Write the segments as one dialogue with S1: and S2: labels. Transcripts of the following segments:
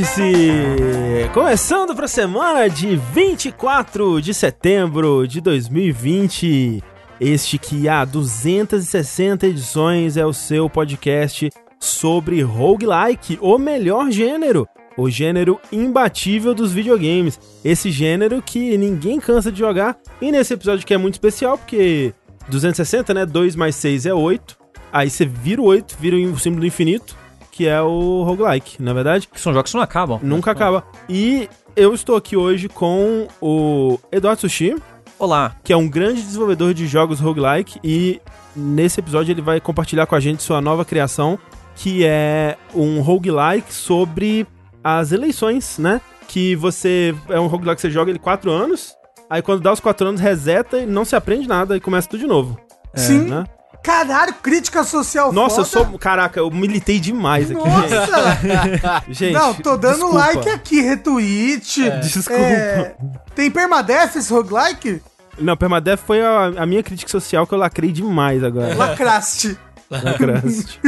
S1: Vértice! Começando para a semana de 24 de setembro de 2020. Este que há 260 edições é o seu podcast sobre roguelike, o melhor gênero, o gênero imbatível dos videogames. Esse gênero que ninguém cansa de jogar. E nesse episódio que é muito especial, porque 260, né? 2 mais 6 é 8. Aí você vira o 8, vira o símbolo do infinito, que é o roguelike, na é verdade.
S2: Que são jogos que não acabam.
S1: Nunca acaba. E eu estou aqui hoje com o Eduardo Sushi.
S2: Olá.
S1: Que é um grande desenvolvedor de jogos roguelike e nesse episódio ele vai compartilhar com a gente sua nova criação, que é um roguelike sobre as eleições, né? Que você. É um roguelike que você joga ele 4 anos, aí quando dá os 4 anos reseta e não se aprende nada e começa tudo de novo.
S3: É, Sim. Né? Caralho, crítica social
S1: Nossa, foda. eu sou. Caraca, eu militei demais aqui. Nossa!
S3: gente. Não, tô dando desculpa. like aqui, retweet. É.
S1: Desculpa. É...
S3: Tem permadeath esse roguelike?
S1: Não, Permadeath foi a, a, minha crítica social que eu lacrei demais agora.
S3: Lacraste.
S1: Lacraste.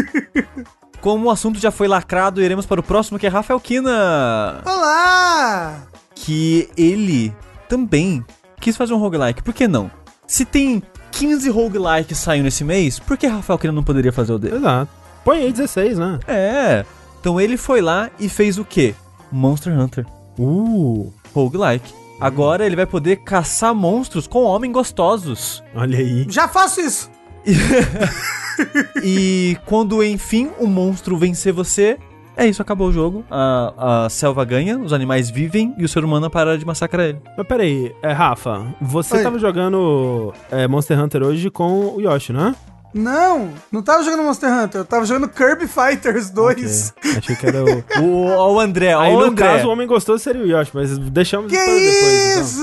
S2: Como o assunto já foi lacrado, iremos para o próximo, que é Rafael Kina.
S3: Olá!
S2: Que ele também quis fazer um roguelike. Por que não? Se tem 15 roguelikes saindo esse mês, por que Rafael Kina não poderia fazer o dele?
S1: Exato. Põe aí 16, né?
S2: É. Então ele foi lá e fez o quê? Monster Hunter.
S1: Uh!
S2: Roguelike. Agora ele vai poder caçar monstros com homens gostosos.
S1: Olha aí.
S3: Já faço isso.
S2: e quando enfim o monstro vencer você, é isso, acabou o jogo. A, a selva ganha, os animais vivem e o ser humano para de massacrar ele.
S1: Mas peraí, é, Rafa, você Oi. tava jogando é, Monster Hunter hoje com o Yoshi, não é?
S3: Não, não tava jogando Monster Hunter, eu tava jogando Kirby Fighters 2.
S1: Okay. Achei que era o.
S2: o, o André,
S1: Aí
S2: o
S1: no
S2: André.
S1: caso o homem gostou seria o Yoshi, mas deixamos
S3: que
S1: depois.
S3: Isso!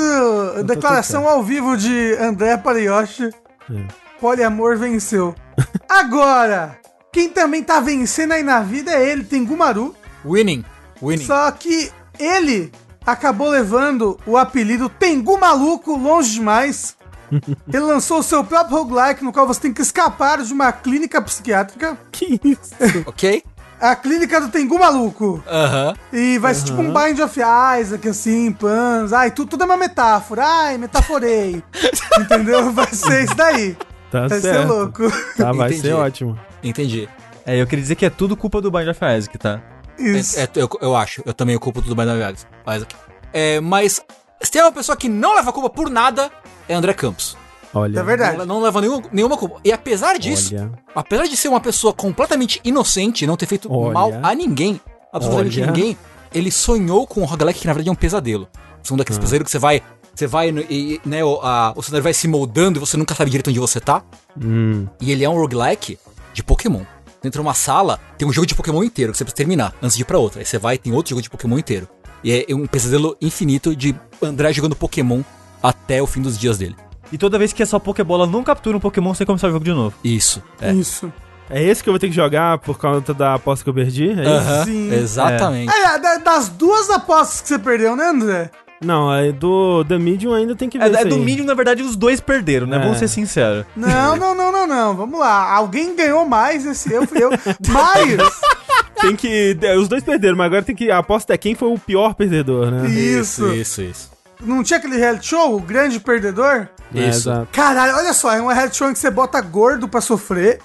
S3: Então. Declaração ao vivo de André para Yoshi. É. Poliamor venceu. Agora, quem também tá vencendo aí na vida é ele, tem Gumaru.
S2: Winning. Winning.
S3: Só que ele acabou levando o apelido Tengu Maluco longe demais. Ele lançou o seu próprio roguelike, no qual você tem que escapar de uma clínica psiquiátrica.
S1: Que isso?
S2: ok.
S3: A clínica do Tengu Maluco.
S2: Aham.
S3: E vai ser tipo um Bind of Isaac, assim, pans. Ai, tudo, tudo é uma metáfora. Ai, metaforei. Entendeu? Vai ser isso daí.
S1: Tá
S3: vai
S1: certo.
S3: ser louco.
S1: Tá, vai Entendi. ser ótimo.
S2: Entendi. É, eu queria dizer que é tudo culpa do Bind of Isaac, tá?
S3: Isso.
S2: É, é, eu, eu, acho. Eu também culpo tudo do Bind of Isaac. É, mas se tem uma pessoa que não leva culpa por nada, é André Campos.
S1: Olha.
S3: É verdade.
S2: Não, não leva nenhuma, nenhuma culpa. E apesar disso, Olha. apesar de ser uma pessoa completamente inocente, não ter feito Olha. mal a ninguém, absolutamente Olha. ninguém, ele sonhou com um roguelike que na verdade é um pesadelo. São daqueles ah. pesadelos que você vai. Você vai e, né, o, a, o cenário vai se moldando e você nunca sabe direito onde você tá.
S1: Hum.
S2: E ele é um roguelike de Pokémon. Dentro de uma sala, tem um jogo de Pokémon inteiro que você precisa terminar antes de ir pra outra. Aí você vai e tem outro jogo de Pokémon inteiro. E é um pesadelo infinito de André jogando Pokémon até o fim dos dias dele. E toda vez que essa Pokébola não captura um Pokémon, você começa o jogo de novo. Isso.
S3: É. Isso.
S1: É esse que eu vou ter que jogar por conta da aposta que eu perdi? É uh -huh.
S3: Sim.
S2: Exatamente.
S3: É. é. das duas apostas que você perdeu, né, André?
S1: Não, é do The Medium ainda tem que ver.
S2: É, é do Medium, na verdade, os dois perderam, né? É. Vamos ser sinceros.
S3: Não, não, não, não, não. Vamos lá. Alguém ganhou mais esse eu fui eu. Mas.
S1: tem que. É, os dois perderam, mas agora tem que. A aposta é quem foi o pior perdedor, né?
S3: Isso.
S2: Isso, isso. isso.
S3: Não tinha aquele reality show, o grande perdedor?
S1: É, isso. É,
S3: Caralho, olha só, é um reality show em que você bota gordo pra sofrer,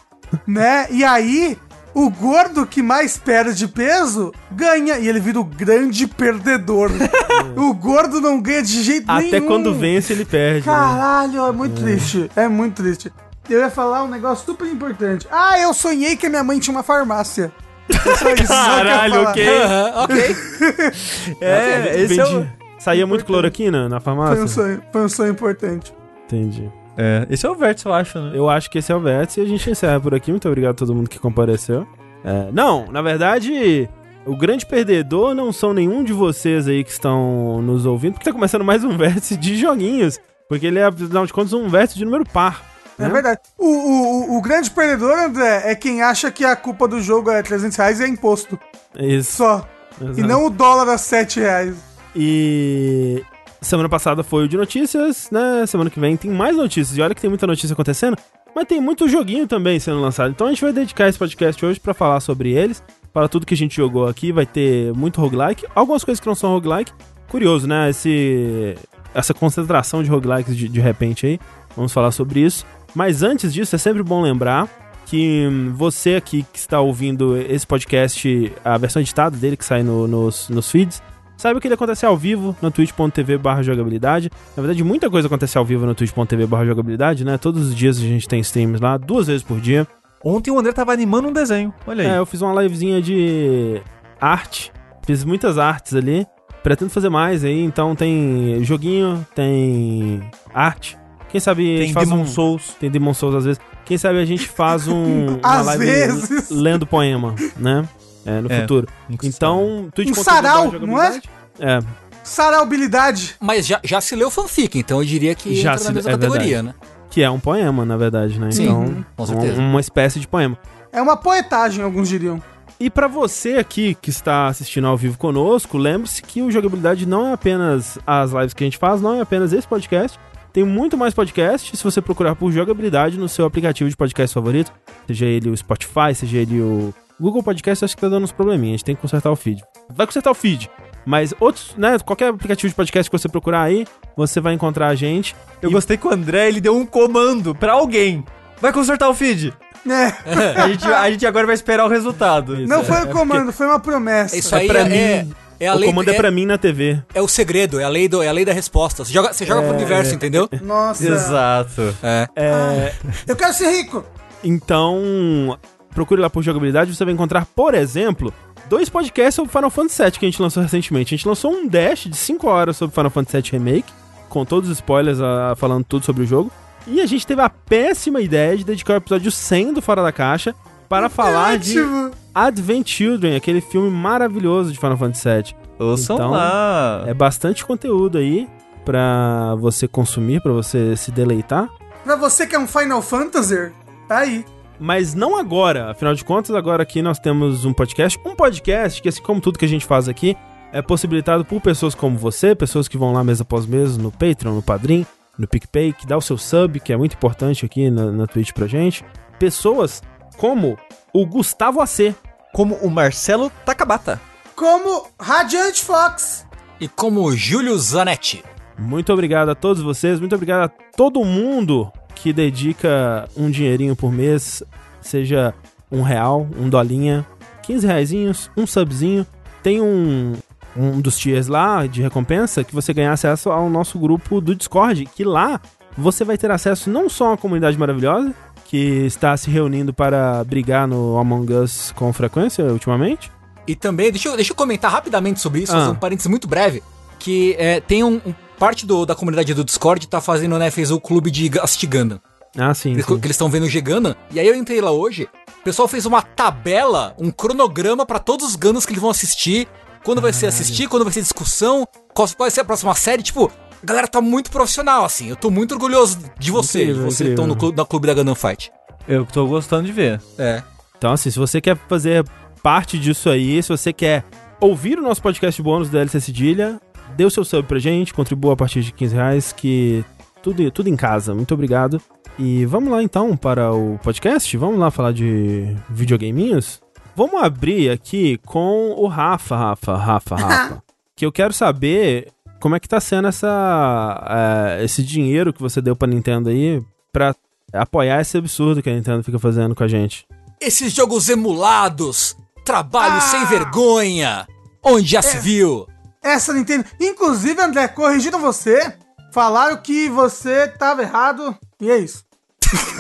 S3: né? E aí, o gordo que mais perde peso ganha e ele vira o grande perdedor. o gordo não ganha de jeito
S1: Até
S3: nenhum.
S1: Até quando vence, ele perde.
S3: Né? Caralho, né? é muito é. triste. É muito triste. Eu ia falar um negócio super importante. Ah, eu sonhei que a minha mãe tinha uma farmácia.
S1: Caralho, ok.
S2: ok.
S1: é, esse é o... Saía muito cloroquina na farmácia?
S3: Foi um sonho, foi um sonho importante.
S1: Entendi.
S2: É, esse é o vértice, eu acho, né?
S1: Eu acho que esse é o vértice e a gente encerra por aqui. Muito obrigado a todo mundo que compareceu. É, não, na verdade, o grande perdedor não são nenhum de vocês aí que estão nos ouvindo, porque tá começando mais um vértice de joguinhos. Porque ele é, afinal de contas, um vértice de número par.
S3: É né? verdade. O, o, o, grande perdedor, André, é quem acha que a culpa do jogo é 300 reais e é imposto.
S1: Isso.
S3: Só. Exato. E não o dólar a 7 reais.
S1: E semana passada foi o de notícias, né? Semana que vem tem mais notícias. E olha que tem muita notícia acontecendo, mas tem muito joguinho também sendo lançado. Então a gente vai dedicar esse podcast hoje para falar sobre eles. Fala tudo que a gente jogou aqui, vai ter muito roguelike. Algumas coisas que não são roguelike. Curioso, né? Esse, essa concentração de roguelikes de, de repente aí. Vamos falar sobre isso. Mas antes disso, é sempre bom lembrar que você aqui que está ouvindo esse podcast, a versão editada dele que sai no, nos, nos feeds, saiba que ele acontece ao vivo na twitch.tv barra jogabilidade. Na verdade, muita coisa acontece ao vivo na twitch.tv barra jogabilidade, né? Todos os dias a gente tem streams lá, duas vezes por dia.
S2: Ontem o André tava animando um desenho, olha aí.
S1: É, eu fiz uma livezinha de arte, fiz muitas artes ali. Pretendo fazer mais aí, então tem joguinho, tem arte. Quem sabe
S2: tem Demon um... Souls.
S1: Tem Demon Souls às vezes. Quem sabe a gente faz um
S3: às vezes.
S1: lendo poema, né? É, no é, futuro. Então,
S3: Twitch um sarau, não é?
S1: É.
S3: Saraubilidade.
S2: Mas já, já se leu fanfic, então eu diria que
S1: já entra se, na mesma é categoria, verdade. né? Que é um poema, na verdade, né?
S2: Sim, então, com certeza.
S1: Um, uma espécie de poema.
S3: É uma poetagem, alguns diriam.
S1: E para você aqui que está assistindo ao vivo conosco, lembre-se que o Jogabilidade não é apenas as lives que a gente faz, não é apenas esse podcast. Tem muito mais podcast se você procurar por Jogabilidade no seu aplicativo de podcast favorito, seja ele o Spotify, seja ele o Google Podcast, acho que tá dando uns probleminhas, a gente tem que consertar o feed. Vai consertar o feed. Mas outros, né, qualquer aplicativo de podcast que você procurar aí, você vai encontrar a gente.
S2: Eu e... gostei que o André, ele deu um comando para alguém. Vai consertar o feed.
S3: É.
S2: a, gente, a gente agora vai esperar o resultado.
S3: Isso, Não é, foi o comando, porque... foi uma promessa.
S2: Isso aí é, pra é, mim.
S1: É a o lei, comando é, é pra mim na TV.
S2: É o segredo, é a lei, do, é a lei da resposta. Você joga, você joga é, pro universo, entendeu?
S3: Nossa.
S1: Exato.
S2: É. é...
S3: Ah, eu quero ser rico.
S1: Então, procure lá por jogabilidade, você vai encontrar, por exemplo, dois podcasts sobre Final Fantasy VII que a gente lançou recentemente. A gente lançou um dash de 5 horas sobre Final Fantasy VII Remake, com todos os spoilers a, falando tudo sobre o jogo. E a gente teve a péssima ideia de dedicar o episódio 100 do Fora da Caixa para falar de Advent Children, aquele filme maravilhoso de Final Fantasy VII.
S2: Ouçam então, lá!
S1: É bastante conteúdo aí para você consumir, para você se deleitar.
S3: Pra você que é um Final Fantasy, tá aí.
S1: Mas não agora, afinal de contas, agora aqui nós temos um podcast. Um podcast que, assim como tudo que a gente faz aqui, é possibilitado por pessoas como você, pessoas que vão lá mês após mês no Patreon, no Padrim, no PicPay, que dá o seu sub, que é muito importante aqui na, na Twitch pra gente. Pessoas como o Gustavo AC.
S2: Como o Marcelo Takabata.
S3: Como Radiant Fox.
S2: E como o Júlio Zanetti.
S1: Muito obrigado a todos vocês, muito obrigado a todo mundo que dedica um dinheirinho por mês, seja um real, um dolinha, 15 reaisinhos, um subzinho. Tem um, um dos tiers lá de recompensa que você ganha acesso ao nosso grupo do Discord, que lá você vai ter acesso não só a uma comunidade maravilhosa, que está se reunindo para brigar no Among Us com frequência ultimamente.
S2: E também, deixa eu, deixa eu comentar rapidamente sobre isso, ah. fazer um parênteses muito breve, que é, tem um, um, parte do, da comunidade do Discord tá fazendo, né, fez o clube de assistir Gundam.
S1: Ah, sim.
S2: Eles,
S1: sim.
S2: Que eles estão vendo o. E aí eu entrei lá hoje, o pessoal fez uma tabela, um cronograma para todos os Gundams que eles vão assistir, quando vai ser assistir, quando vai ser discussão, qual vai ser a próxima série, tipo, a galera tá muito profissional, assim. Eu tô muito orgulhoso de você, incrível, de você estão no clube, clube da Gundam Fight.
S1: Eu tô gostando de ver.
S2: É.
S1: Então, assim, se você quer fazer parte disso aí, se você quer ouvir o nosso podcast bônus da LC Cedilha, dê o seu sub pra gente, contribua a partir de 15 reais, que tudo, tudo em casa. Muito obrigado. E vamos lá então para o podcast? Vamos lá falar de videogaminhos? Vamos abrir aqui com o Rafa, Rafa, Rafa, Rafa. que eu quero saber como é que tá sendo essa, uh, esse dinheiro que você deu pra Nintendo aí pra apoiar esse absurdo que a Nintendo fica fazendo com a gente.
S2: Esses jogos emulados, trabalho ah, sem vergonha, onde já é, se viu.
S3: Essa Nintendo... Inclusive, André, corrigindo você, falaram que você tava errado, e é isso.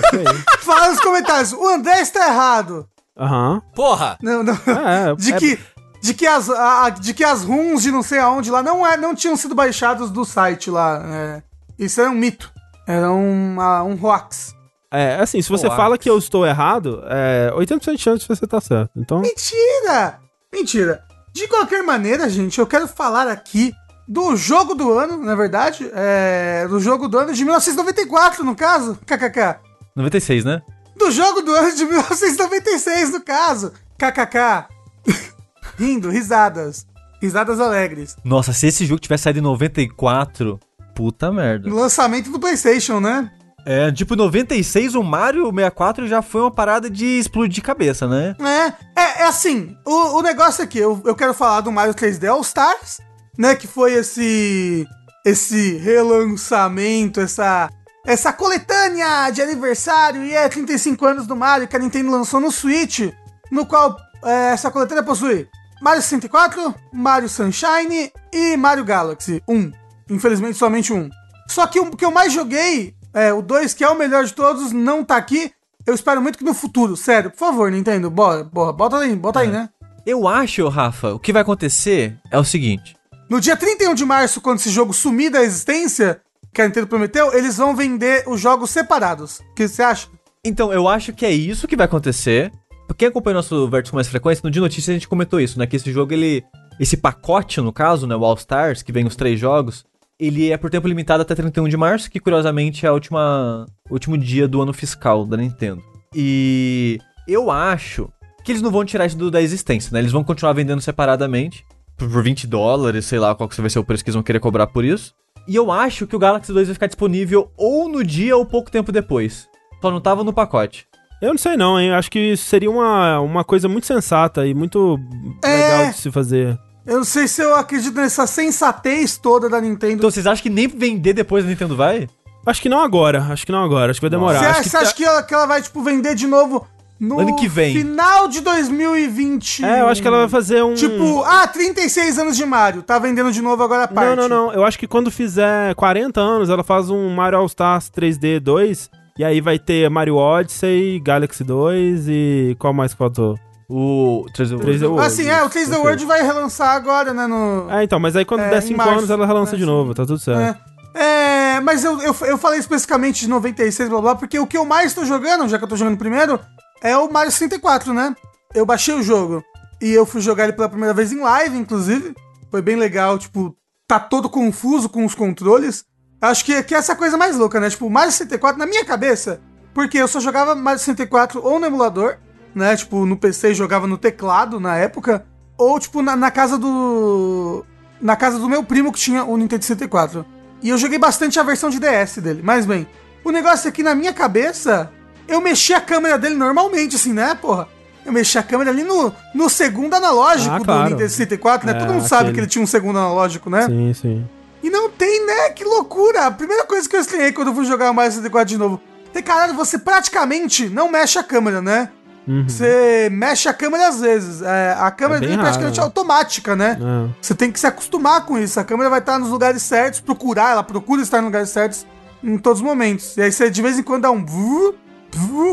S3: Okay. Fala nos comentários, o André está errado.
S1: Aham. Uhum.
S2: Porra!
S3: Não, não. É, de é... que de que as a, de que as runs de não sei aonde lá não é não tinham sido baixados do site lá. É, isso é um mito. Era um, um hoax.
S1: É, assim, se você hoax. fala que eu estou errado, é 80% de chance de você estar certo. Então...
S3: Mentira! Mentira. De qualquer maneira, gente, eu quero falar aqui do jogo do ano, na verdade. É, do jogo do ano de 1994, no caso. KKK.
S1: 96, né?
S3: do jogo do ano de 1996, no caso. KKK. Rindo, risadas. Risadas alegres.
S1: Nossa, se esse jogo tivesse saído em 94, puta merda.
S3: Lançamento do PlayStation, né?
S1: É, tipo, 96 o Mario 64 já foi uma parada de explodir cabeça, né?
S3: É, é, é assim, o, o negócio aqui, eu, eu quero falar do Mario 3D All Stars, né? Que foi esse. Esse relançamento, essa. Essa coletânea de aniversário e é 35 anos do Mario que a Nintendo lançou no Switch, no qual é, essa coletânea possui Mario 64, Mario Sunshine e Mario Galaxy 1. Infelizmente, somente um. Só que o que eu mais joguei, é, o 2, que é o melhor de todos, não tá aqui. Eu espero muito que no futuro, sério, por favor, Nintendo, bora, bora bota aí, bota é. aí, né?
S1: Eu acho, Rafa, o que vai acontecer é o seguinte.
S3: No dia 31 de março, quando esse jogo sumir da existência, que a Nintendo prometeu, eles vão vender os jogos separados. O que você acha?
S1: Então, eu acho que é isso que vai acontecer. Quem acompanha o nosso Vértice com mais frequência, no dia notícia a gente comentou isso, né? Que esse jogo, ele. Esse pacote, no caso, né? O All Stars, que vem os três jogos, ele é por tempo limitado até 31 de março, que curiosamente é a última, o último dia do ano fiscal da Nintendo. E eu acho que eles não vão tirar isso do, da existência, né? Eles vão continuar vendendo separadamente por, por 20 dólares, sei lá qual que vai ser o preço que eles vão querer cobrar por isso. E eu acho que o Galaxy 2 vai ficar disponível ou no dia ou pouco tempo depois. Só não tava no pacote. Eu não sei não, hein? Acho que seria uma, uma coisa muito sensata e muito é... legal de se fazer.
S3: Eu não sei se eu acredito nessa sensatez toda da Nintendo.
S1: Então vocês acham que nem vender depois da Nintendo vai? Acho que não agora, acho que não agora, acho que vai demorar. Você
S3: acha,
S1: que,
S3: você acha que, ela, que ela vai, tipo, vender de novo no
S1: ano que vem.
S3: final de 2020.
S1: É, eu acho que ela vai fazer um.
S3: Tipo, ah, 36 anos de Mario. Tá vendendo de novo agora a parte.
S1: Não, não, não. Eu acho que quando fizer 40 anos, ela faz um Mario All Stars 3D 2. E aí vai ter Mario Odyssey, Galaxy 2 e qual mais faltou?
S3: O 3D, 3D World. Assim, é, o 3D World vai relançar agora, né? No...
S1: É, então, mas aí quando é, der 5 anos ela relança é, de novo, tá tudo certo.
S3: É, é mas eu, eu, eu falei especificamente de 96, blá blá, porque o que eu mais tô jogando, já que eu tô jogando primeiro, é o Mario 64, né? Eu baixei o jogo e eu fui jogar ele pela primeira vez em live, inclusive. Foi bem legal, tipo, tá todo confuso com os controles. Acho que, que essa é a coisa mais louca, né? Tipo, Mario 64, na minha cabeça, porque eu só jogava Mario 64 ou no emulador, né? Tipo, no PC jogava no teclado na época, ou tipo na, na casa do. Na casa do meu primo que tinha o Nintendo 64. E eu joguei bastante a versão de DS dele. Mas bem, o negócio é que na minha cabeça, eu mexi a câmera dele normalmente, assim, né, porra? Eu mexi a câmera ali no, no segundo analógico
S1: ah, claro.
S3: do Nintendo 64, né? É, Todo mundo aquele... sabe que ele tinha um segundo analógico, né?
S1: Sim, sim.
S3: E não tem, né? Que loucura! A primeira coisa que eu estranhei quando eu fui jogar o Mario 64 de novo. Tem caralho, você praticamente não mexe a câmera, né? Uhum. Você mexe a câmera às vezes. É, a câmera é é praticamente raro. automática, né? É. Você tem que se acostumar com isso. A câmera vai estar nos lugares certos, procurar, ela procura estar nos lugares certos em todos os momentos. E aí você de vez em quando dá um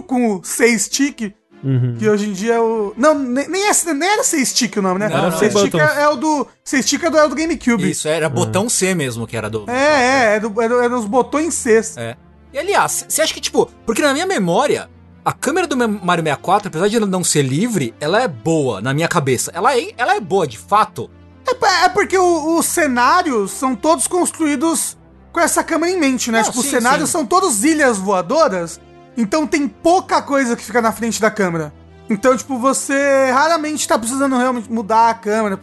S3: com o C-Stick. Uhum. Que hoje em dia é o. Não, nem, nem, é, nem era C-Stick o nome, né? Não, C-Stick é, é, o do. C-Stick é do, é do GameCube.
S2: Isso, era botão C mesmo que era do.
S3: É, é, do, era, era os botões C.
S2: É. E aliás, você acha que, tipo, porque na minha memória, a câmera do Mario 64, apesar de ela não ser livre, ela é boa na minha cabeça. Ela é, ela é boa de fato.
S3: É, é porque o, os cenários são todos construídos com essa câmera em mente, né? Não, tipo, sim, os cenários sim. são todos ilhas voadoras então tem pouca coisa que fica na frente da câmera. Então, tipo, você raramente tá precisando realmente mudar a câmera.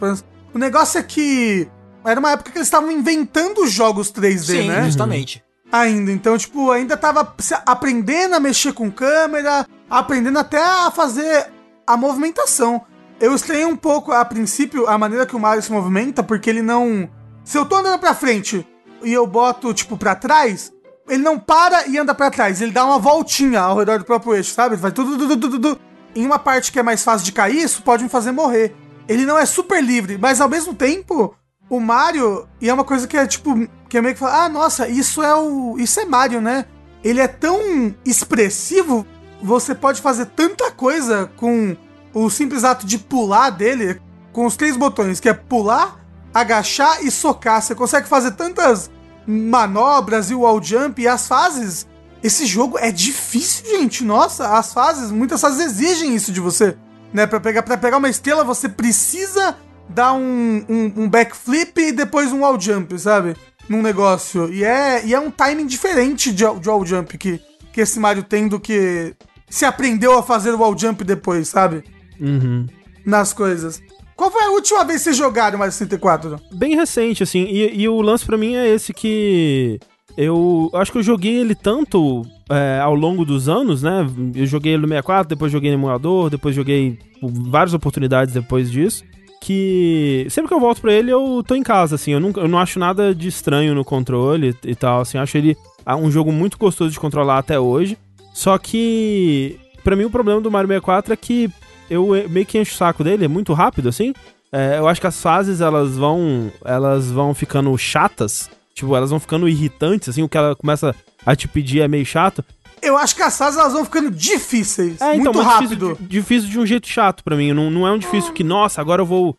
S3: O negócio é que era uma época que eles estavam inventando jogos 3D, Sim, né?
S2: justamente.
S3: Ainda. Então, tipo, ainda tava aprendendo a mexer com câmera, aprendendo até a fazer a movimentação. Eu estranhei um pouco, a princípio, a maneira que o Mario se movimenta, porque ele não. Se eu tô andando pra frente e eu boto, tipo, pra trás, ele não para e anda para trás, ele dá uma voltinha ao redor do próprio eixo, sabe? Ele vai tudo, tudo, tudo, tudo. Em uma parte que é mais fácil de cair, isso pode me fazer morrer. Ele não é super livre, mas ao mesmo tempo, o Mario, e é uma coisa que é tipo, que é meio que fala, ah, nossa, isso é o. Isso é Mario, né? Ele é tão expressivo, você pode fazer tanta coisa com o simples ato de pular dele, com os três botões, que é pular, agachar e socar. Você consegue fazer tantas manobras e o wall jump e as fases. Esse jogo é difícil, gente. Nossa, as fases, muitas fases exigem isso de você. Né, pra pegar, pra pegar uma estrela, você precisa dar um, um, um backflip e depois um wall jump, sabe? Num negócio. E é, e é um timing diferente de, de wall jump que, que esse Mario tem do que se aprendeu a fazer o wall jump depois, sabe?
S1: Uhum.
S3: Nas coisas. Qual foi a última vez que vocês jogaram Mario 64?
S1: Bem recente, assim. E, e o lance para mim é esse que. eu acho que eu joguei ele tanto é, ao longo dos anos, né? Eu joguei ele no 64, depois joguei no emulador, depois joguei várias oportunidades depois disso. Que sempre que eu volto para ele, eu tô em casa, assim. Eu não, eu não acho nada de estranho no controle e tal, assim. Eu acho ele ah, um jogo muito gostoso de controlar até hoje. Só que, para mim, o problema do Mario 64 é que eu meio que encho o saco dele, é muito rápido, assim. É, eu acho que as fases, elas vão, elas vão ficando chatas Tipo, elas vão ficando irritantes, assim, o que ela começa a te pedir é meio chato.
S3: Eu acho que as fases elas vão ficando difíceis. É, então, muito rápido.
S1: Difícil, difícil, de um jeito chato para mim. Não, não é um difícil que, nossa, agora eu vou.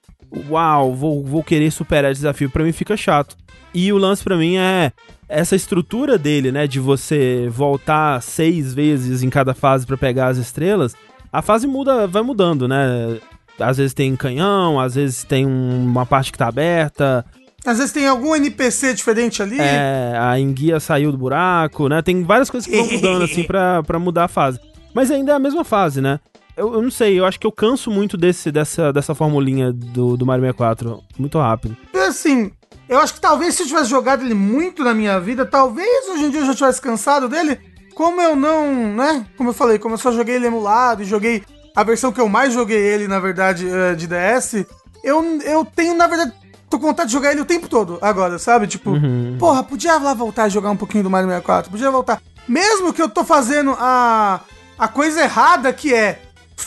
S1: Uau, vou, vou querer superar esse desafio. para mim fica chato. E o lance para mim é essa estrutura dele, né? De você voltar seis vezes em cada fase para pegar as estrelas. A fase muda, vai mudando, né? Às vezes tem canhão, às vezes tem uma parte que tá aberta,
S3: às vezes tem algum NPC diferente ali.
S1: É, a enguia saiu do buraco, né? Tem várias coisas que vão mudando, assim, pra, pra mudar a fase. Mas ainda é a mesma fase, né? Eu, eu, não sei, eu acho que eu canso muito desse, dessa, dessa formulinha do, do Mario 64. Muito rápido.
S3: Assim, eu acho que talvez se eu tivesse jogado ele muito na minha vida, talvez hoje em dia eu já tivesse cansado dele. Como eu não, né? Como eu falei, como eu só joguei ele emulado e joguei a versão que eu mais joguei ele, na verdade, eh, de DS, eu, eu tenho, na verdade, tô com vontade de jogar ele o tempo todo agora, sabe? Tipo, uhum. porra, podia lá voltar a jogar um pouquinho do Mario 64, podia voltar. Mesmo que eu tô fazendo a, a coisa errada que é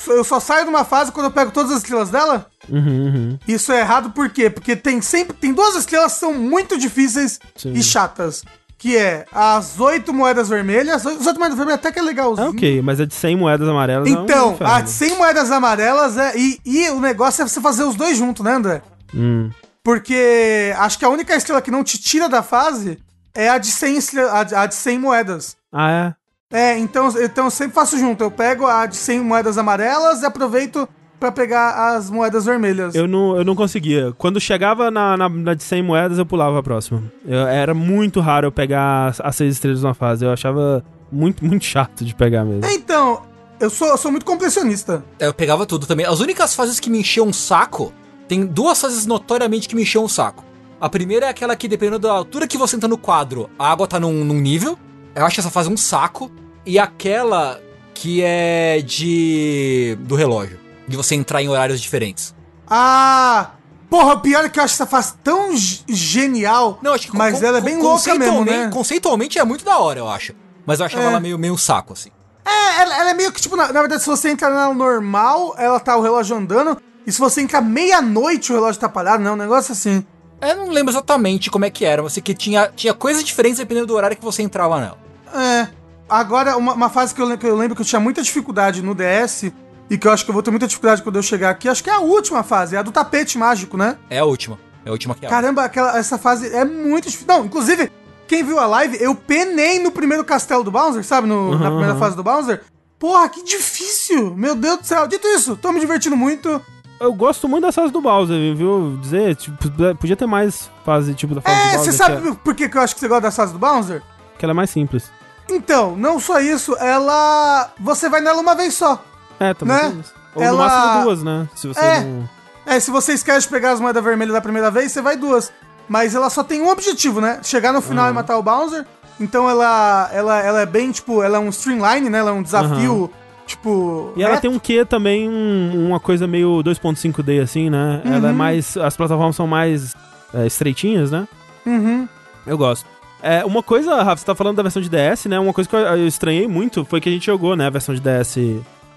S3: eu só saio de uma fase quando eu pego todas as estrelas dela. Uhum, uhum. Isso é errado por quê? Porque tem sempre. Tem duas estrelas que são muito difíceis Sim. e chatas. Que é as oito moedas vermelhas. As oito moedas vermelhas até que é legalzinho.
S1: É ok, mas a de 100 moedas amarelas
S3: Então, é um a de 100 moedas amarelas é. E, e o negócio é você fazer os dois juntos, né, André? Hum. Porque acho que a única estrela que não te tira da fase é a de 100, a de 100 moedas.
S1: Ah, é?
S3: É, então, então eu sempre faço junto. Eu pego a de 100 moedas amarelas e aproveito para pegar as moedas vermelhas.
S1: Eu não, eu não conseguia. Quando chegava na, na, na de 100 moedas, eu pulava a próxima. Eu, era muito raro eu pegar as, as seis estrelas numa fase. Eu achava muito, muito chato de pegar mesmo.
S3: Então, eu sou, eu sou muito completionista.
S2: É, eu pegava tudo também. As únicas fases que me enchiam um saco tem duas fases notoriamente que me encheu o saco. A primeira é aquela que, dependendo da altura que você entra no quadro, a água tá num, num nível. Eu acho essa fase um saco. E aquela que é de. do relógio. De você entrar em horários diferentes.
S3: Ah! Porra, o pior é que eu acho essa fase tão genial. Não, acho que Mas ela é bem louca mesmo, né?
S2: Conceitualmente é muito da hora, eu acho. Mas eu achava é. ela meio, meio saco, assim.
S3: É, ela, ela é meio que, tipo, na, na, verdade, se você entrar nela normal, ela tá o relógio andando. E se você entrar meia-noite o relógio tá parado, não, um negócio assim.
S2: Eu não lembro exatamente como é que era, mas que tinha, tinha coisas diferentes dependendo do horário que você entrava nela.
S3: É. Agora, uma, uma fase que eu, que eu lembro que eu tinha muita dificuldade no DS, e que eu acho que eu vou ter muita dificuldade quando eu chegar aqui, acho que é a última fase, é a do tapete mágico, né?
S2: É a última. É a última que é.
S3: Caramba, aquela, essa fase é muito difícil. Não, inclusive, quem viu a live, eu penei no primeiro castelo do Bowser, sabe? No, uhum, na primeira uhum. fase do Bowser. Porra, que difícil! Meu Deus do céu. Dito isso, tô me divertindo muito
S1: eu gosto muito das fases do Bowser, viu? Dizer, tipo, podia ter mais fase, tipo, da fase é, do
S3: Bowser. É, você sabe é... por que, eu acho que você gosta das fases do Bowser?
S1: Que ela é mais simples.
S3: Então, não só isso, ela. Você vai nela uma vez só.
S1: É, também né? Ou ela... no máximo duas, né?
S3: Se você é. não. É, se você esquece de pegar as moedas vermelhas da primeira vez, você vai duas. Mas ela só tem um objetivo, né? Chegar no final uhum. e matar o Bowser. Então ela, ela, ela é bem, tipo, ela é um streamline, né? Ela é um desafio. Uhum Tipo.
S1: E ela tem um quê também, um, uma coisa meio 2.5D, assim, né? Uhum. Ela é mais. As plataformas são mais é, estreitinhas, né?
S3: Uhum.
S1: Eu gosto. É, uma coisa, Rafa, você tá falando da versão de DS, né? Uma coisa que eu, eu estranhei muito foi que a gente jogou, né? A versão de DS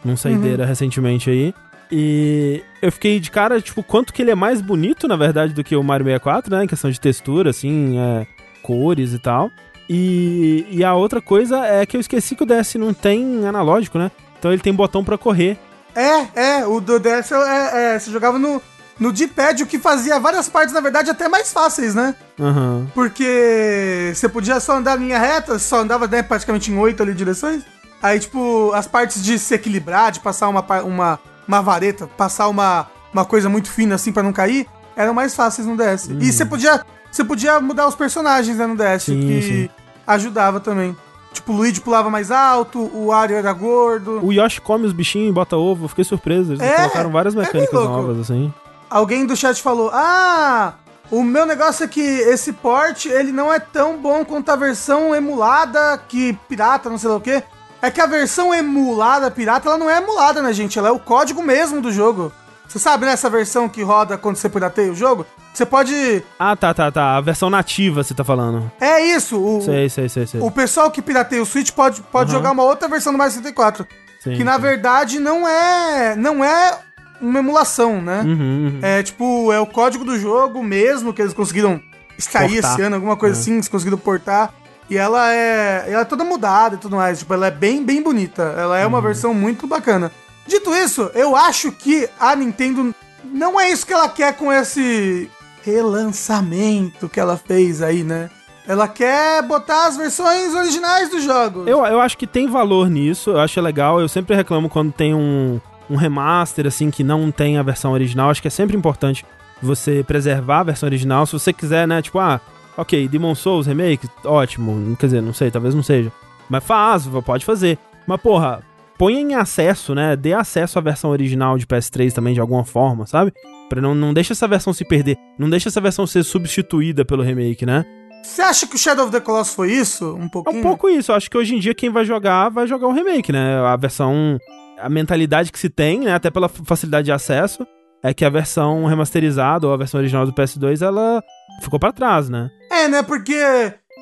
S1: num saideira uhum. recentemente aí. E eu fiquei de cara, tipo, quanto que ele é mais bonito, na verdade, do que o Mario 64, né? Em questão de textura, assim, é, cores e tal. E, e a outra coisa é que eu esqueci que o DS não tem analógico, né? Então ele tem botão para correr.
S3: É, é, o do DS é, é, você jogava no, no D-pad, o que fazia várias partes, na verdade, até mais fáceis, né?
S1: Uhum.
S3: Porque você podia só andar em linha reta, só andava né, praticamente em oito ali direções. Aí, tipo, as partes de se equilibrar, de passar uma, uma, uma vareta, passar uma, uma coisa muito fina assim para não cair, eram mais fáceis no DS. Uhum. E você podia, você podia mudar os personagens né, no DS, sim, que sim. ajudava também. Tipo, o Luigi pulava mais alto, o Wario era gordo.
S1: O Yoshi come os bichinhos e bota ovo, fiquei surpreso. Eles é, colocaram várias é mecânicas é novas, assim.
S3: Alguém do chat falou: Ah, O meu negócio é que esse port, ele não é tão bom quanto a versão emulada que pirata, não sei lá o quê. É que a versão emulada pirata, ela não é emulada, né, gente? Ela é o código mesmo do jogo. Você sabe, né, essa versão que roda quando você pirateia o jogo? Você pode.
S1: Ah, tá, tá, tá. A versão nativa você tá falando.
S3: É isso. O,
S1: sei, sei, sei, sei.
S3: O pessoal que pirateia o Switch pode, pode uhum. jogar uma outra versão do Mario 64. Sim, que na sim. verdade não é. Não é uma emulação, né? Uhum, uhum. É tipo, é o código do jogo mesmo que eles conseguiram extrair portar. esse ano, alguma coisa é. assim, eles conseguiram portar. E ela é, ela é toda mudada e tudo mais. Tipo, ela é bem, bem bonita. Ela é uhum. uma versão muito bacana. Dito isso, eu acho que a Nintendo não é isso que ela quer com esse relançamento que ela fez aí, né? Ela quer botar as versões originais dos jogos.
S1: Eu, eu acho que tem valor nisso, eu acho legal. Eu sempre reclamo quando tem um, um remaster, assim, que não tem a versão original. Acho que é sempre importante você preservar a versão original. Se você quiser, né, tipo, ah, ok, Demon Souls Remake, ótimo. Quer dizer, não sei, talvez não seja. Mas faz, pode fazer. Mas, porra, põe em acesso, né? Dê acesso à versão original de PS3 também, de alguma forma, sabe? Pra não, não deixa essa versão se perder. Não deixa essa versão ser substituída pelo remake, né?
S3: Você acha que o Shadow of the Colossus foi isso? Um pouquinho?
S1: É um pouco isso. Eu acho que hoje em dia quem vai jogar, vai jogar o remake, né? A versão a mentalidade que se tem, né, até pela facilidade de acesso, é que a versão remasterizada ou a versão original do PS2, ela ficou para trás, né?
S3: É, né, porque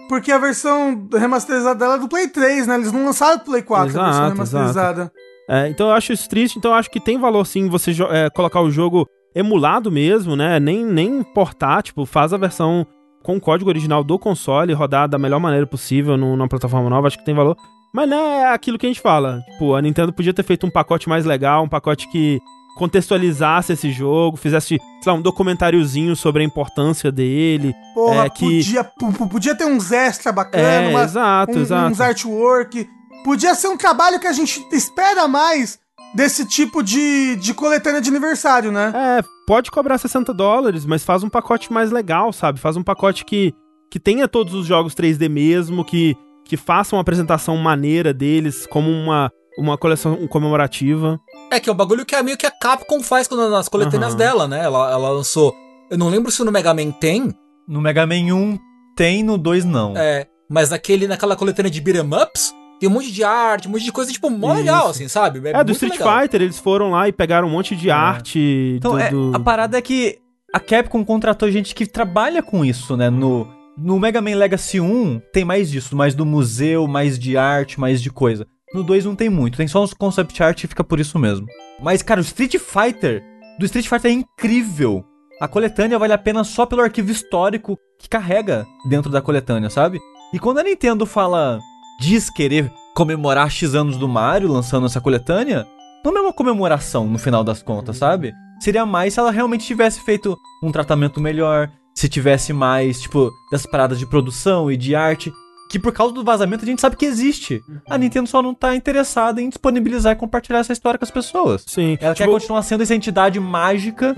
S3: porque a versão remasterizada dela é do Play 3, né? Eles não lançaram do Play 4 exato, a versão remasterizada.
S1: É, então eu acho isso triste, então eu acho que tem valor sim você é, colocar o jogo emulado mesmo, né? Nem, nem portar, tipo, faz a versão com o código original do console, rodar da melhor maneira possível numa plataforma nova, acho que tem valor. Mas não é aquilo que a gente fala. Tipo, a Nintendo podia ter feito um pacote mais legal, um pacote que contextualizasse esse jogo, fizesse, sei lá, um documentáriozinho sobre a importância dele.
S3: Porra, é, que... podia, podia ter uns extra bacana, é,
S1: uma, exato,
S3: um,
S1: exato.
S3: uns artwork. Podia ser um trabalho que a gente espera mais desse tipo de, de coletânea de aniversário, né?
S1: É, pode cobrar 60 dólares, mas faz um pacote mais legal, sabe? Faz um pacote que, que tenha todos os jogos 3D mesmo, que que façam uma apresentação maneira deles como uma, uma coleção comemorativa.
S2: É que é um bagulho que é meio que a Capcom faz quando, nas coletâneas uhum. dela, né? Ela, ela lançou. Eu não lembro se no Mega Man tem.
S1: No Mega Man 1 tem, no 2 não.
S2: É, mas naquele, naquela coletânea de beat'em ups, tem um monte de arte, um monte de coisa, tipo, mó Isso. legal, assim, sabe?
S1: É, é do Street legal. Fighter, eles foram lá e pegaram um monte de é. arte.
S4: Então, do, é, do... a parada é que a Capcom contratou gente que trabalha com isso, né? No, no Mega Man Legacy 1 tem mais disso, mais do museu, mais de arte, mais de coisa. No 2 não tem muito, tem só uns concept art e fica por isso mesmo. Mas, cara, o Street Fighter, do Street Fighter é incrível. A coletânea vale a pena só pelo arquivo histórico que carrega dentro da coletânea, sabe? E quando a Nintendo fala, diz querer comemorar X anos do Mario lançando essa coletânea, não é uma comemoração no final das contas, sabe? Seria mais se ela realmente tivesse feito um tratamento melhor, se tivesse mais, tipo, dessas paradas de produção e de arte, que por causa do vazamento a gente sabe que existe. A Nintendo só não tá interessada em disponibilizar e compartilhar essa história com as pessoas.
S1: Sim.
S4: Ela tipo... quer continuar sendo essa entidade mágica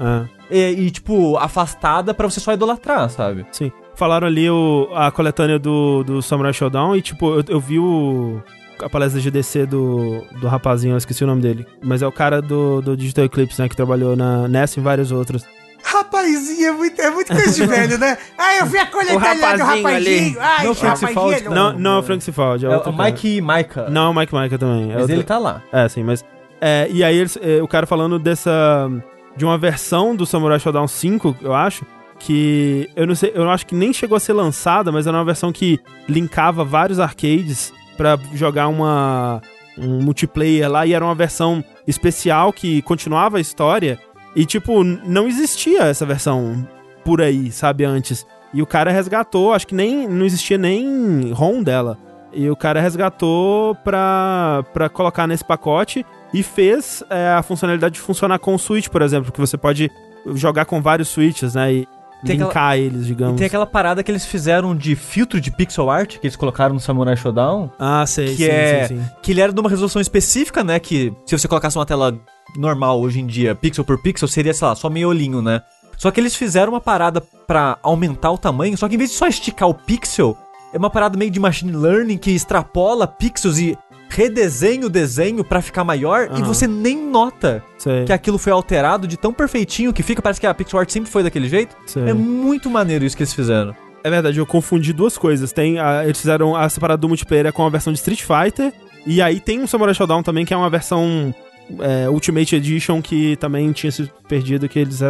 S4: é. e, e, tipo, afastada para você só idolatrar, sabe?
S1: Sim. Falaram ali o, a coletânea do, do Samurai Showdown e, tipo, eu, eu vi o a palestra de GDC do, do rapazinho, eu esqueci o nome dele. Mas é o cara do, do Digital Eclipse, né? Que trabalhou na, nessa e vários outros.
S3: Rapazinho, é muito, é muito coisa de velho, né? Ah, eu vi a coletânea do rapazinho. Ai,
S1: não, Frank Cifaldi, não, não é o Frank Cifaldi.
S4: É, é o Mike Maika.
S1: Não, o Mike Maika também.
S4: É mas outro... ele tá lá.
S1: É, sim, mas... É, e aí eles, é, o cara falando dessa... De uma versão do Samurai Shodown 5, eu acho, que eu não sei, eu acho que nem chegou a ser lançada, mas era uma versão que linkava vários arcades para jogar uma um multiplayer lá e era uma versão especial que continuava a história e, tipo, não existia essa versão por aí, sabe, antes. E o cara resgatou, acho que nem não existia nem ROM dela. E o cara resgatou pra, pra colocar nesse pacote e fez é, a funcionalidade de funcionar com o Switch, por exemplo, que você pode jogar com vários Switches, né? E tem linkar aquela, eles, digamos.
S4: E tem aquela parada que eles fizeram de filtro de pixel art que eles colocaram no Samurai Shodown.
S1: Ah, sei,
S4: que sim, é, sim, sim. Que ele era de uma resolução específica, né? Que se você colocasse uma tela normal hoje em dia, pixel por pixel, seria, sei lá, só meio olhinho, né? Só que eles fizeram uma parada para aumentar o tamanho, só que em vez de só esticar o pixel, é uma parada meio de machine learning que extrapola pixels e redesenha o desenho para ficar maior uhum. e você nem nota Sei. que aquilo foi alterado de tão perfeitinho que fica. Parece que a pixel art sempre foi daquele jeito. Sei. É muito maneiro isso que eles fizeram.
S1: É verdade, eu confundi duas coisas. Tem a, eles fizeram a separada do multiplayer com a versão de Street Fighter. E aí tem um Samurai Showdown também, que é uma versão é, Ultimate Edition que também tinha se perdido, que eles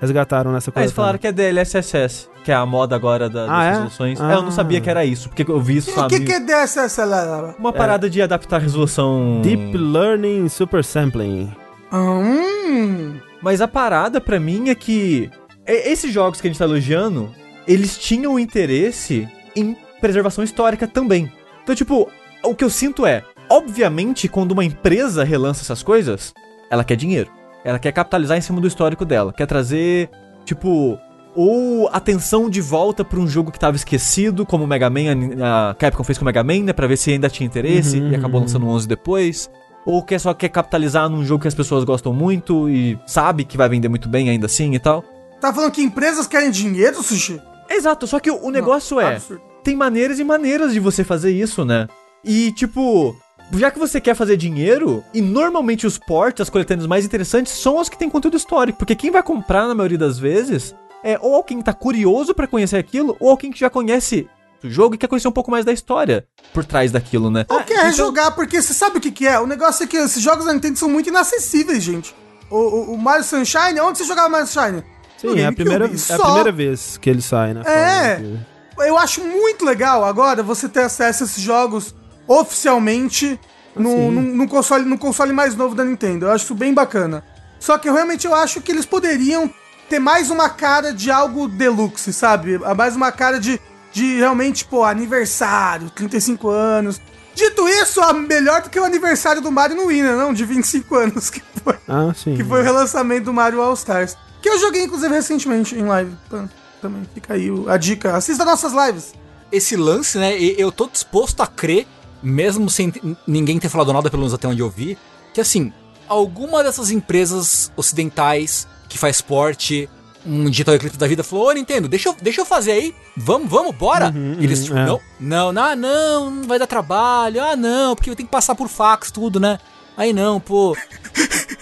S1: resgataram nessa
S4: coisa. Ah, eles falaram que é DLSS, que é a moda agora da, ah, das é? resoluções. Ah. É, eu não sabia que era isso, porque eu vi isso.
S3: O que, que é DLSS?
S4: Uma parada é. de adaptar a resolução.
S1: Deep Learning Super Sampling.
S3: Hum.
S4: Mas a parada para mim é que esses jogos que a gente tá elogiando, eles tinham interesse em preservação histórica também. Então, tipo, o que eu sinto é, obviamente, quando uma empresa relança essas coisas, ela quer dinheiro. Ela quer capitalizar em cima do histórico dela. Quer trazer, tipo, ou atenção de volta para um jogo que estava esquecido, como o Mega Man, a Capcom fez com o Mega Man, né, para ver se ainda tinha interesse uhum, e acabou lançando uhum. 11 depois. Ou quer só quer capitalizar num jogo que as pessoas gostam muito e sabe que vai vender muito bem ainda assim e tal.
S3: Tá falando que empresas querem dinheiro, Sushi?
S4: Exato, só que o negócio Não, é, absurdo. tem maneiras e maneiras de você fazer isso, né? E tipo, já que você quer fazer dinheiro, e normalmente os ports, as coletâneas mais interessantes, são as que têm conteúdo histórico. Porque quem vai comprar, na maioria das vezes, é ou alguém que tá curioso para conhecer aquilo, ou alguém que já conhece o jogo e quer conhecer um pouco mais da história por trás daquilo, né?
S3: Ou quer então... jogar, porque você sabe o que, que é? O negócio é que esses jogos da Nintendo são muito inacessíveis, gente. O, o, o Mario Sunshine, onde você jogava Mario Sunshine?
S1: Sim, é a, primeira, é a primeira vez que ele sai, né?
S3: É. Eu acho muito legal agora você ter acesso a esses jogos oficialmente no, no, no, console, no console mais novo da Nintendo. Eu acho isso bem bacana. Só que eu, realmente eu acho que eles poderiam ter mais uma cara de algo deluxe, sabe? Mais uma cara de, de realmente, pô, aniversário, 35 anos. Dito isso, melhor do que o aniversário do Mario no Wii, né? Não, de 25 anos, que foi,
S1: ah, sim,
S3: que foi o relançamento do Mario All Stars. Que eu joguei, inclusive, recentemente em live. Também fica aí a dica. Assista nossas lives.
S2: Esse lance, né? Eu tô disposto a crer mesmo sem ninguém ter falado nada, pelo menos até onde eu vi, que assim, alguma dessas empresas ocidentais que faz porte, um Digital Eclipse da vida, falou: Ô Nintendo, deixa eu, deixa eu fazer aí, vamos, vamos, bora. Uhum, e eles, tipo, é. não, não, não, ah, não, não vai dar trabalho, ah, não, porque eu tenho que passar por fax, tudo, né? Aí não, pô.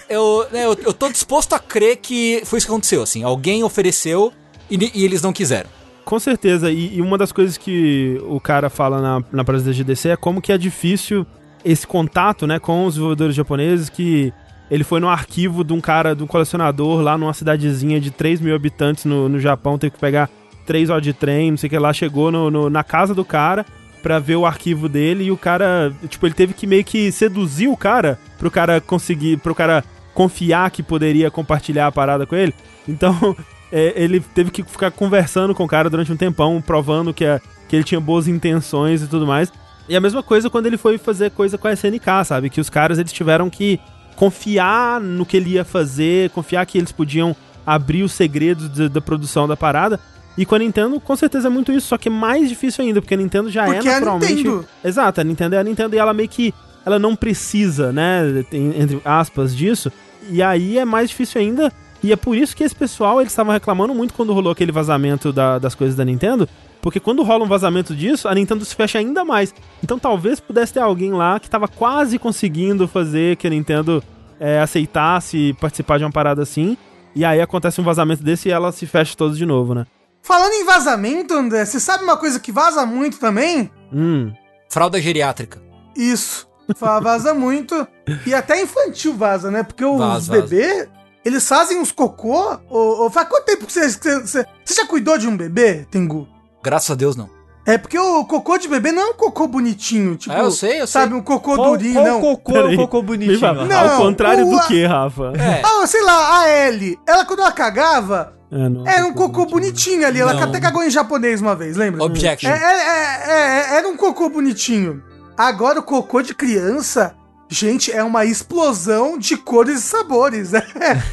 S2: eu, né, eu, eu tô disposto a crer que foi isso que aconteceu, assim. Alguém ofereceu e, e eles não quiseram.
S1: Com certeza, e, e, uma das coisas que o cara fala na, na palestra da GDC é como que é difícil esse contato, né, com os desenvolvedores japoneses, que ele foi no arquivo de um cara, de um colecionador lá numa cidadezinha de 3 mil habitantes no, no Japão, teve que pegar três horas de trem, não sei o que lá, chegou no, no, na casa do cara pra ver o arquivo dele e o cara, tipo, ele teve que meio que seduzir o cara pro cara conseguir, pro cara confiar que poderia compartilhar a parada com ele. Então, é, ele teve que ficar conversando com o cara durante um tempão, provando que, é, que ele tinha boas intenções e tudo mais. E a mesma coisa quando ele foi fazer coisa com a SNK, sabe? Que os caras eles tiveram que confiar no que ele ia fazer, confiar que eles podiam abrir os segredos de, da produção da parada. E com a Nintendo, com certeza é muito isso, só que é mais difícil ainda, porque a Nintendo já
S3: porque
S1: é naturalmente. É a Nintendo. Exato, a Nintendo é a Nintendo e ela meio que. Ela não precisa, né? Entre aspas, disso. E aí é mais difícil ainda e é por isso que esse pessoal, eles estavam reclamando muito quando rolou aquele vazamento da, das coisas da Nintendo, porque quando rola um vazamento disso, a Nintendo se fecha ainda mais. Então talvez pudesse ter alguém lá que estava quase conseguindo fazer que a Nintendo é, aceitasse participar de uma parada assim, e aí acontece um vazamento desse e ela se fecha todos de novo, né?
S3: Falando em vazamento, André, você sabe uma coisa que vaza muito também?
S1: Hum.
S2: Fralda geriátrica.
S3: Isso. Vaza muito. E até infantil vaza, né? Porque os vaza, bebês, eles fazem uns cocô? Ou, ou faz quanto tempo que você, você, você, já cuidou de um bebê, Tengu?
S2: Graças a Deus, não.
S3: É porque o cocô de bebê não é um cocô bonitinho, tipo.
S2: Ah, eu sei, eu
S3: sabe,
S2: sei.
S3: um cocô qual, durinho, qual não.
S4: cocô é um cocô bonitinho?
S1: Não, Ao contrário do que, Rafa?
S3: É. Ah, sei lá, a Ellie, ela quando ela cagava, é, não, era um cocô bonitinho, bonitinho ali. Ela não. até cagou em japonês uma vez, lembra?
S2: Objection.
S3: É, é, é, era um cocô bonitinho. Agora o cocô de criança Gente, é uma explosão de cores e sabores. Né?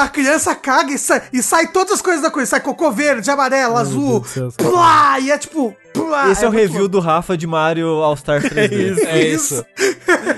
S3: a criança caga e sai, e sai todas as coisas da coisa. Sai cocô verde, amarelo, azul. Plá, e é tipo.
S4: Plá, Esse é, é o review louco. do Rafa de Mario All Star 3D.
S1: É isso. É, isso.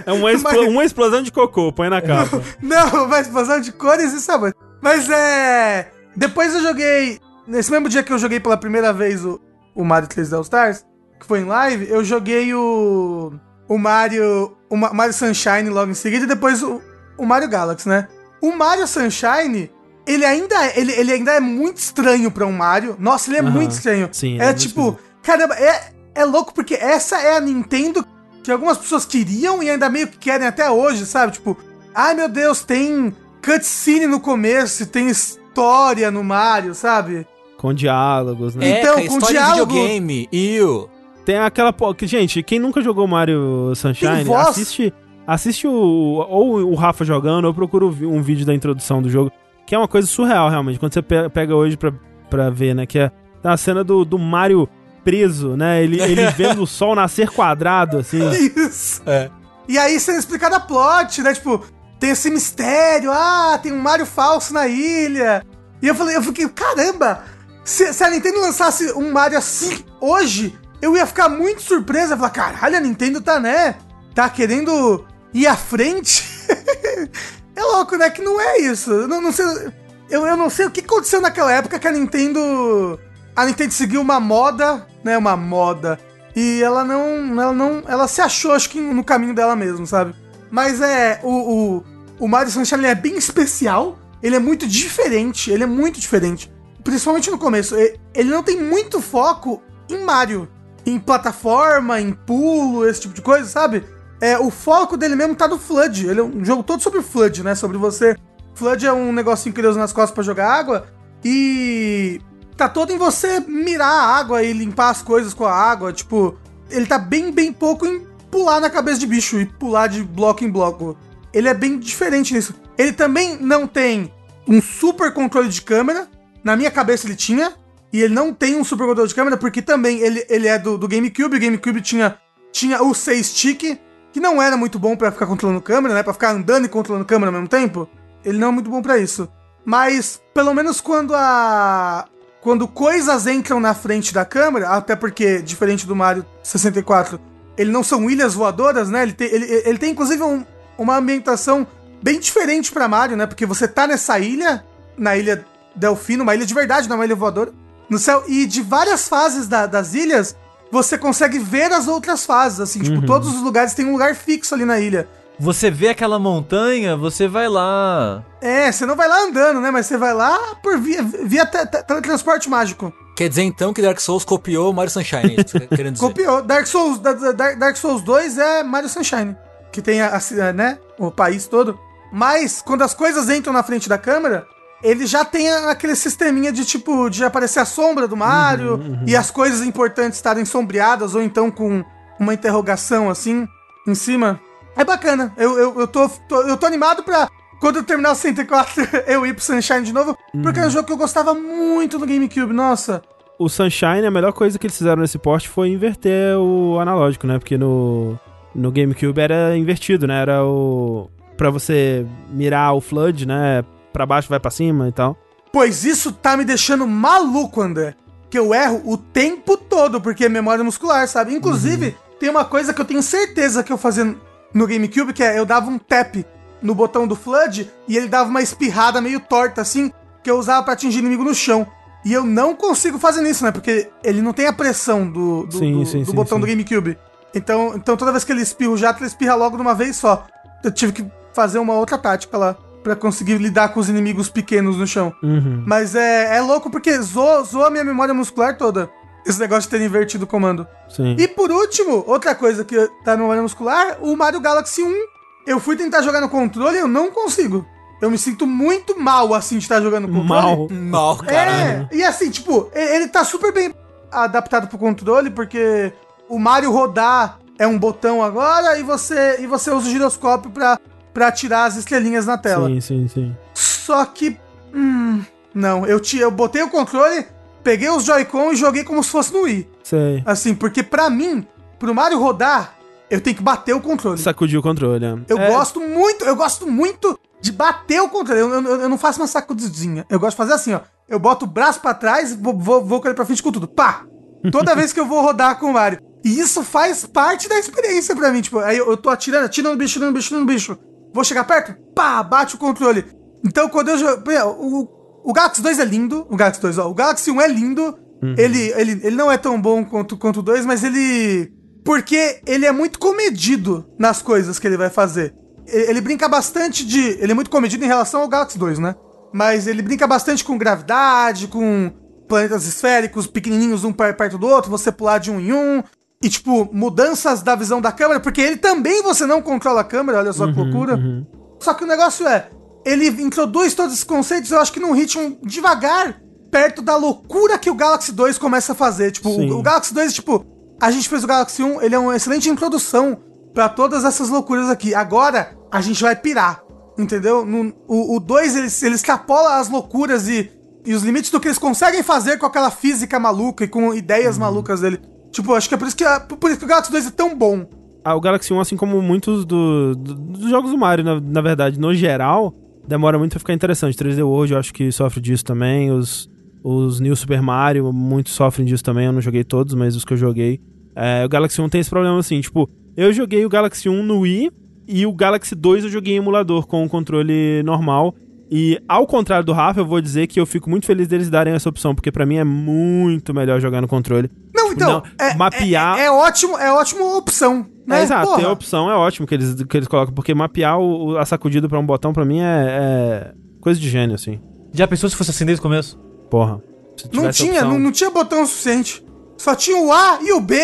S1: é uma, expl uma explosão de cocô, põe na capa.
S3: Não, uma explosão de cores e sabores. Mas é. Depois eu joguei. Nesse mesmo dia que eu joguei pela primeira vez o, o Mario 3D All Stars, que foi em live, eu joguei o o Mario, o Mario Sunshine logo em seguida e depois o, o Mario Galaxy, né? O Mario Sunshine, ele ainda, é, ele, ele ainda é muito estranho para um Mario. Nossa, ele é uhum. muito estranho. Sim, é, é tipo, caramba, é, é louco porque essa é a Nintendo que algumas pessoas queriam e ainda meio que querem até hoje, sabe? Tipo, ai meu Deus, tem cutscene no começo, tem história no Mario, sabe?
S1: Com diálogos, né?
S2: É, então, com diálogo. videogame, eu.
S1: Tem aquela. Gente, quem nunca jogou Mario Sunshine, assiste, assiste o, ou o Rafa jogando, ou procura um vídeo da introdução do jogo, que é uma coisa surreal, realmente. Quando você pega hoje pra, pra ver, né? Que é a cena do, do Mario preso, né? Ele, ele vendo o sol nascer quadrado, assim.
S3: Isso. É. E aí sendo explicado a plot, né? Tipo, tem esse mistério, ah, tem um Mario falso na ilha. E eu falei, eu fiquei, caramba, se, se a Nintendo lançasse um Mario assim hoje, eu ia ficar muito surpresa. Falar, caralho, a Nintendo tá, né? Tá querendo ir à frente. é louco, né? Que não é isso. Eu não, não sei. Eu, eu não sei o que aconteceu naquela época que a Nintendo. A Nintendo seguiu uma moda, né? Uma moda. E ela não. Ela não. Ela se achou, acho que no caminho dela mesmo, sabe? Mas é. O, o, o Mario Sunshine é bem especial. Ele é muito diferente. Ele é muito diferente. Principalmente no começo. Ele não tem muito foco em Mario em plataforma, em pulo, esse tipo de coisa, sabe? É, o foco dele mesmo tá no Flood. Ele é um jogo todo sobre Flood, né? Sobre você. Flood é um negocinho que ele usa nas costas para jogar água. E tá todo em você mirar a água e limpar as coisas com a água. Tipo, ele tá bem, bem pouco em pular na cabeça de bicho e pular de bloco em bloco. Ele é bem diferente nisso. Ele também não tem um super controle de câmera. Na minha cabeça ele tinha. E ele não tem um super controle de câmera, porque também ele, ele é do, do GameCube. O GameCube tinha, tinha o 6 stick, que não era muito bom para ficar controlando câmera, né? Pra ficar andando e controlando câmera ao mesmo tempo. Ele não é muito bom para isso. Mas, pelo menos quando a. Quando coisas entram na frente da câmera, até porque, diferente do Mario 64, ele não são ilhas voadoras, né? Ele tem, ele, ele tem inclusive um, uma ambientação bem diferente para Mario, né? Porque você tá nessa ilha, na ilha Delfino, uma ilha de verdade, não é uma ilha voadora no céu. E de várias fases da, das ilhas, você consegue ver as outras fases, assim, tipo, uhum. tipo, todos os lugares tem um lugar fixo ali na ilha.
S4: Você vê aquela montanha, você vai lá.
S3: É, você não vai lá andando, né? Mas você vai lá por via, via teletransporte mágico.
S2: Quer dizer então que Dark Souls copiou Mario Sunshine, é isso
S3: querendo dizer. Copiou. Dark Souls, Dark Souls 2 é Mario Sunshine. Que tem a, a, né, o país todo. Mas, quando as coisas entram na frente da câmera, ele já tem aquele sisteminha de tipo, de aparecer a sombra do Mario uhum, uhum. e as coisas importantes estarem sombreadas ou então com uma interrogação assim em cima. É bacana. Eu, eu, eu, tô, tô, eu tô animado pra quando eu terminar o 64 eu ir pro Sunshine de novo, uhum. porque é um jogo que eu gostava muito no GameCube, nossa.
S1: O Sunshine, a melhor coisa que eles fizeram nesse porte foi inverter o analógico, né? Porque no, no GameCube era invertido, né? Era o. Pra você mirar o Flood, né? Para baixo, vai para cima e tal.
S3: Pois isso tá me deixando maluco, André. Que eu erro o tempo todo, porque é memória muscular, sabe? Inclusive, uhum. tem uma coisa que eu tenho certeza que eu fazia no GameCube, que é eu dava um tap no botão do Flood e ele dava uma espirrada meio torta, assim, que eu usava para atingir inimigo no chão. E eu não consigo fazer isso, né? Porque ele não tem a pressão do, do, sim, do, sim, do sim, botão do GameCube. Então, então toda vez que ele espirra o jato, ele espirra logo de uma vez só. Eu tive que fazer uma outra tática lá para conseguir lidar com os inimigos pequenos no chão. Uhum. Mas é, é louco porque zoa, zoa a minha memória muscular toda. Esse negócio de ter invertido o comando. Sim. E por último, outra coisa que tá na memória muscular, o Mario Galaxy 1. Eu fui tentar jogar no controle e eu não consigo. Eu me sinto muito mal, assim, de estar jogando no
S1: controle.
S2: Mal. Mal, cara.
S3: É, e assim, tipo, ele tá super bem adaptado pro controle, porque o Mario rodar é um botão agora e você, e você usa o giroscópio pra para tirar as estrelinhas na tela.
S1: Sim, sim, sim.
S3: Só que. Hum, não, eu, te, eu botei o controle, peguei os Joy-Con e joguei como se fosse no Wii.
S1: Sei.
S3: Assim, porque para mim, pro Mario rodar, eu tenho que bater o controle.
S1: Sacudir o controle,
S3: né? Eu é. gosto muito, eu gosto muito de bater o controle. Eu, eu, eu, não faço uma sacudidinha. Eu gosto de fazer assim, ó. Eu boto o braço para trás, vou, vou, vou com ele pra frente com tudo. Pá! Toda vez que eu vou rodar com o Mario. E isso faz parte da experiência pra mim. Tipo, aí eu, eu tô atirando, atirando no bicho, atirando no bicho, atirando no bicho. Vou chegar perto, pá, bate o controle. Então quando eu jogo. O, o Galaxy 2 é lindo. O Galaxy 2, ó. O Galaxy 1 é lindo. Uhum. Ele, ele, ele não é tão bom quanto, quanto o 2, mas ele. porque ele é muito comedido nas coisas que ele vai fazer. Ele brinca bastante de. Ele é muito comedido em relação ao Galaxy 2, né? Mas ele brinca bastante com gravidade, com planetas esféricos pequenininhos um perto do outro, você pular de um em um. E, tipo, mudanças da visão da câmera, porque ele também você não controla a câmera, olha só uhum, que loucura. Uhum. Só que o negócio é, ele introduz todos esses conceitos, eu acho que num ritmo devagar, perto da loucura que o Galaxy 2 começa a fazer. Tipo, o, o, Galaxy 2, tipo, a gente fez o Galaxy 1, ele é uma excelente introdução para todas essas loucuras aqui. Agora, a gente vai pirar, entendeu? No, o, o 2, ele, ele extrapola as loucuras e, e os limites do que eles conseguem fazer com aquela física maluca e com ideias uhum. malucas dele. Tipo, acho que é por isso que, por isso que o Galaxy 2 é tão bom.
S1: Ah, o Galaxy 1, assim como muitos do, do, dos jogos do Mario, na, na verdade, no geral, demora muito a ficar interessante. 3D World eu acho que sofre disso também. Os, os New Super Mario, muitos sofrem disso também. Eu não joguei todos, mas os que eu joguei. É, o Galaxy 1 tem esse problema assim, tipo, eu joguei o Galaxy 1 no Wii e o Galaxy 2 eu joguei em emulador com o controle normal. E ao contrário do Rafa, eu vou dizer que eu fico muito feliz deles darem essa opção, porque para mim é muito melhor jogar no controle.
S3: Não, então, não, é, mapear... É, é, é, ótimo, é ótima opção, né?
S1: É, exato, Porra. ter a opção é ótimo que eles, que eles colocam, porque mapear o, a sacudida pra um botão pra mim é, é, coisa de gênio, assim.
S4: Já pensou se fosse assim desde o começo?
S1: Porra.
S3: Não tinha, não, não tinha botão suficiente. Só tinha o A e o B.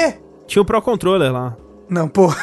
S1: Tinha o Pro Controller lá.
S3: Não, pô.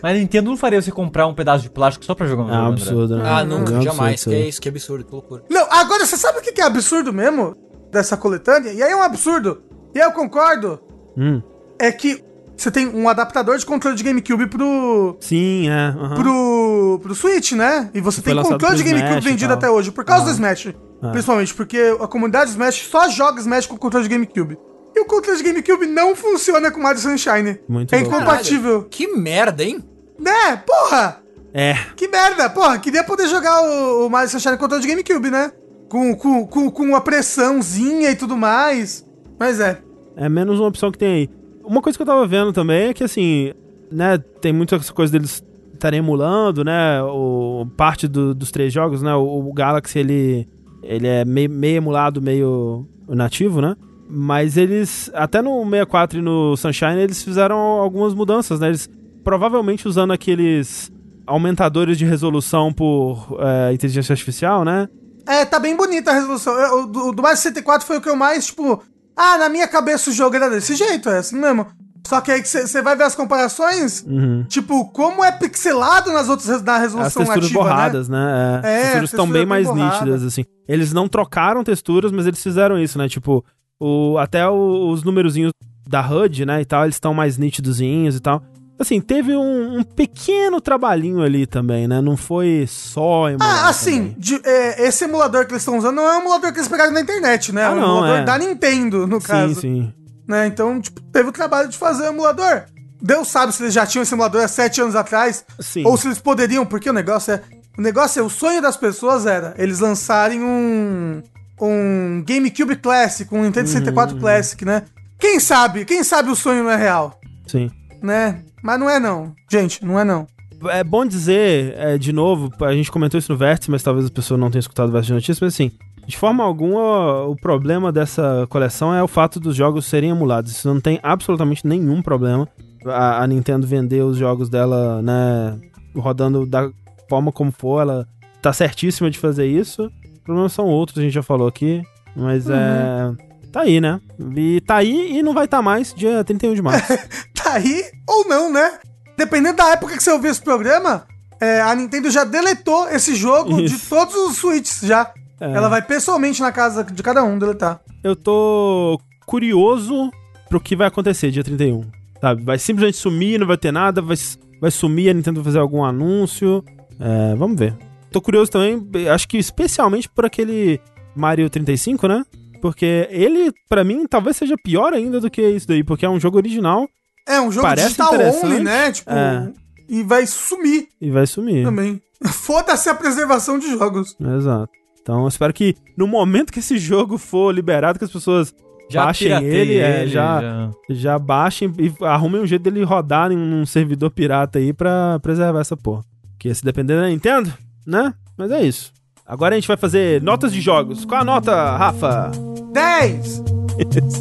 S4: Mas a Nintendo não faria você comprar um pedaço de plástico só pra jogar um
S1: é jogo. É um absurdo, né?
S2: Ah, nunca, é jamais. Absurdo, que é isso, que absurdo, que loucura.
S3: Não, agora você sabe o que é absurdo mesmo dessa coletânea? E aí é um absurdo. E eu concordo. Hum. É que você tem um adaptador de controle de GameCube pro.
S1: Sim, é.
S3: Uhum. Pro, pro Switch, né? E você tem controle de GameCube Smash vendido até hoje, por causa do Smash. É. Principalmente, porque a comunidade Smash só joga Smash com controle de GameCube. E o controle de GameCube não funciona com Mario Sunshine. Muito É louco. incompatível. Caralho,
S2: que merda, hein?
S3: Né? Porra!
S1: É.
S3: Que merda! Porra, queria poder jogar o, o Mario Sunshine com controle de GameCube, né? Com, com, com, com uma pressãozinha e tudo mais. Mas é.
S1: É menos uma opção que tem aí. Uma coisa que eu tava vendo também é que, assim, né, tem muita coisa deles estarem emulando, né, o, parte do, dos três jogos, né, o, o Galaxy, ele, ele é meio, meio emulado, meio nativo, né, mas eles, até no 64 e no Sunshine, eles fizeram algumas mudanças, né? Eles provavelmente usando aqueles aumentadores de resolução por é, inteligência artificial, né?
S3: É, tá bem bonita a resolução. O do, do Mario 64 foi o que eu mais, tipo... Ah, na minha cabeça o jogo era desse jeito, é assim mesmo. Só que aí você vai ver as comparações, uhum. tipo, como é pixelado nas outras na resolução As
S1: texturas
S3: nativa,
S1: né? borradas, né? né? É, as texturas estão bem mais borrada. nítidas, assim. Eles não trocaram texturas, mas eles fizeram isso, né? Tipo, o, até o, os numerozinhos da HUD, né, e tal, eles estão mais nítidozinhos e tal. Assim, teve um, um, pequeno trabalhinho ali também, né? Não foi só
S3: emular. Ah, assim, de, é, esse emulador que eles estão usando não é um emulador que eles pegaram na internet, né? Ah, é um não, emulador é. da Nintendo, no
S1: sim,
S3: caso.
S1: Sim, sim.
S3: Né? Então, tipo, teve o trabalho de fazer o emulador. Deus sabe se eles já tinham esse emulador há sete anos atrás. Sim. Ou se eles poderiam, porque o negócio é. O negócio é, o sonho das pessoas era eles lançarem um um GameCube Classic, um Nintendo 64 uhum. Classic, né? Quem sabe? Quem sabe o sonho não é real?
S1: Sim.
S3: Né? Mas não é não. Gente, não é não.
S1: É bom dizer, é, de novo, a gente comentou isso no Vértice, mas talvez as pessoas não tenham escutado o Vértice de notícias, mas assim, de forma alguma, o problema dessa coleção é o fato dos jogos serem emulados. Isso não tem absolutamente nenhum problema. A, a Nintendo vender os jogos dela, né, rodando da forma como for, ela tá certíssima de fazer isso problemas são outros, a gente já falou aqui. Mas uhum. é. Tá aí, né? E tá aí e não vai estar tá mais dia 31 de março.
S3: tá aí ou não, né? Dependendo da época que você ouvir esse programa, é, a Nintendo já deletou esse jogo Isso. de todos os Switches já. É. Ela vai pessoalmente na casa de cada um deletar.
S1: Eu tô curioso pro que vai acontecer dia 31. Sabe? Vai simplesmente sumir, não vai ter nada, vai, vai sumir, a Nintendo vai fazer algum anúncio. É, vamos ver tô curioso também, acho que especialmente por aquele Mario 35, né? Porque ele, para mim, talvez seja pior ainda do que isso daí, porque é um jogo original.
S3: É, um jogo
S1: parece digital only,
S3: né? Tipo, é. e vai sumir.
S1: E vai sumir.
S3: Também. Foda-se a preservação de jogos.
S1: Exato. Então, eu espero que no momento que esse jogo for liberado, que as pessoas já baixem ele, é, já, já, já baixem e arrumem um jeito dele rodar em um servidor pirata aí pra preservar essa porra. Que se depender da Nintendo, né? Mas é isso. Agora a gente vai fazer notas de jogos. Qual a nota, Rafa?
S3: 10!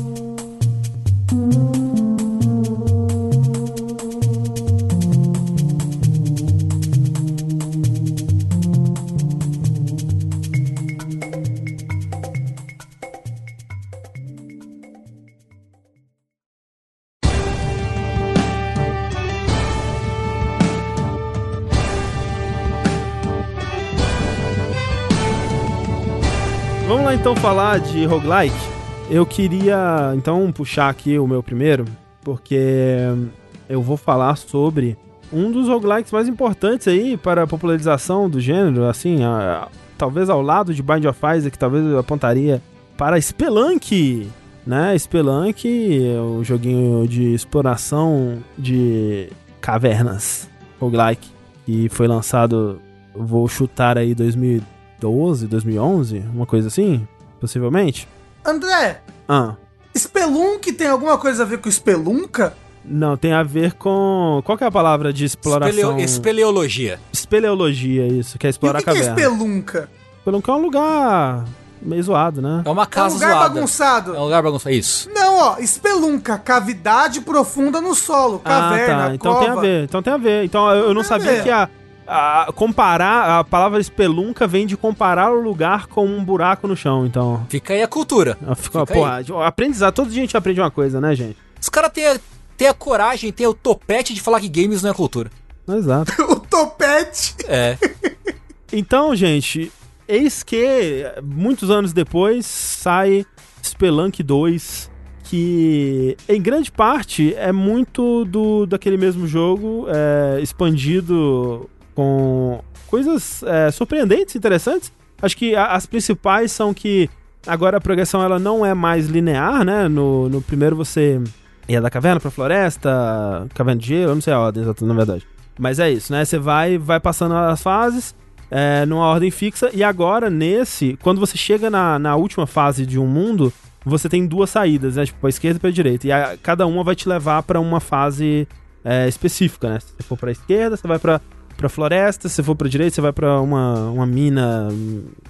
S1: Então falar de roguelike. Eu queria então puxar aqui o meu primeiro, porque eu vou falar sobre um dos roguelikes mais importantes aí para a popularização do gênero, assim, a, a, talvez ao lado de Bind of Isaac, talvez eu apontaria para Spelunk, né? Spelunk é um joguinho de exploração de cavernas, roguelike, que foi lançado, vou chutar aí 2012, 2011, uma coisa assim, possivelmente.
S3: André!
S1: Ah.
S3: Spelunk tem alguma coisa a ver com Spelunca?
S1: Não, tem a ver com. Qual que é a palavra de exploração?
S2: Espeleo... Espeleologia.
S1: Espeleologia, isso, que é explorar
S3: e o que
S1: a caverna.
S3: Que é Spelunca?
S1: Spelunca é um lugar meio zoado, né?
S2: É uma casa
S3: zoada. É um lugar
S2: zoada.
S3: bagunçado.
S2: É um lugar bagunçado, isso.
S3: Não, ó, espelunca, cavidade profunda no solo, caverna,
S1: ah, tá. Então
S3: cova.
S1: tem a ver, então tem a ver. Então eu não
S3: Tem
S1: sabia
S3: ver.
S1: que a, a- comparar, a palavra espelunca vem de comparar o lugar com um buraco no chão, então.
S2: Fica aí a cultura.
S1: Fica,
S2: Fica
S1: porra, ó, aprendizado, todo dia a gente aprende uma coisa, né, gente?
S2: Os caras têm a, têm a coragem, têm o topete de falar que games não é cultura.
S1: Exato.
S3: o topete.
S2: É.
S1: Então, gente, eis que muitos anos depois sai Spelunk 2, que em grande parte é muito do daquele mesmo jogo, é, expandido com coisas é, surpreendentes, interessantes. Acho que a- as principais são que agora a progressão ela não é mais linear, né? No, no primeiro você ia da caverna pra floresta, caverna de gelo, não sei a ordem exata, na verdade. Mas é isso, né? Você vai, vai passando as fases é, numa ordem fixa. E agora, nesse, quando você chega na, na última fase de um mundo, você tem duas saídas, né? Tipo, pra esquerda e pra direita. E a- cada uma vai te levar pra uma fase é, específica, né? Se você for pra esquerda, você vai pra, pra floresta. Se você for pra direita, você vai pra uma, uma mina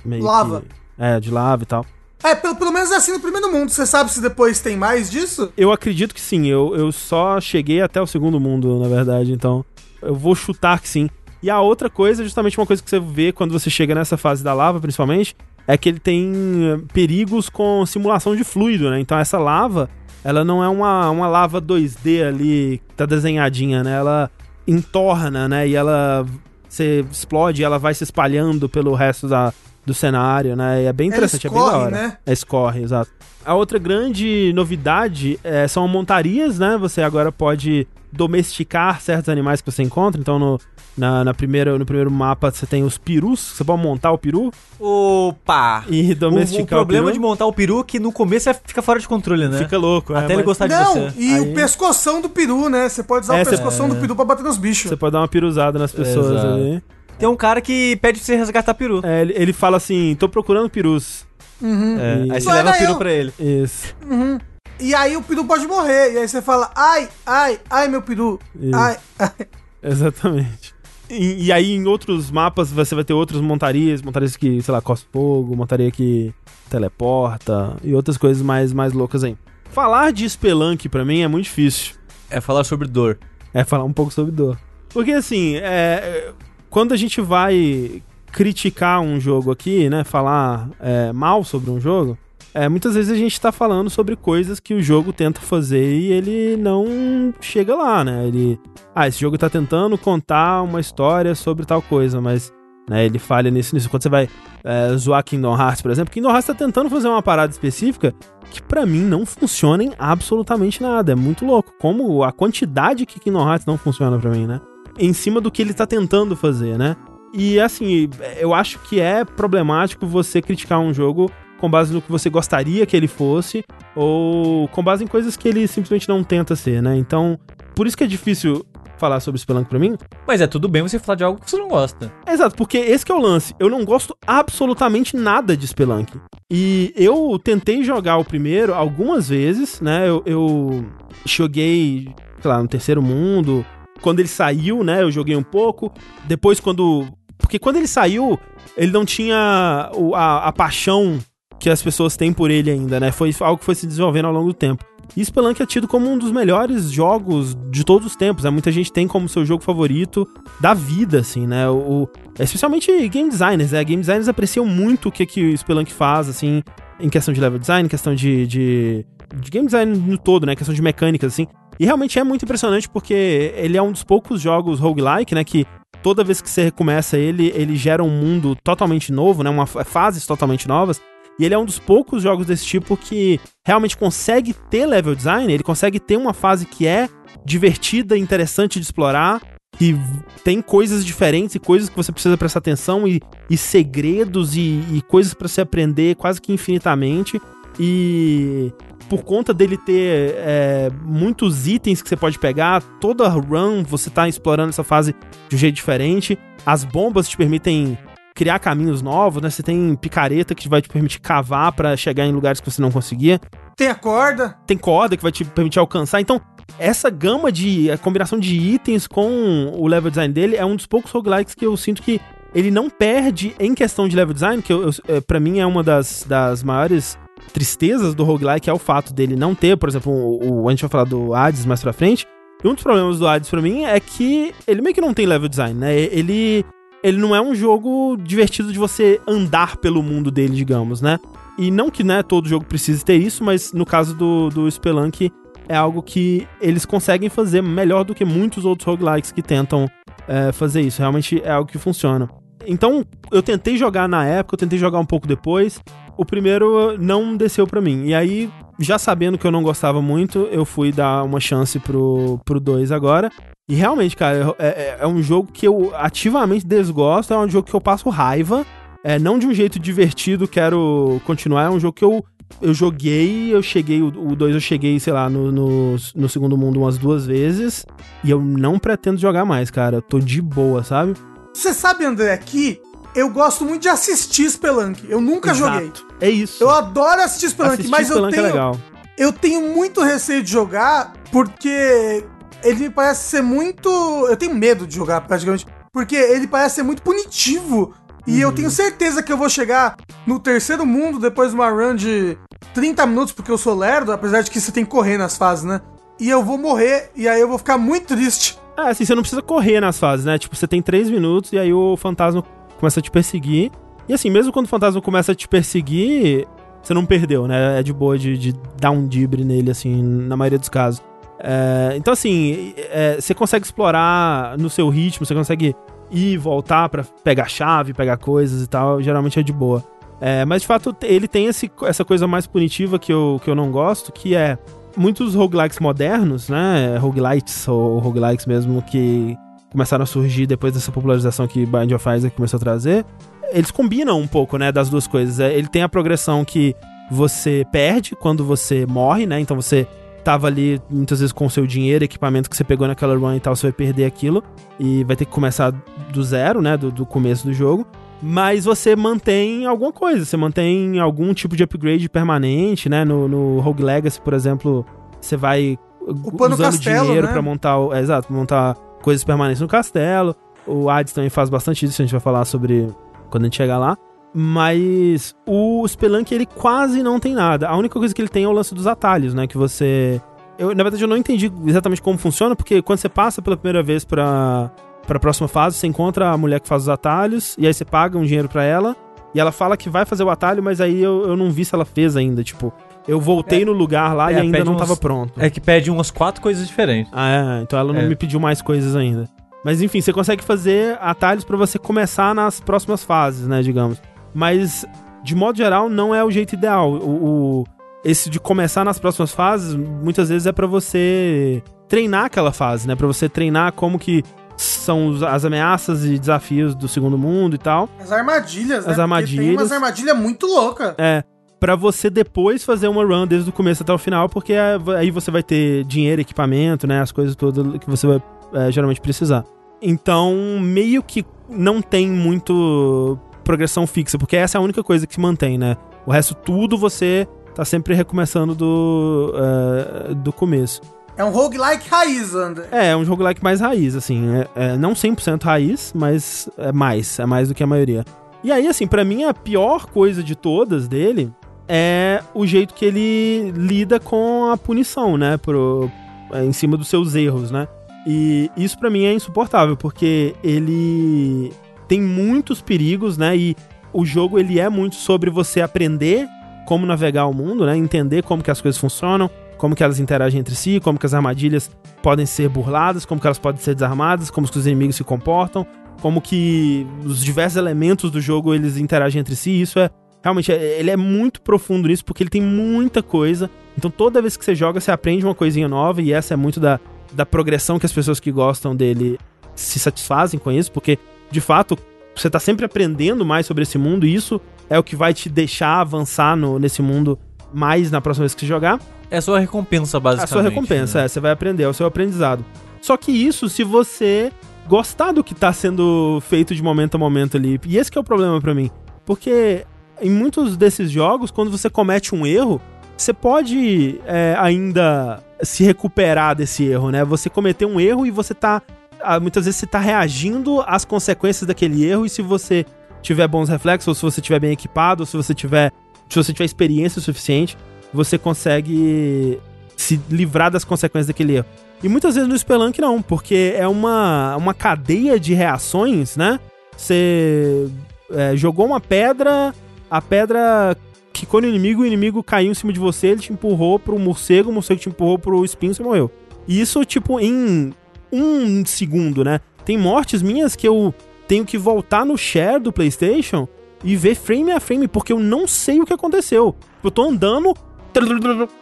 S1: meio
S3: Lava.
S1: que- é, de lava e tal.
S3: É, pelo, pelo menos é assim no primeiro mundo. Você sabe se depois tem mais disso?
S1: Eu acredito que sim. Eu, eu só cheguei até o segundo mundo, na verdade. Então, eu vou chutar que sim. E a outra coisa, justamente uma coisa que você vê quando você chega nessa fase da lava, principalmente, é que ele tem eh, perigos com simulação de fluido, né? Então, essa lava, ela não é uma, uma lava 2D ali, que tá desenhadinha, né? Ela entorna, né? E ela você explode e ela vai se espalhando pelo resto da, do cenário, né? E é bem interessante, é bem da
S3: escorre,
S1: hora.
S3: né?
S1: É, escorre, exato. A outra grande novidade é, são montarias, né? Você agora pode domesticar certos animais que você encontra. Então, no, na, na primeira, no primeiro mapa, você tem os perus. Você pode montar o peru
S4: Opa!
S1: e
S4: O,
S1: domesticar
S4: o problema
S1: peru.
S4: de montar o peru é que no começo é, fica fora de controle, né?
S1: Fica louco. é,
S4: Até ele
S1: mas
S4: gostar de
S3: Não,
S4: você.
S3: e
S1: Aí-
S3: o pescoção do peru, né? Você pode usar
S1: É,
S3: o pescoção do peru pra bater nos bichos.
S1: Você pode dar uma piruzada nas pessoas
S4: Exato.
S1: ali.
S4: Tem um cara que pede pra você resgatar peru.
S1: É, ele, ele fala assim: tô procurando perus.
S3: Uhum.
S4: É,
S1: E-
S4: Aí você
S3: Vai
S4: leva o peru pra ele.
S1: Isso.
S3: Uhum. E aí o peru pode morrer. E aí você fala, ai, ai, ai, meu peru.
S1: Isso.
S3: Ai, ai.
S1: Exatamente. E, e aí, em outros mapas, você vai ter outras montarias, montarias que, sei lá, cospe fogo, montaria que teleporta e outras coisas mais, mais loucas aí. Falar de Spelunk pra mim é muito difícil.
S4: É falar sobre dor.
S1: É falar um pouco sobre dor. Porque assim, é, quando a gente vai criticar um jogo aqui, né? Falar é, mal sobre um jogo, é, muitas vezes a gente tá falando sobre coisas que o jogo tenta fazer e ele não chega lá, né? Ele. Ah, esse jogo tá tentando contar uma história sobre tal coisa, mas né, ele falha nisso, nisso. Quando você vai é, zoar Kingdom Hearts, por exemplo, Kingdom Hearts tá tentando fazer uma parada específica que pra mim não funciona em absolutamente nada. É muito louco. Como a quantidade que Kingdom Hearts não funciona pra mim, né? Em cima do que ele tá tentando fazer, né? E assim, eu acho que é problemático você criticar um jogo com base no que você gostaria que ele fosse ou com base em coisas que ele simplesmente não tenta ser, né? Então, por isso que é difícil falar sobre Spelunk pra mim.
S4: Mas é tudo bem você falar de algo que você não gosta.
S1: Exato, porque esse que é o lance. Eu não gosto absolutamente nada de Spelunk. E eu tentei jogar o primeiro algumas vezes, né? Eu, eu joguei, sei lá, no terceiro mundo. Quando ele saiu, né? Eu joguei um pouco. Depois, quando. Porque quando ele saiu, ele não tinha a, a paixão que as pessoas têm por ele ainda, né? Foi algo que foi se desenvolvendo ao longo do tempo. E Spelunk é tido como um dos melhores jogos de todos os tempos, né? Muita gente tem como seu jogo favorito da vida, assim, né? O, especialmente game designers, né? Game designers apreciam muito o que, que o Spelunk faz, assim, em questão de level design, em questão de, de, de game design no todo, né? Questão de mecânicas, assim. E realmente é muito impressionante porque ele é um dos poucos jogos roguelike, né? Que toda vez que você recomeça ele, ele gera um mundo totalmente novo, né? Uma, fases totalmente novas. E ele é um dos poucos jogos desse tipo que realmente consegue ter level design, ele consegue ter uma fase que é divertida, interessante de explorar, que tem coisas diferentes e coisas que você precisa prestar atenção e, e segredos e, e coisas para se aprender quase que infinitamente. E por conta dele ter é, muitos itens que você pode pegar, toda run você tá explorando essa fase de um jeito diferente. As bombas te permitem criar caminhos novos, né? Você tem picareta que vai te permitir cavar para chegar em lugares que você não conseguia.
S3: Tem a corda.
S1: Tem corda que vai te permitir alcançar. Então, essa gama de a combinação de itens com o level design dele é um dos poucos roguelikes que eu sinto que ele não perde em questão de level design, que eu, eu, é, para mim é uma das, das maiores tristezas do roguelike é o fato dele não ter, por exemplo, o, o, a gente vai falar do Hades mais pra frente. E um dos problemas do Hades pra mim é que ele meio que não tem level design, né? Ele ele não é um jogo divertido de você andar pelo mundo dele, digamos, né? E não que né, todo jogo precise ter isso, mas no caso do, do Spelunk é algo que eles conseguem fazer melhor do que muitos outros roguelikes que tentam é, fazer isso. Realmente é algo que funciona. Então, eu tentei jogar na época, eu tentei jogar um pouco depois. O primeiro não desceu para mim. E aí, já sabendo que eu não gostava muito, eu fui dar uma chance pro 2 pro dois agora. E realmente, cara, é, é, é, um jogo que eu ativamente desgosto, é um jogo que eu passo raiva. É, não de um jeito divertido, quero continuar. É um jogo que eu, eu joguei, eu cheguei, o 2 eu cheguei, sei lá, no, no, no, segundo mundo umas duas vezes. E eu não pretendo jogar mais, cara. Eu tô de boa, sabe?
S3: Você sabe, André, que eu gosto muito de assistir Spelunk. Eu nunca Exato. joguei.
S1: É isso.
S3: Eu adoro assistir Spelunk, assistir mas Spelunk eu é tenho. É legal. Eu tenho muito receio de jogar porque ele me parece ser muito. Eu tenho medo de jogar praticamente. Porque ele parece ser muito punitivo. E uhum. eu tenho certeza que eu vou chegar no terceiro mundo depois de uma run de 30 minutos, porque eu sou lerdo, apesar de que você tem que correr nas fases, né? E eu vou morrer, e aí eu vou ficar muito triste.
S1: Ah, assim, você não precisa correr nas fases, né? Tipo, você tem 3 minutos e aí o fantasma começa a te perseguir. E assim, mesmo quando o fantasma começa a te perseguir, você não perdeu, né? É de boa de, de dar um dibre nele, assim, na maioria dos casos. É, então, assim, é, você consegue explorar no seu ritmo, você consegue ir e voltar para pegar chave, pegar coisas e tal, geralmente é de boa. É, mas de fato, ele tem esse, essa coisa mais punitiva que eu, que eu não gosto, que é muitos roguelikes modernos, né? Roguelites ou roguelikes mesmo, que começaram a surgir depois dessa popularização que Bind of Isaac começou a trazer. Eles combinam um pouco, né, das duas coisas. É, ele tem a progressão que você perde quando você morre, né? Então você tava ali muitas vezes com o seu dinheiro, equipamento que você pegou naquela run e tal, você vai perder aquilo e vai ter que começar do zero, né, do, do começo do jogo. Mas você mantém alguma coisa, você mantém algum tipo de upgrade permanente, né? No, no Rogue Legacy, por exemplo, você vai
S3: Upando usando castelo,
S1: dinheiro
S3: né?
S1: para montar, é, exato, montar coisas permanentes no castelo. O Hades também faz bastante isso, a gente vai falar sobre quando a gente chegar lá. Mas o Spelunk, ele quase não tem nada. A única coisa que ele tem é o lance dos atalhos, né? Que você. Eu, na verdade, eu não entendi exatamente como funciona, porque quando você passa pela primeira vez pra, pra próxima fase, você encontra a mulher que faz os atalhos, e aí você paga um dinheiro pra ela, e ela fala que vai fazer o atalho, mas aí eu, eu não vi se ela fez ainda. Tipo, eu voltei é, no lugar lá é, e ainda não uns, tava pronto.
S4: É que pede umas quatro coisas diferentes.
S1: Ah, é. Então ela não é. me pediu mais coisas ainda. Mas enfim, você consegue fazer atalhos para você começar nas próximas fases, né, digamos. Mas, de modo geral, não é o jeito ideal. O, o esse de começar nas próximas fases, muitas vezes é para você treinar aquela fase, né? Para você treinar como que são as ameaças e desafios do segundo mundo e tal.
S3: As armadilhas,
S1: As
S3: né?
S1: armadilhas. tem
S3: umas armadilhas muito loucas.
S1: É. Pra você depois fazer uma run desde o começo até o final, porque aí você vai ter dinheiro, equipamento, né? As coisas todas que você vai é, geralmente precisar. Então, meio que não tem muito progressão fixa, porque essa é a única coisa que mantém, né? O resto tudo você tá sempre recomeçando do, uh, do começo.
S3: É um roguelike raiz, André.
S1: É, é um roguelike mais raiz, assim. É, é não 100% raiz, mas é mais. É mais do que a maioria. E aí, assim, para mim a pior coisa de todas dele é o jeito que ele lida com a punição, né? Pro, é, em cima dos seus erros, né? E isso para mim é insuportável, porque ele tem muitos perigos, né? E o jogo ele é muito sobre você aprender como navegar o mundo, né? Entender como que as coisas funcionam, como que elas interagem entre si, como que as armadilhas podem ser burladas, como que elas podem ser desarmadas, como que os inimigos se comportam, como que os diversos elementos do jogo eles interagem entre si. Isso é realmente, é, ele é muito profundo nisso, porque ele tem muita coisa. Então toda vez que você joga, você aprende uma coisinha nova, e essa é muito da, da progressão que as pessoas que gostam dele se satisfazem com isso, porque, de fato, você tá sempre aprendendo mais sobre esse mundo, e isso é o que vai te deixar avançar no, nesse mundo mais na próxima vez que você jogar.
S4: É a sua recompensa, basicamente.
S1: É a sua recompensa, né? é, você vai aprender, é o seu aprendizado. Só que isso se você gostar do que tá sendo feito de momento a momento ali. E esse é o problema para mim. Porque em muitos desses jogos, quando você comete um erro, você pode é, ainda se recuperar desse erro, né? Você cometeu um erro e você tá. Ah, muitas vezes você tá reagindo às consequências daquele erro, e se você tiver bons reflexos, ou se você tiver bem equipado, ou se você tiver. Se você tiver experiência suficiente, você consegue se livrar das consequências daquele erro. E muitas vezes no Spelunk não, porque é uma, uma cadeia de reações, né? Você é, jogou uma pedra, a pedra quicou no inimigo, o inimigo caiu em cima de você, ele te empurrou pro morcego, o morcego te empurrou pro espinho, você morreu. E isso, tipo, em um segundo, né? Tem mortes minhas que eu tenho que voltar no share do PlayStation e ver frame a frame, porque eu não sei o que aconteceu. Eu tô andando,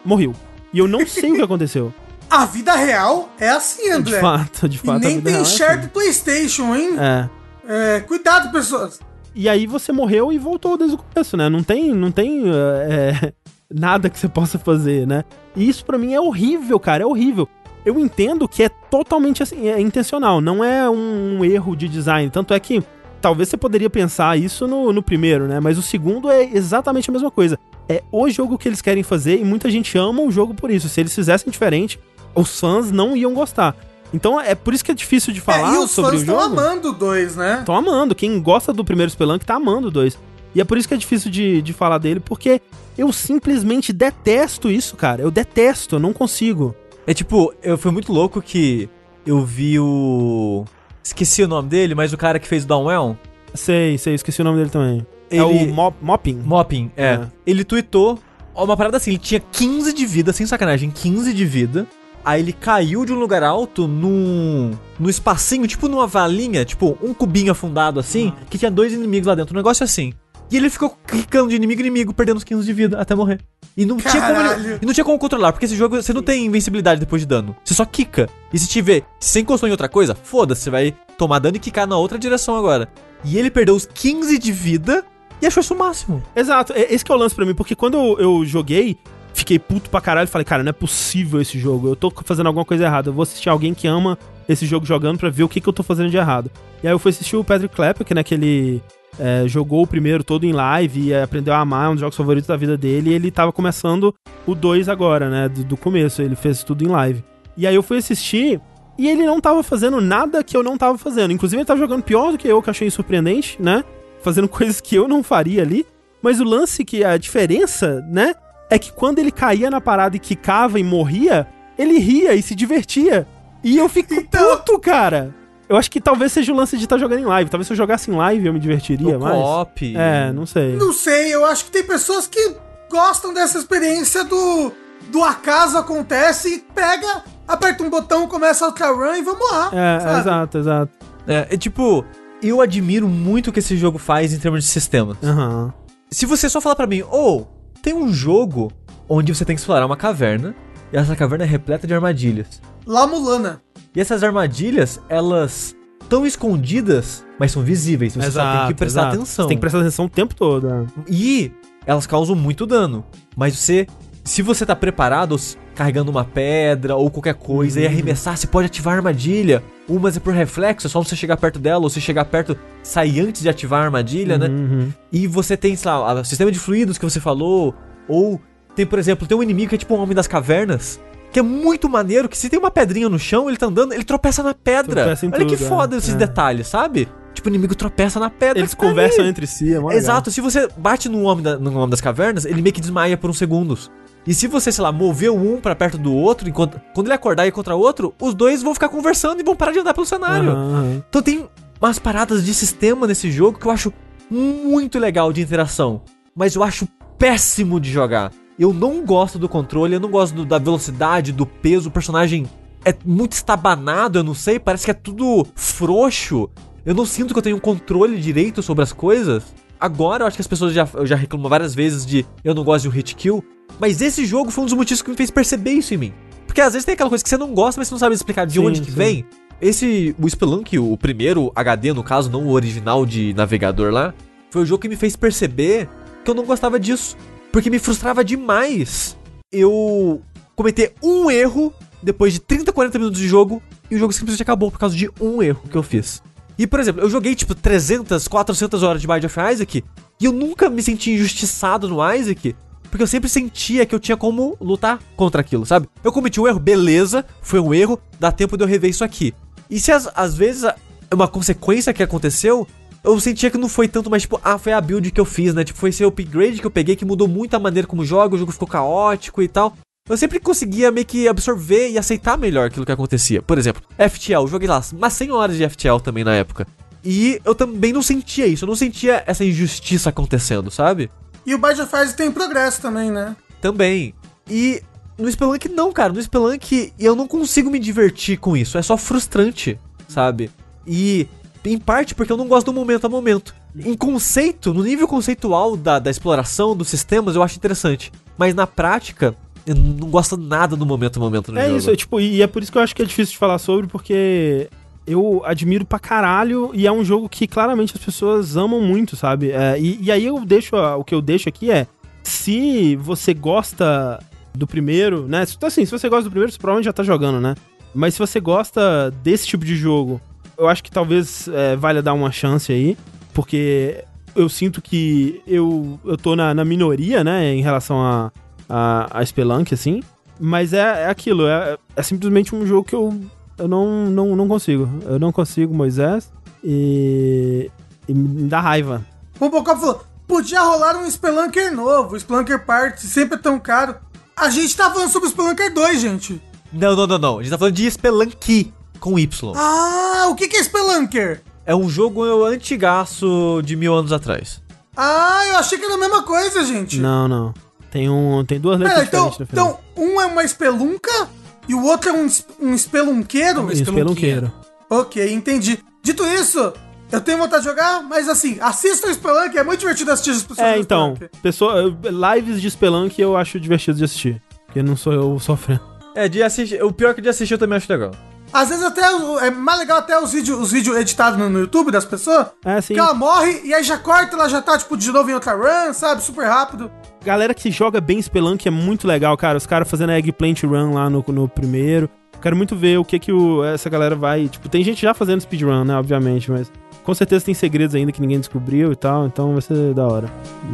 S1: morreu. E eu não sei o que aconteceu.
S3: A vida real é assim, André.
S1: De fato, de fato.
S3: E nem tem share é assim. do PlayStation, hein?
S1: É.
S3: é. Cuidado, pessoas.
S1: E aí você morreu e voltou desde o começo, né? Não tem, não tem é, nada que você possa fazer, né? E isso para mim é horrível, cara, é horrível. Eu entendo que é totalmente assim, é intencional, não é um erro de design. Tanto é que talvez você poderia pensar isso no, no primeiro, né? Mas o segundo é exatamente a mesma coisa. É o jogo que eles querem fazer e muita gente ama o jogo por isso. Se eles fizessem diferente, os fãs não iam gostar. Então é por isso que é difícil de falar é, sobre o jogo. E os fãs
S3: estão amando o 2, né?
S1: Estão amando. Quem gosta do primeiro Spelunk tá amando o 2. E é por isso que é difícil de, de falar dele, porque eu simplesmente detesto isso, cara. Eu detesto, eu não consigo.
S4: É tipo, eu foi muito louco que eu vi o. Esqueci o nome dele, mas o cara que fez o Downwell.
S1: Sei, sei, esqueci o nome dele também. Ele... É o Mop, Mopping?
S4: Mopping, é. é. Ele tweetou uma parada assim, ele tinha 15 de vida, sem sacanagem, 15 de vida. Aí ele caiu de um lugar alto num, num espacinho, tipo numa valinha, tipo um cubinho afundado assim, que tinha dois inimigos lá dentro, um negócio assim. E ele ficou clicando de inimigo em inimigo, perdendo os 15 de vida até morrer. E não, tinha como e não tinha como controlar, porque esse jogo você não tem invencibilidade depois de dano. Você só quica. E se tiver, se você encostou em outra coisa, foda-se, você vai tomar dano e quicar na outra direção agora. E ele perdeu os 15 de vida e achou isso o máximo.
S1: Exato, esse que é o lance pra mim, porque quando eu, eu joguei, fiquei puto pra caralho e falei, cara, não é possível esse jogo, eu tô fazendo alguma coisa errada, eu vou assistir alguém que ama esse jogo jogando pra ver o que, que eu tô fazendo de errado. E aí eu fui assistir o Patrick Clapper, que naquele... É, jogou o primeiro todo em live e aprendeu a amar, é um dos jogos favoritos da vida dele, e ele tava começando o 2 agora, né, do, do começo, ele fez tudo em live. E aí eu fui assistir, e ele não tava fazendo nada que eu não tava fazendo. Inclusive, ele tava jogando pior do que eu, que achei surpreendente, né? Fazendo coisas que eu não faria ali. Mas o lance que a diferença, né? é que quando ele caía na parada e quicava e morria, ele ria e se divertia. E eu fico então... puto, cara. Eu acho que talvez seja o lance de estar tá jogando em live. Talvez se eu jogasse em live eu me divertiria mais.
S4: Cop.
S1: É, não sei.
S3: Não sei, eu acho que tem pessoas que gostam dessa experiência do do acaso acontece e pega, aperta um botão, começa a outrun e vamos lá.
S1: É, sabe? exato, exato.
S4: É, é, tipo, eu admiro muito o que esse jogo faz em termos de sistemas.
S1: Uhum.
S4: Se você só falar para mim, ou oh, tem um jogo onde você tem que explorar uma caverna e essa caverna é repleta de armadilhas.
S3: La Mulana.
S4: E essas armadilhas, elas estão escondidas, mas são visíveis. Você exato, só tem que prestar exato. atenção. Você
S1: tem que prestar atenção o tempo todo. Né?
S4: E elas causam muito dano. Mas você, se você tá preparado, carregando uma pedra ou qualquer coisa uhum. e arremessar, você pode ativar a armadilha. Umas é por reflexo, é só você chegar perto dela, ou se chegar perto, sair antes de ativar a armadilha, né?
S1: uhum. né?
S4: E você tem, sei lá, o sistema de fluidos que você falou, ou tem, por exemplo, tem um inimigo que é tipo um homem das cavernas, que é muito maneiro, que se tem uma pedrinha no chão, ele tá andando, ele tropeça na pedra. Tropeça Olha que foda é. esses é. detalhes, sabe? Tipo, o inimigo tropeça na pedra.
S1: Eles conversam entre si, é
S4: Exato, se você bate no homem, da, no homem das cavernas, ele meio que desmaia por uns segundos. E se você, sei lá, mover um para perto do outro, enquanto quando ele acordar e contra o outro, os dois vão ficar conversando e vão parar de andar pelo cenário. Uhum. Então tem umas paradas de sistema nesse jogo que eu acho muito legal de interação, mas eu acho péssimo de jogar. Eu não gosto do controle, eu não gosto do, da velocidade, do peso, o personagem é muito estabanado, eu não sei, parece que é tudo frouxo. Eu não sinto que eu tenho um controle direito sobre as coisas. agora eu acho que as pessoas já, já reclamam várias vezes de eu não gosto de um hit kill, mas esse jogo foi um dos motivos que me fez perceber isso em mim. Porque às vezes tem aquela coisa que você não gosta, mas você não sabe explicar de sim, onde que sim. vem. Esse, o Spelunk, o primeiro HD no caso, não o original de navegador lá, foi o jogo que me fez perceber que eu não gostava disso. Porque me frustrava demais eu cometer um erro depois de 30, 40 minutos de jogo e o jogo simplesmente acabou por causa de um erro que eu fiz. E, por exemplo, eu joguei tipo 300, 400 horas de Bind of Isaac e eu nunca me senti injustiçado no Isaac porque eu sempre sentia que eu tinha como lutar contra aquilo, sabe? Eu cometi um erro, beleza, foi um erro, dá tempo de eu rever isso aqui. E se às, vezes é uma consequência que aconteceu, eu sentia que não foi tanto mais tipo, ah, foi a build que eu fiz, né? Tipo, foi esse upgrade que eu peguei que mudou muito a maneira como joga, o jogo ficou caótico e tal. Eu sempre conseguia meio que absorver e aceitar melhor aquilo que acontecia. Por exemplo, FTL, eu joguei lá umas 100 horas de FTL também na época. E eu também não sentia isso, eu não sentia essa injustiça acontecendo, sabe?
S3: E o Bind of tem progresso também, né?
S4: Também. E no Spelunk não, cara. No Spelunk eu não consigo me divertir com isso. É só frustrante, sabe? E em parte porque eu não gosto do momento a momento. Em conceito, no nível conceitual da, da exploração dos sistemas, eu acho interessante. Mas na prática, eu não gosto nada do momento a momento no
S1: é
S4: jogo.
S1: isso, é tipo, e é por isso que eu acho que é difícil de falar sobre, porque eu admiro pra caralho e é um jogo que claramente as pessoas amam muito, sabe? É, e, e, aí eu deixo, o que eu deixo aqui é, se você gosta do primeiro, né? Então, assim, se você gosta do primeiro, você provavelmente já tá jogando, né? Mas se você gosta desse tipo de jogo, eu acho que talvez é, valha dar uma chance aí, porque eu sinto que eu, eu tô na, na minoria, né, em relação a, a, a Spelunk, assim. Mas é, é aquilo, é, é simplesmente um jogo que eu eu não, não, não consigo. Eu não consigo, Moisés. E. E me dá raiva.
S3: O Bocop falou: podia rolar um Spelunker novo. O Spelunker Party sempre é tão caro. A gente tá falando sobre o Spelunker 2, gente.
S4: Não, não, não, não. A gente tá falando de Spelunky com Y.
S3: Ah, o que, que é Spelunker?
S4: É um jogo antigaço de mil anos atrás.
S3: Ah, eu achei que era a mesma coisa, gente.
S1: Não, não. Tem, um, tem duas letras
S3: então, diferentes no final. Então, um é uma espelunca e o outro é um, um espelunqueiro? Um
S1: espelunqueiro.
S3: Ok, entendi. Dito isso, eu tenho vontade de jogar, mas assim, assista o Spelunk, é muito divertido assistir as
S1: pessoas. É, então, pessoa, lives de Spelunk eu acho divertido de assistir. Porque não sou eu sofrendo.
S4: É, de assistir. O pior que de assistir eu também acho legal.
S3: Às vezes até é mais legal até os vídeos os vídeos editados no, no, YouTube das pessoas.
S1: É, sim.
S3: Que ela morre e aí já corta, ela já tá, tipo, de novo em outra run, sabe? Super rápido.
S1: Galera que joga bem Spelunk é muito legal, cara. Os caras fazendo a Eggplant Run lá no, no primeiro. Quero muito ver o que que o, essa galera vai. Tipo, tem gente já fazendo speedrun, né? Obviamente, mas com certeza tem segredos ainda que ninguém descobriu e tal, então vai ser da hora.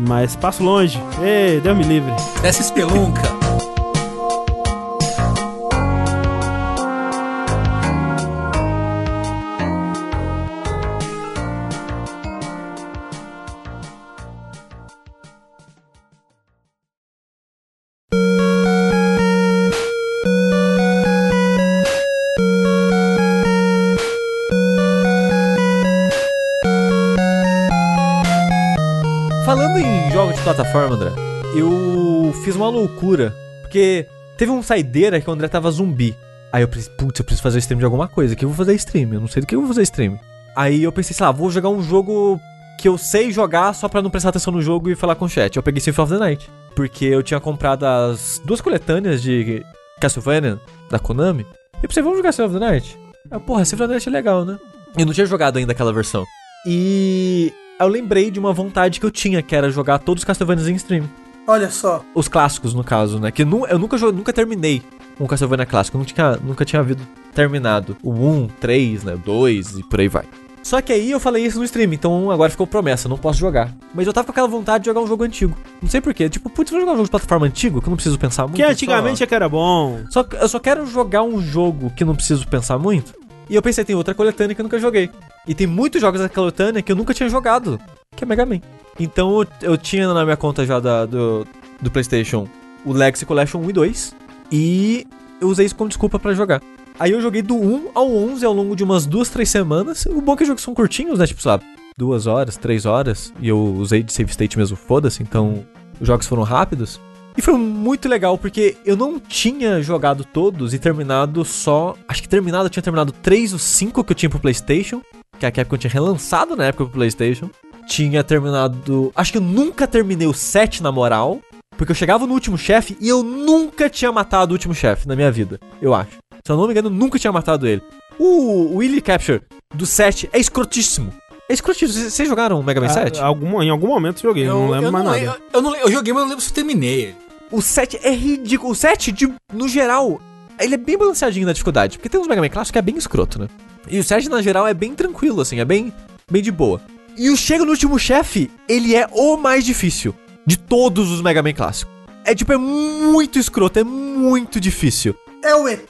S1: Mas passo longe. Ei, Deus me livre.
S2: Essa espelunca.
S4: Plataforma, André, eu fiz uma loucura. Porque teve um saideira que o André tava zumbi. Aí eu pensei, putz, eu preciso fazer stream de alguma coisa. que eu vou fazer stream? Eu não sei do que eu vou fazer stream. Aí eu pensei, sei lá, vou jogar um jogo que eu sei jogar só pra não prestar atenção no jogo e falar com o chat. Eu peguei Symphony of the Night. Porque eu tinha comprado as duas coletâneas de Castlevania da Konami. E eu pensei, vamos jogar Symphony of the Night? Ah, porra, Symphony of the Night é legal, né? Eu não tinha jogado ainda aquela versão. E eu lembrei de uma vontade que eu tinha, que era jogar todos os Castlevania em stream.
S3: Olha só.
S4: Os clássicos, no caso, né? Que eu nunca, nunca terminei um Castlevania clássico. Eu não tinha, nunca tinha havido terminado. O 1, 3, né? 2 e por aí vai. Só que aí eu falei isso no stream, então agora ficou promessa, não posso jogar. Mas eu tava com aquela vontade de jogar um jogo antigo. Não sei porquê. Tipo, putz, vou jogar um jogo de plataforma antigo que eu não preciso pensar muito.
S1: Que antigamente só... é que era bom.
S4: Só, eu só quero jogar um jogo que não preciso pensar muito. E eu pensei, tem outra coletânea que eu nunca joguei. E tem muitos jogos da coletânea que eu nunca tinha jogado que é Mega Man. Então eu, eu tinha na minha conta já da, do, do PlayStation o Legacy Collection 1 e 2 e eu usei isso como desculpa para jogar. Aí eu joguei do 1 ao 11 ao longo de umas duas, três semanas. O bom é que os jogos são curtinhos, né? Tipo, sabe, duas horas, três horas. E eu usei de save state mesmo, foda-se. Então os jogos foram rápidos. E foi muito legal porque eu não tinha jogado todos e terminado só. Acho que terminado, eu tinha terminado 3 ou 5 que eu tinha pro PlayStation. Que a Capcom tinha relançado na época pro PlayStation. tinha terminado. Acho que eu nunca terminei o 7 na moral. Porque eu chegava no último chefe e eu nunca tinha matado o último chefe na minha vida, eu acho. Se eu não me engano, eu nunca tinha matado ele. O Willy Capture do 7 é escrotíssimo. É escrotíssimo. Vocês jogaram o Mega Man 7?
S1: Ah, algum, em algum momento joguei, eu, não lembro mais não nada.
S2: Eu, eu, não, eu joguei, mas eu não lembro se eu terminei ele.
S4: O 7 é ridículo. O 7, de, no geral, ele é bem balanceadinho na dificuldade. Porque tem uns Mega Man clássicos que é bem escroto, né? E o 7, na geral, é bem tranquilo, assim, é bem, bem de boa. E o Chega no último chefe, ele é o mais difícil de todos os Mega Man clássicos. É tipo, é muito escroto, é muito difícil.
S3: É o ET?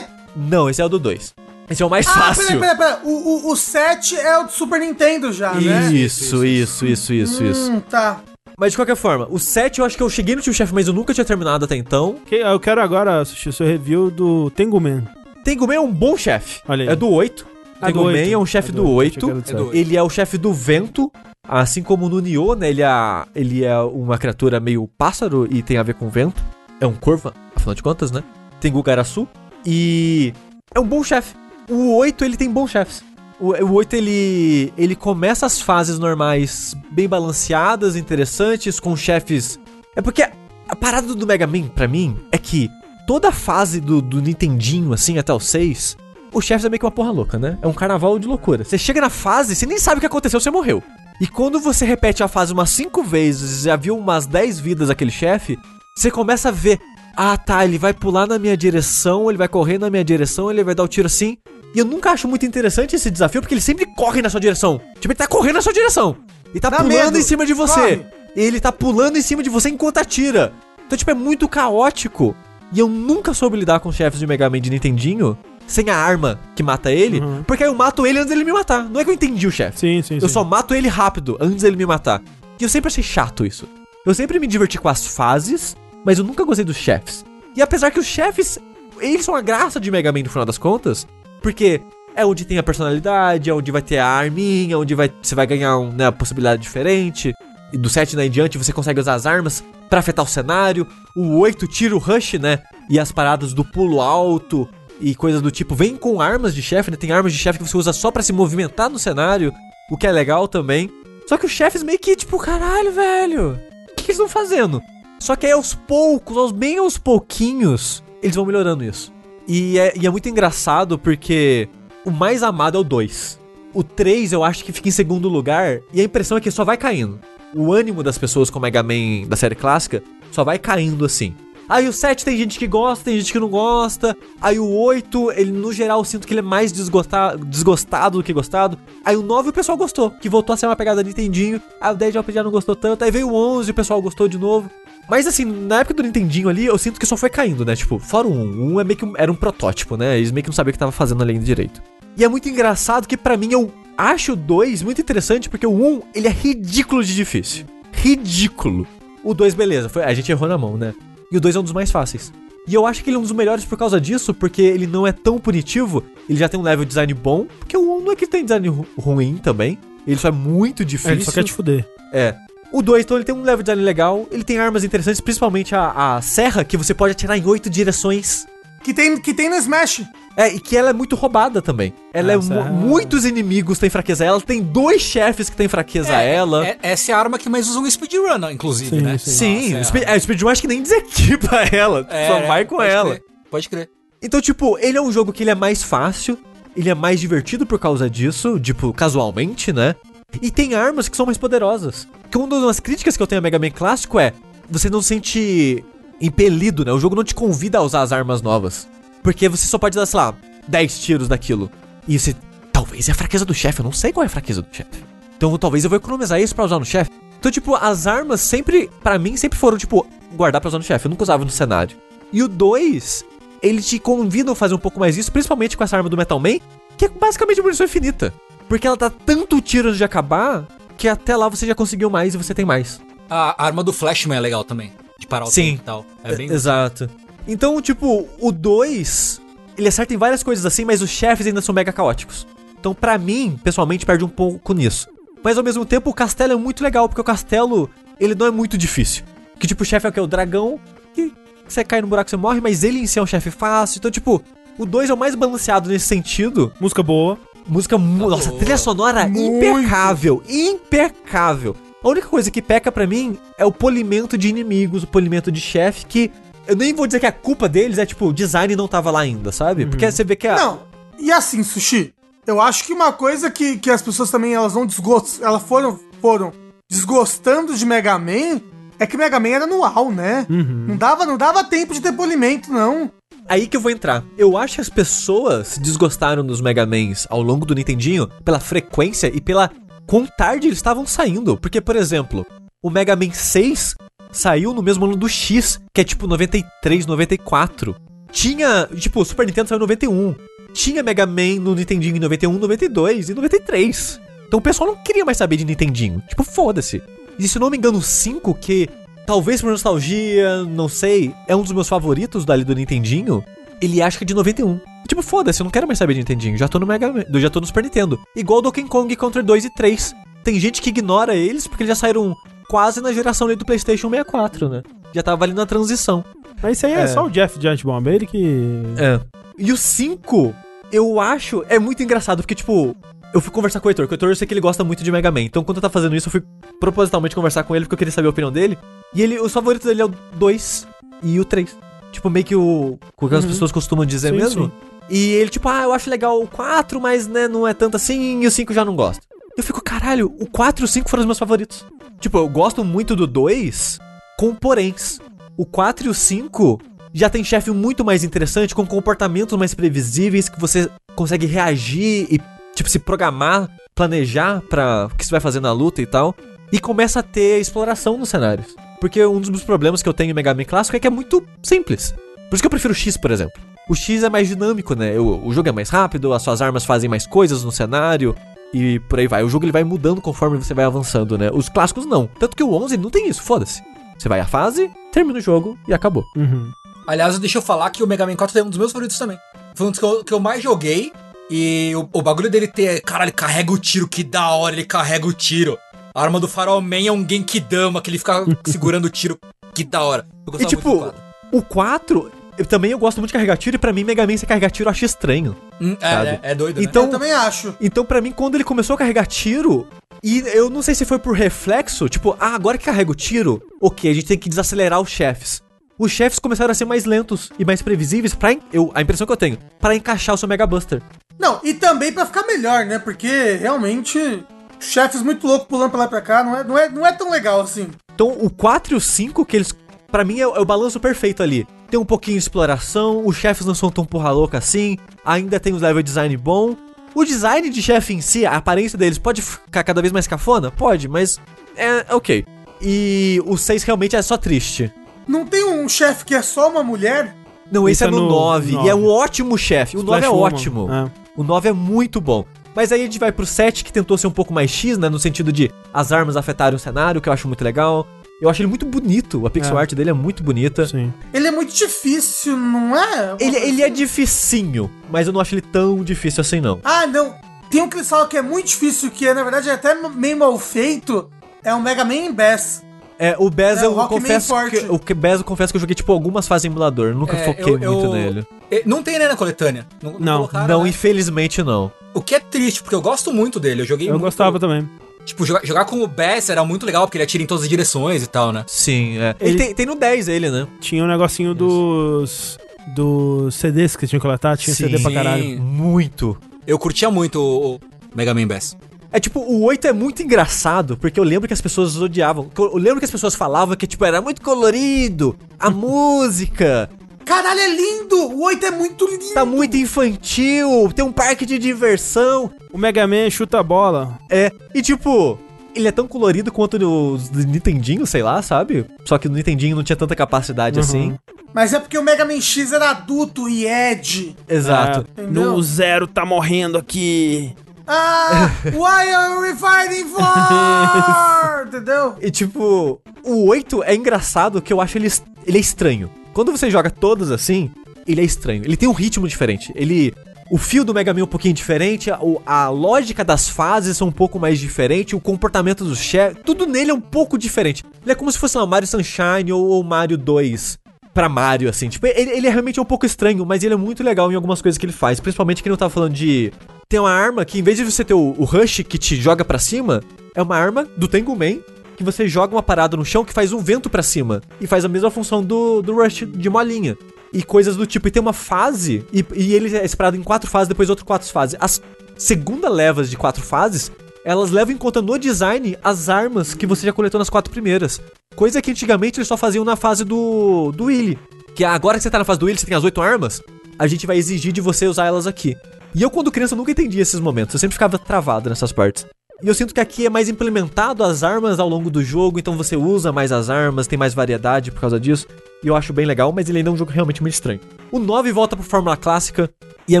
S4: Não, esse é o do 2. Esse é o mais ah, fácil. Pera, pera,
S3: pera. O, o, o 7 é o do Super Nintendo já,
S4: né? Isso, isso, isso, isso, hum, isso.
S3: Tá.
S4: Mas de qualquer forma, o 7 eu acho que eu cheguei no Tio Chefe, mas eu nunca tinha terminado até então.
S1: Eu quero agora assistir o seu review do Tenguman.
S4: Tenguman é um bom chefe. É do 8. Ah, Tenguman é um chefe é do, do 8. 8. É ele é o chefe do vento. Assim como no Nioh, né? Ele é, ele é uma criatura meio pássaro e tem a ver com vento. É um corvo, afinal de contas, né? Tem Gugarasu. E é um bom chefe. O 8, ele tem bons chefes. O, o 8, ele, ele começa as fases normais bem balanceadas, interessantes, com chefes... É porque a parada do Mega Man, pra mim, é que toda a fase do, do Nintendinho, assim, até o 6, o chefe é meio que uma porra louca, né? É um carnaval de loucura. Você chega na fase, você nem sabe o que aconteceu, você morreu. E quando você repete a fase umas 5 vezes, já viu umas 10 vidas aquele chefe, você começa a ver, ah tá, ele vai pular na minha direção, ele vai correr na minha direção, ele vai dar o tiro assim. E eu nunca acho muito interessante esse desafio, porque ele sempre corre na sua direção. Tipo, ele tá correndo na sua direção. E tá Dá pulando medo. em cima de você. Corre. E ele tá pulando em cima de você enquanto atira. Então, tipo, é muito caótico. E eu nunca soube lidar com chefes de Mega Man de Nintendinho sem a arma que mata ele, uhum. porque aí eu mato ele antes dele me matar. Não é que eu entendi o chefe.
S1: Sim, sim,
S4: Eu
S1: sim.
S4: só mato ele rápido, antes dele me matar. E eu sempre achei chato isso. Eu sempre me diverti com as fases, mas eu nunca gostei dos chefes. E apesar que os chefes, eles são a graça de Mega Man no final das contas, porque é onde tem a personalidade, é onde vai ter a arminha, onde vai, você vai ganhar uma né, possibilidade diferente. E do 7 em diante você consegue usar as armas para afetar o cenário. O 8 tira o rush, né? E as paradas do pulo alto e coisas do tipo. Vem com armas de chefe, né? Tem armas de chefe que você usa só para se movimentar no cenário, o que é legal também. Só que os chefes meio que, tipo, caralho, velho. O que, que eles estão fazendo? Só que aí aos poucos, aos bem aos pouquinhos, eles vão melhorando isso. E é, e é muito engraçado porque o mais amado é o 2. O 3 eu acho que fica em segundo lugar e a impressão é que só vai caindo. O ânimo das pessoas com Mega Man da série clássica só vai caindo assim. Aí o 7 tem gente que gosta, tem gente que não gosta. Aí o 8, ele no geral eu sinto que ele é mais desgostado, desgostado do que gostado. Aí o 9 o pessoal gostou, que voltou a ser uma pegada Nintendinho. Aí o 10 já não gostou tanto. Aí veio o 11 o pessoal gostou de novo. Mas assim, na época do Nintendinho ali, eu sinto que só foi caindo, né? Tipo, fora o 1. O 1 é meio que um, era um protótipo, né? Eles meio que não sabiam o que tava fazendo além direito. E é muito engraçado que para mim eu acho o 2 muito interessante porque o 1, ele é ridículo de difícil. Ridículo. O 2, beleza, foi, a gente errou na mão, né? E o 2 é um dos mais fáceis. E eu acho que ele é um dos melhores por causa disso, porque ele não é tão punitivo, ele já tem um level design bom, porque o 1 não é que tem design ru ruim também, ele só é muito difícil. É, ele
S1: só quer te fuder.
S4: É. O 2, então, ele tem um level design legal, ele tem armas interessantes, principalmente a, a serra, que você pode atirar em oito direções.
S3: Que tem, que tem no Smash.
S4: É, e que ela é muito roubada também. Ela é, é muitos inimigos têm fraqueza a ela, tem dois chefes que têm fraqueza é, a ela.
S2: É, essa é a arma que mais usa um speedrunner, inclusive,
S4: sim,
S2: né?
S4: Sim, sim Nossa, é, é, o speedrun acho que nem desequipa ela, é, só vai com
S2: pode
S4: ela.
S2: Crer, pode crer.
S4: Então, tipo, ele é um jogo que ele é mais fácil, ele é mais divertido por causa disso, tipo, casualmente, né? E tem armas que são mais poderosas. Que uma das críticas que eu tenho a Mega Man clássico é, você não sente impelido, né? O jogo não te convida a usar as armas novas. Porque você só pode dar, sei lá, 10 tiros daquilo. E você. Talvez é a fraqueza do chefe, eu não sei qual é a fraqueza do chefe. Então talvez eu vou economizar isso para usar no chefe. Então, tipo, as armas sempre, para mim, sempre foram, tipo, guardar pra usar no chefe. Eu nunca usava no cenário. E o 2, ele te convida a fazer um pouco mais isso, principalmente com essa arma do Metal Man, que é basicamente munição infinita. Porque ela dá tanto tiro antes de acabar, que até lá você já conseguiu mais e você tem mais.
S2: A arma do Flashman é legal também. De parar o
S4: Sim,
S2: tempo e tal. É bem
S4: Exato. Então, tipo, o 2, ele acerta em várias coisas assim, mas os chefes ainda são mega caóticos. Então, para mim, pessoalmente, perde um pouco nisso. Mas ao mesmo tempo, o castelo é muito legal, porque o castelo, ele não é muito difícil. Que tipo, o chefe é o que? O dragão, que você cai no buraco você morre, mas ele em si é um chefe fácil. Então, tipo, o 2 é o mais balanceado nesse sentido.
S1: Música boa.
S4: Música, mu nossa, trilha sonora
S3: Muito.
S4: impecável, impecável. A única coisa que peca pra mim é o polimento de inimigos, o polimento de chefe, que eu nem vou dizer que a culpa deles é tipo, o design não tava lá ainda, sabe? Porque você vê que a.
S3: Não, e assim, Sushi, eu acho que uma coisa que, que as pessoas também, elas não desgostam, elas foram, foram desgostando de Mega Man, é que Mega Man era anual, né? Não, dava, não dava tempo de ter polimento, não.
S4: Aí que eu vou entrar. Eu acho que as pessoas se desgostaram dos Mega Mans ao longo do Nintendinho pela frequência e pela quão tarde eles estavam saindo. Porque, por exemplo, o Mega Man 6 saiu no mesmo ano do X, que é tipo 93, 94. Tinha, tipo, o Super Nintendo saiu em 91. Tinha Mega Man no Nintendinho em 91, 92 e 93. Então o pessoal não queria mais saber de Nintendinho. Tipo, foda-se. E se não me engano, o 5, que talvez por nostalgia, não sei, é um dos meus favoritos dali do Nintendinho, ele acha que é de 91. Tipo, foda-se, eu não quero mais saber de Nintendinho, já tô no Mega Man, já tô no Super Nintendo. Igual Donkey Kong Country 2 e 3. Tem gente que ignora eles porque eles já saíram quase na geração ali do PlayStation 64, né? Já tava ali na transição.
S1: Mas isso aí é,
S4: É.
S1: só o Jeff Giant Bomb, ele que.
S4: É. E o 5, eu acho, é muito engraçado, porque, tipo, eu fui conversar com o Heitor, que o Heitor eu sei que ele gosta muito de Mega Man. Então, quando eu tava fazendo isso, eu fui propositalmente conversar com ele, porque eu queria saber a opinião dele. E ele, os favoritos dele é o 2 e o 3. Tipo, meio que o. O que as pessoas costumam dizer
S1: Sim,
S4: mesmo.
S1: sim.
S4: E ele, tipo, ah, eu acho legal o 4, mas, né, não é tanto assim, e o 5 já não gosto. Eu fico, caralho, o 4 e o 5 foram os meus favoritos. Tipo, eu gosto muito do 2 com poréns. O 4 e o 5 já tem chefe muito mais interessante, com comportamentos mais previsíveis, que você consegue reagir e, tipo, se programar, planejar pra o que você vai fazer na luta e tal. E começa a ter exploração nos cenários. Porque um dos problemas que eu tenho em Mega Man clássico é que é muito simples. Por isso que eu prefiro o X, por exemplo. O X é mais dinâmico, né? O, o jogo é mais rápido, as suas armas fazem mais coisas no cenário e por aí vai. O jogo ele vai mudando conforme você vai avançando, né? Os clássicos não. Tanto que o 11 não tem isso, foda-se. Você vai à fase, termina o jogo e acabou.
S1: Uhum.
S2: Aliás, deixa eu falar que o Mega Man 4 é um dos meus favoritos também. Foi um dos que eu, que eu mais joguei. E o, o bagulho dele ter. Caralho, ele carrega o tiro, que da hora, ele carrega o tiro. A arma do Farol Man é um Genkidama, que ele fica segurando o tiro. Que da hora. Eu
S4: E tipo,
S2: muito do 4.
S4: o 4, eu, também eu gosto muito de carregar tiro e pra mim Mega Man você carregar tiro eu acho estranho.
S2: Hum, é, é, é doido,
S4: Então-
S3: eu também acho.
S4: Então, pra mim, quando ele começou a carregar tiro, e eu não sei se foi por reflexo, tipo, ah, agora que carrega o tiro, ok, a gente tem que desacelerar os chefes. Os chefes começaram a ser mais lentos e mais previsíveis pra. en- Eu, a impressão que eu tenho, pra encaixar o seu Mega Buster.
S3: Não, e também pra ficar melhor, né? Porque realmente chefes muito loucos pulando pra lá e pra cá não é, não, é, não é tão legal assim.
S4: Então, o 4 e o 5, que eles. Pra mim, é, é o balanço perfeito ali. Tem um pouquinho de exploração, os chefes não são tão porra louca assim, ainda tem os level design bom. O design de chefe em si, a aparência deles pode ficar cada vez mais cafona? Pode, mas é ok. E o 6 realmente é só triste.
S3: Não tem um chefe que é só uma mulher?
S4: Não, esse
S1: Isso
S4: é
S1: é
S4: no
S1: no
S4: 9, e é
S1: 9.
S4: um ótimo chefe. O 9 é
S1: Woman.
S4: ótimo.
S1: É.
S4: O 9 é muito bom. Mas aí a gente vai pro 7, que tentou ser um pouco mais X, né? No sentido de as armas afetarem o cenário, que eu acho muito legal. Eu acho ele muito bonito. A pixel
S1: É.
S4: art dele é muito bonita.
S1: Sim.
S3: Ele é muito difícil, não é?
S4: Ele, ele é dificinho, mas eu não acho ele tão difícil assim, não.
S3: Ah, não. Tem um falam que é muito difícil, que é, na verdade é até meio mal feito. É o Mega Man Bass.
S4: É, o Bez
S3: É, o
S4: eu
S3: Rockman
S4: confesso que, o que Bez eu confesso que eu joguei tipo algumas fases em emulador, eu nunca
S2: É,
S4: foquei
S2: eu- eu-
S4: muito nele.
S2: É, Não tem, né, na coletânea?
S1: Não,
S2: colocaram,
S4: não,
S2: né?
S4: infelizmente não.
S2: O que é triste, porque eu gosto muito dele. Eu joguei
S1: Eu
S2: muito-
S1: gostava também.
S2: Tipo, jogar, jogar com o Bass era muito legal, porque ele atira em todas as direções e tal, né?
S4: Sim, é. Ele,
S1: Ele-
S4: Tem, tem no 10 ele, né?
S1: Tinha um negocinho dos. dos CDs que tinham que coletar, tinha CD pra
S2: Sim.
S1: caralho.
S4: Muito.
S2: Eu curtia muito o, o Mega Man Bass.
S4: É tipo, o 8 é muito engraçado, porque eu lembro que as pessoas odiavam. Eu lembro que as pessoas falavam que, tipo, era muito colorido, a música
S3: Caralho, é lindo! O 8 é muito lindo!
S4: tá muito infantil, tem um parque de diversão.
S1: O Mega Man chuta a bola.
S4: É, e tipo, ele é tão colorido quanto os do Nintendinho, sei lá, sabe? Só que no Nintendinho não tinha tanta capacidade
S1: Uhum.
S4: assim.
S3: Mas é porque o Mega Man X era adulto e Ed.
S4: Exato.
S1: É, no Zero tá morrendo aqui.
S3: Ah, why are we fighting for? Entendeu?
S4: E tipo, o 8 é engraçado que eu acho ele, ele é estranho. Quando você joga todos assim, ele é estranho. Ele tem um ritmo diferente. Ele. O fio do Mega Man é um pouquinho diferente, a, a lógica das fases são um pouco mais diferente, o comportamento dos chefes, tudo nele é um pouco diferente. Ele é como se fosse uma Mario Sunshine ou, ou Mario 2 pra Mario, assim. Tipo, ele, ele é realmente um pouco estranho, mas ele é muito legal em algumas coisas que ele faz. Principalmente que eu tava falando de tem uma arma que, em vez de você ter o, o Rush que te joga para cima, é uma arma do Tengu Man que você joga uma parada no chão que faz um vento para cima. E faz a mesma função do, do Rush de molinha. E coisas do tipo. E tem uma fase. E, e ele é separado em quatro fases, depois outras quatro fases. As segunda levas de quatro fases, elas levam em conta no design as armas que você já coletou nas quatro primeiras. Coisa que antigamente eles só faziam na fase do, do Willy. Que agora que você tá na fase do Willy, você tem as oito armas, a gente vai exigir de você usar elas aqui. E eu, quando criança, nunca entendi esses momentos. Eu sempre ficava travado nessas partes. E eu sinto que aqui é mais implementado as armas ao longo do jogo, então você usa mais as armas, tem mais variedade por causa disso. E eu acho bem legal, mas ele ainda é um jogo realmente muito estranho. O 9 volta pro Fórmula Clássica e é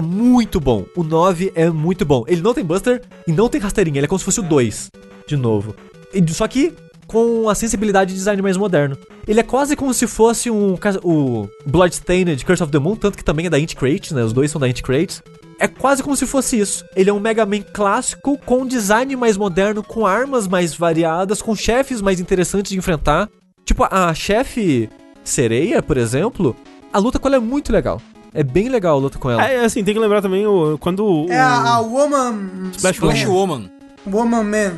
S4: muito bom. O 9 é muito bom. Ele não tem Buster e não tem rasteirinha, ele é como se fosse o 2, de novo. E, só que com a sensibilidade de design mais moderno. Ele é quase como se fosse um o Bloodstained Curse of the Moon, tanto que também é da Int Creates, né? Os dois são da Int Creates. É quase como se fosse isso. Ele é um Mega Man clássico com um design mais moderno, com armas mais variadas, com chefes mais interessantes de enfrentar. Tipo, a chefe sereia, por exemplo, a luta com ela é muito legal. É bem legal a luta com ela.
S1: É, assim, tem que lembrar também o, quando o...
S3: É a, a Woman...
S2: Splash, Splash Woman.
S3: Woman Man.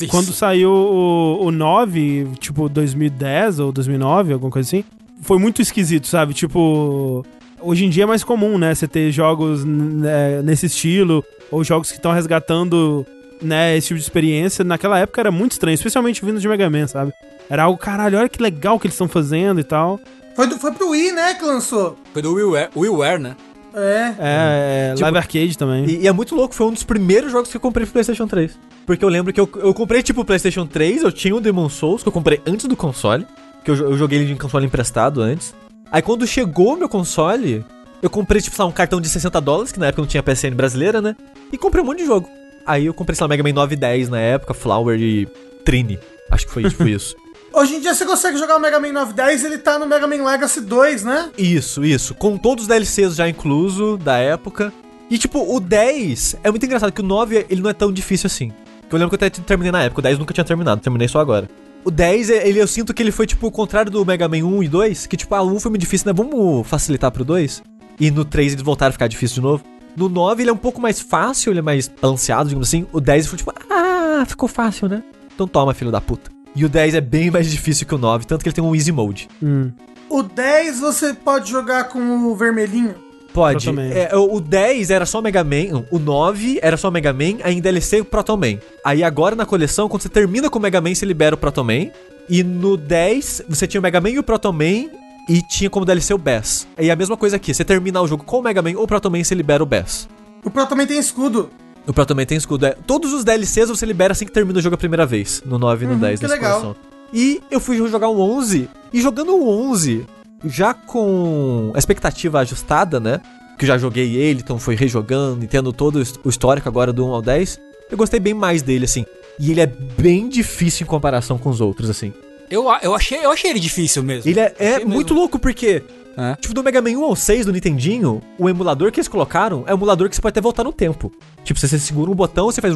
S1: Isso. Quando saiu o, o 9, tipo 2010 ou 2009, alguma coisa assim, foi muito esquisito, sabe? Tipo, hoje em dia é mais comum, né? Você ter jogos né, nesse estilo, ou jogos que estão resgatando né, esse tipo de experiência. Naquela época era muito estranho, especialmente vindo de Mega Man, sabe? Era algo, caralho, olha que legal que eles estão fazendo e tal.
S3: Foi, do, foi pro Wii, né, que lançou?
S2: Foi do WiiWare, WiiWare né?
S3: É.
S1: É, é tipo, Live Arcade também.
S4: E, e, é muito louco, foi um dos primeiros jogos que eu comprei pro PlayStation 3. Porque eu lembro que eu, eu comprei tipo o PlayStation 3, eu tinha o Demon Souls, que eu comprei antes do console. Que eu, eu joguei ele de console emprestado antes. Aí quando chegou o meu console, eu comprei, tipo, lá, um cartão de 60 dólares, que na época não tinha PSN brasileira, né? E comprei um monte de jogo. Aí eu comprei, sei lá, Mega Man 9 e 10 na época, Flower e Trini. Acho que foi tipo isso.
S3: Hoje em dia você consegue jogar o Mega Man 910, ele tá no Mega Man Legacy 2, né?
S4: Isso, isso. Com todos os DLCs já incluso da época. E tipo, o 10 é muito engraçado que o 9 ele não é tão difícil assim. Que eu lembro que eu até terminei na época, o 10 nunca tinha terminado, terminei só agora. O 10, ele, eu sinto que ele foi tipo o contrário do Mega Man 1 e 2, que tipo, ah, o 1 foi muito difícil, né? Vamos facilitar pro 2. E no 3 eles voltaram a ficar difícil de novo. No 9 ele é um pouco mais fácil, ele é mais balanceado, digamos assim. O 10 foi tipo, ah, ficou fácil, né? Então toma, filho da puta. E o 10 é bem mais difícil que o 9, tanto que ele tem um easy mode.
S3: Hum. O 10 você pode jogar com o vermelhinho?
S4: Pode. É, o 10 era só Mega Man, o 9 era só Mega Man, aí em DLC o Proton Man. Aí agora na coleção, quando você termina com o Mega Man, você libera o Proton Man. E no 10, você tinha o Mega Man e o Proton Man, e tinha como DLC o Bass. E a mesma coisa aqui, você terminar o jogo com o Mega Man ou o Proton Man, você libera o Bass.
S3: O Proton Man tem escudo.
S4: O Pro também tem escudo. É, todos os DLCs você libera assim que termina o jogo a primeira vez. No 9 e no uhum, 10
S3: que legal. Coleção.
S4: E eu fui jogar o 11. E jogando o 11, já com a expectativa ajustada, né? Que eu já joguei ele, então foi rejogando, entendo todo o histórico agora do 1 ao 10. Eu gostei bem mais dele, assim. E ele é bem difícil em comparação com os outros, assim.
S2: Eu, eu, achei, eu achei ele difícil mesmo.
S4: Ele é, é muito louco, porque é. Tipo, do Mega Man 1 ao 6 do Nintendinho, o emulador que eles colocaram é um emulador que você pode até voltar no tempo. Tipo, você segura um botão, você faz.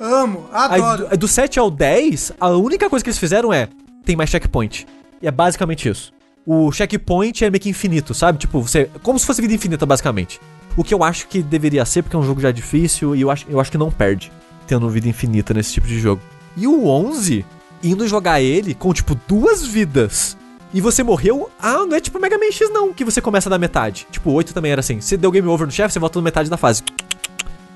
S3: Amo, adoro.
S4: Aí, do, do 7 ao 10, a única coisa que eles fizeram é: tem mais checkpoint. E é basicamente isso. O checkpoint é meio que infinito, sabe? Tipo, você. Como se fosse vida infinita, basicamente. O que eu acho que deveria ser, porque é um jogo já difícil e eu acho, eu acho que não perde tendo vida infinita nesse tipo de jogo. E o 11, indo jogar ele com, tipo, duas vidas e você morreu, ah, não é tipo Mega Man X não, que você começa da metade. Tipo, 8 também era assim. Se deu game over no chefe, você volta na metade da fase.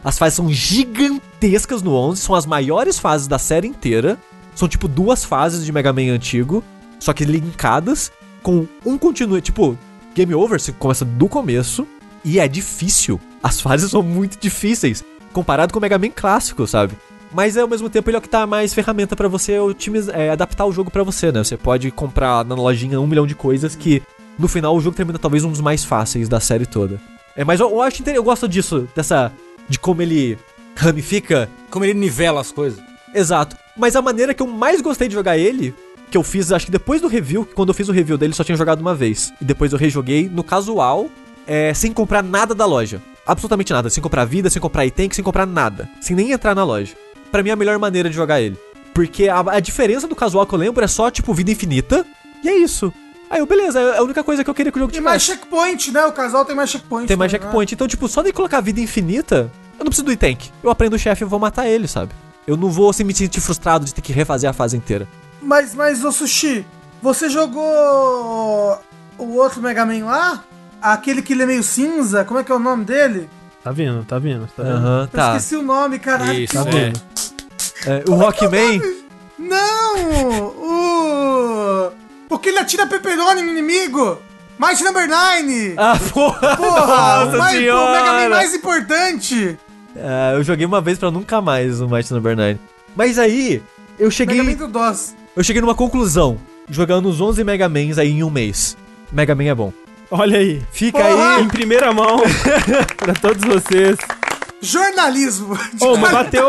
S4: As fases são gigantescas no 11, são as maiores fases da série inteira. São tipo duas fases de Mega Man antigo, só que linkadas, com um continua, tipo, game over, você começa do começo, e é difícil. As fases são muito difíceis, comparado com o Mega Man clássico, sabe? Mas ao mesmo tempo ele é o que tá mais ferramenta para você otimizar, é, adaptar o jogo para você, né? Você pode comprar na lojinha um milhão de coisas que no final o jogo termina talvez um dos mais fáceis da série toda. É, mas eu, eu acho eu gosto disso, dessa de como ele ramifica,
S2: como ele nivela as coisas.
S4: Exato. Mas a maneira que eu mais gostei de jogar ele, que eu fiz, acho que depois do review, quando eu fiz o review dele só tinha jogado uma vez, e depois eu rejoguei no casual, é, sem comprar nada da loja. Absolutamente nada, sem comprar vida, sem comprar item, sem comprar nada, sem nem entrar na loja para mim é a melhor maneira de jogar ele. Porque a, a, diferença do casual que eu lembro é só, tipo, vida infinita. E é isso. Aí eu, beleza, é a única coisa que eu queria que o jogo
S3: tivesse. E mais checkpoint, né? O casal tem mais checkpoint.
S4: Tem mais né? checkpoint. Então, tipo, só de colocar vida infinita, eu não preciso do tank. Eu aprendo o chefe e vou matar ele, sabe? Eu não vou assim, me sentir frustrado de ter que refazer a fase inteira.
S3: Mas, mas, ô Sushi, você jogou o outro Mega Man lá? Aquele que ele é meio cinza? Como é que é o nome dele?
S1: Tá vendo, tá vendo, tá
S4: vendo? Uhum, tá.
S3: Eu esqueci o nome, caralho.
S1: Isso, tá vendo.
S4: É, o Rockman?
S3: Não! O... Porque ele atira pepperoni no inimigo! Might Number 9!
S4: Ah, porra!
S3: Porra! Nossa o, mais, o Mega Man mais importante!
S4: É, eu joguei uma vez pra nunca mais o Might Number 9. Mas aí, eu cheguei...
S3: Mega Man do DOS.
S4: Eu cheguei numa conclusão, jogando os 11 Mega Mans aí em um mês. Mega Man é bom.
S1: Olha aí, fica Porra! aí em primeira mão pra todos vocês.
S3: Jornalismo!
S1: Ô, oh, mas bateu.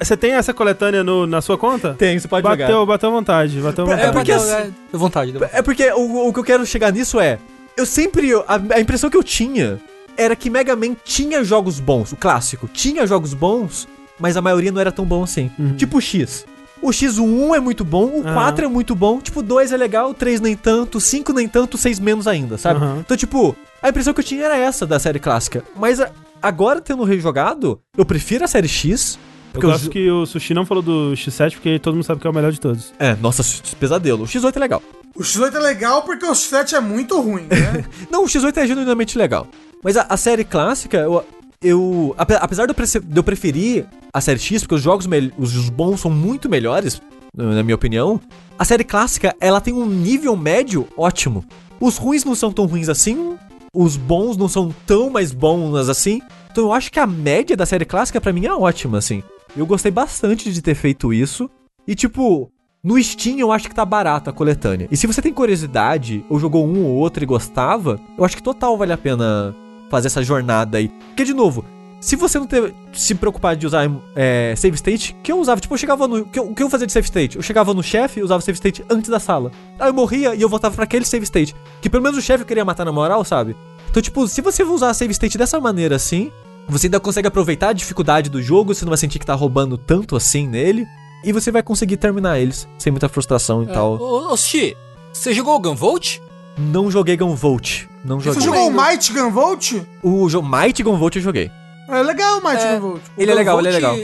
S1: Você tem essa coletânea no, na sua conta?
S4: Tem, você pode
S1: bateu,
S4: jogar.
S1: Bateu vontade, bateu vontade.
S4: É porque, é, vontade. É porque o, o que eu quero chegar nisso é. Eu sempre. A, a impressão que eu tinha era que Mega Man tinha jogos bons, o clássico. Tinha jogos bons, mas a maioria não era tão bom assim. Uhum. Tipo o X. O X1 é muito bom, o uhum. 4 é muito bom, tipo, o 2 é legal, o 3 nem tanto, o 5 nem tanto, o 6 menos ainda, sabe? Uhum. Então, tipo, a impressão que eu tinha era essa da série clássica. Mas agora, tendo rejogado, eu prefiro a série X.
S1: Porque eu gosto que o Sushi não falou do X7, porque todo mundo sabe que é o melhor de todos.
S4: É, nossa, pesadelo. O X8 é legal.
S3: O X8 é legal porque o X7 é muito ruim, né?
S4: não, o X8 é genuinamente legal. Mas a, a série clássica, eu, eu apesar de eu, preferir a série X, porque os jogos os bons são muito melhores, na minha opinião, a série clássica, ela tem um nível médio ótimo. Os ruins não são tão ruins assim, os bons não são tão mais bons assim. Então eu acho que a média da série clássica para mim é ótima, assim. Eu gostei bastante de ter feito isso. E tipo, no Steam eu acho que tá barato a coletânea. E se você tem curiosidade, ou jogou um ou outro e gostava, eu acho que total vale a pena fazer essa jornada aí. Porque, de novo, se você não ter, se preocupar de usar é, save state, que eu usava, tipo, eu chegava no. O que, que, eu fazia de save state? Eu chegava no chefe e usava save state antes da sala. Aí eu morria e eu voltava para aquele save state. Que pelo menos o chefe queria matar na moral, sabe? Então, tipo, se você usar save state dessa maneira assim, você ainda consegue aproveitar a dificuldade do jogo, você não vai sentir que tá roubando tanto assim nele. E você vai conseguir terminar eles sem muita frustração e é, tal.
S2: Ô, ô Xi, você jogou o Gunvolt?
S4: Não joguei Gunvolt. Não joguei.
S3: Você jogou o Might Gunvolt?
S4: O jo Might Gunvolt eu joguei.
S3: É legal o Might é, Gunvolt.
S4: Ele é legal, ele é legal.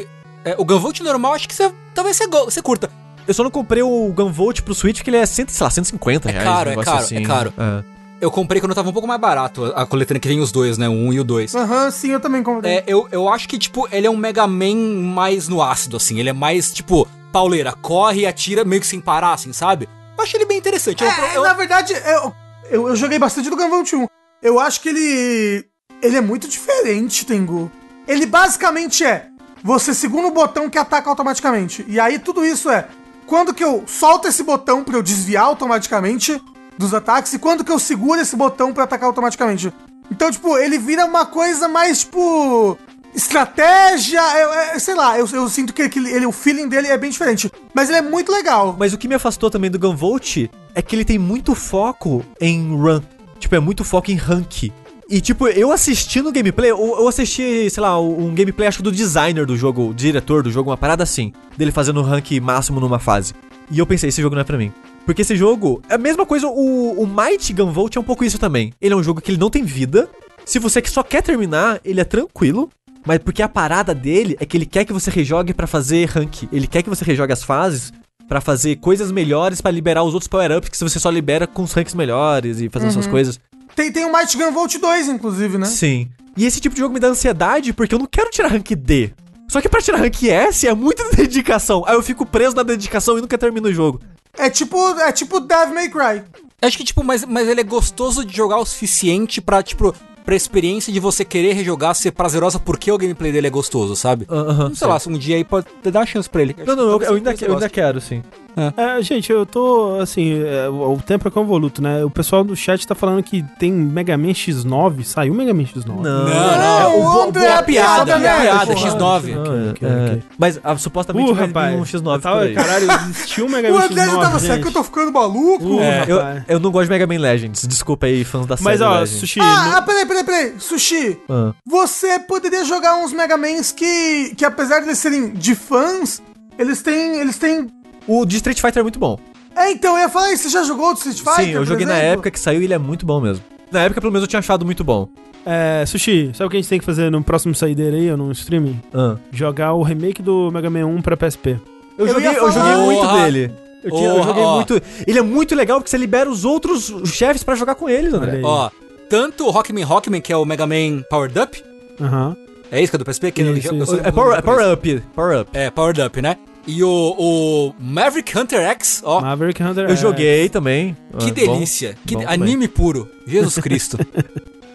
S2: É, o Gunvolt normal, acho que você talvez você, você curta.
S4: Eu só não comprei o Gunvolt pro Switch, porque ele é, cento, sei lá, 150
S2: reais. É caro, um é caro, assim. é caro. É. Eu comprei quando tava um pouco mais barato a coletânea que vem os dois, né? O 1 e o 2.
S3: Aham, uhum, sim, eu também comprei.
S2: É, eu, eu acho que, tipo, ele é um Mega Man mais no ácido, assim. Ele é mais, tipo, pauleira, corre e atira meio que sem parar, assim, sabe? Eu acho ele bem interessante.
S3: É, eu, eu... Na verdade, eu, eu, eu, joguei bastante do Gunvolt 1. Eu acho que ele. Ele é muito diferente, Tengu. Ele basicamente é. Você segura o botão que ataca automaticamente. E aí tudo isso é. Quando que eu solto esse botão para eu desviar automaticamente dos ataques e quando que eu seguro esse botão para atacar automaticamente. Então, tipo, ele vira uma coisa mais, tipo. Estratégia, eu, eu, sei lá, eu, eu sinto que ele, ele, o feeling dele é bem diferente. Mas ele é muito legal.
S4: Mas o que me afastou também do Gunvolt é que ele tem muito foco em run. Tipo, é muito foco em rank. E, tipo, eu assisti no gameplay, eu, eu assisti, sei lá, um gameplay, acho do designer do jogo, o diretor do jogo, uma parada assim, dele fazendo o rank máximo numa fase. E eu pensei, esse jogo não é pra mim. Porque esse jogo, é a mesma coisa, o, o Might Gunvolt é um pouco isso também. Ele é um jogo que ele não tem vida. Se você só quer terminar, ele é tranquilo. Mas porque a parada dele é que ele quer que você rejogue para fazer rank. Ele quer que você rejogue as fases para fazer coisas melhores para liberar os outros power-ups que você só libera com os ranks melhores e fazendo uhum. suas coisas.
S3: Tem, tem o Might Gun Volt 2, inclusive, né?
S4: Sim. E esse tipo de jogo me dá ansiedade porque eu não quero tirar rank D. Só que pra tirar rank S é muita dedicação. Aí eu fico preso na dedicação e nunca termino o jogo.
S3: É tipo, é tipo Devil May Cry.
S2: Acho que, tipo, mas, mas ele é gostoso de jogar o suficiente pra, tipo, pra experiência de você querer rejogar ser prazerosa porque o gameplay dele é gostoso, sabe?
S4: Aham. Uh -huh,
S2: sei lá, um dia aí pode dar uma chance pra ele.
S4: Não, não, eu, eu, ainda, eu ainda quero, sim.
S1: É. é. gente, eu tô, assim, é, o tempo é convoluto, né? O pessoal do chat tá falando que tem Mega Man X9, saiu Mega Man X9.
S2: Não, não, não. É, o, o, André, a piada, a piada, X9.
S4: Okay, okay, okay. Mas ah, supostamente
S1: uh, rapaz, um X9 tava, Caralho, existiu um Mega Man X9, O André já
S3: tava certo que eu tô ficando maluco. Uh,
S4: é, eu, eu, não gosto de Mega Man Legends, desculpa aí, fãs da série
S1: Mas ó, Legends. Sushi...
S3: Ah, no... ah, peraí, peraí, peraí, Sushi, ah. você poderia jogar uns Mega Mans que, que apesar de serem de fãs, eles têm, eles têm
S4: o de Street Fighter é muito bom.
S3: É, então, eu ia falar isso. Você já jogou o Street Fighter?
S4: Sim, eu joguei exemplo? na época que saiu e ele é muito bom mesmo. Na época, pelo menos, eu tinha achado muito bom.
S1: É, Sushi, sabe o que a gente tem que fazer no próximo saideira aí, ou no streaming?
S4: Ah.
S1: Jogar o remake do Mega Man 1 pra PSP.
S4: Eu,
S3: Eu
S4: joguei, eu joguei muito
S2: Porra.
S4: dele. Eu, tinha, eu
S2: Porra,
S4: joguei
S2: ó.
S4: muito. Ele é muito legal porque você libera os outros chefes pra jogar com eles, André.
S2: Ó, tanto o Rockman Rockman, que é o Mega Man Powered Up,
S1: Aham.
S2: é isso que é do PSP? Que
S1: Isso,
S2: eu-
S1: isso.
S2: eu-
S4: É power, é power up. Power up.
S2: É, Powered Up, né? E o, o Maverick Hunter X, ó,
S1: Maverick Hunter
S4: Eu
S1: X.
S4: joguei também.
S2: que
S4: Ah,
S2: delícia. que
S4: bom
S2: de-
S4: também.
S2: anime puro. Jesus Cristo.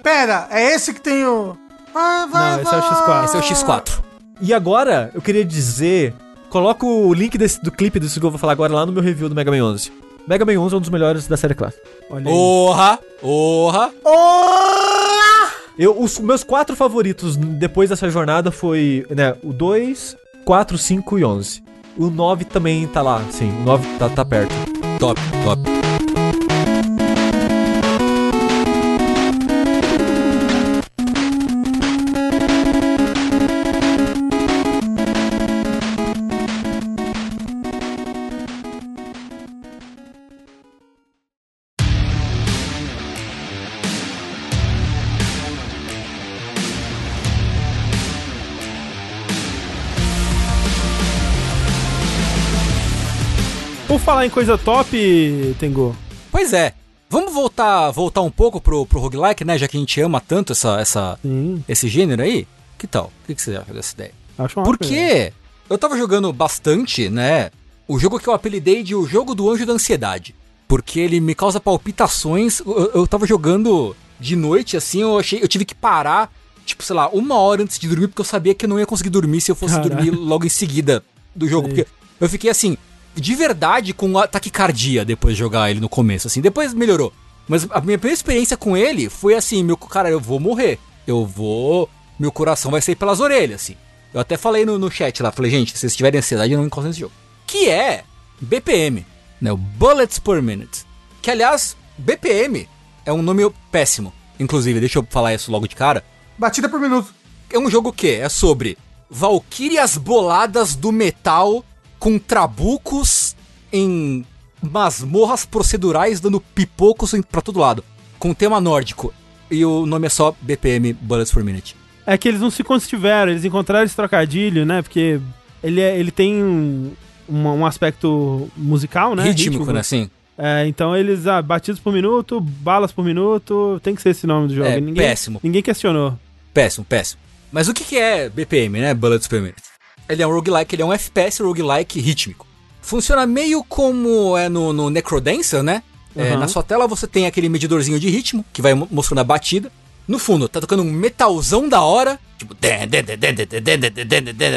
S3: Pera, é esse que tem o. Vai, vai,
S1: Não, esse é o
S3: vai.
S1: X4.
S2: Esse é o X4.
S4: E agora, eu queria dizer. Coloca o link desse, do clipe desse que eu vou falar agora lá no meu review do Mega Man 11. Mega Man 11 é um dos melhores da série clássica.
S1: Olha aí.
S2: Orra, orra.
S4: Eu, os meus quatro favoritos depois dessa jornada foi, né, o 2, 4, 5 e 11. O 9 também tá lá, sim, o 9 tá, tá perto.
S2: Top, top.
S1: Falar em coisa top, Tengu.
S2: Pois é. Vamos voltar, voltar um pouco pro, pro roguelike, né? Já que a gente ama tanto essa, essa,
S1: Sim,
S2: esse gênero aí. Que tal? O que, que você acha dessa ideia?
S1: acho uma
S2: Porque eu tava jogando bastante, né? O jogo que eu apelidei de o jogo do anjo da ansiedade. Porque ele me causa palpitações. Eu, eu tava jogando de noite, assim, eu achei. Eu tive que parar, tipo, sei lá, uma hora antes de dormir, porque eu sabia que eu não ia conseguir dormir se eu fosse
S1: Caralho.
S2: dormir logo em seguida do jogo. Porque eu fiquei assim, de verdade, com taquicardia depois de jogar ele no começo, assim. Depois melhorou. Mas a minha primeira experiência com ele foi assim, meu cara, eu vou morrer. Eu vou. Meu coração vai sair pelas orelhas, assim. Eu até falei no, no chat lá, falei, gente, se vocês tiverem ansiedade, não encostem nesse jogo. Que é BPM, né? O Bullets per Minute. Que, aliás, BPM é um nome péssimo. Inclusive, deixa eu falar isso logo de cara.
S3: Batida por minuto.
S2: É um jogo que é sobre valquírias boladas do metal com trabucos em masmorras procedurais dando pipocos pra todo lado. Com tema nórdico. E o nome é só BPM Bullets per Minute.
S1: É que eles não se constiveram, eles encontraram esse trocadilho, né? Porque ele, é, ele tem um, um aspecto musical, né?
S2: Rítmico, né? Sim.
S1: É, então eles, ah, batidos por minuto, balas por minuto, tem que ser esse nome do jogo.
S2: É,
S1: ninguém,
S2: péssimo.
S1: Ninguém questionou.
S2: Péssimo, péssimo. Mas o que, que é BPM, né? Bullets per Minute? Ele é um roguelike, ele é um FPS roguelike rítmico. Funciona meio como é no, no Necrodancer, né?
S1: Uhum.
S2: É, na sua tela você tem aquele medidorzinho de ritmo que vai mostrando a batida. No fundo, tá tocando um metalzão da hora, tipo,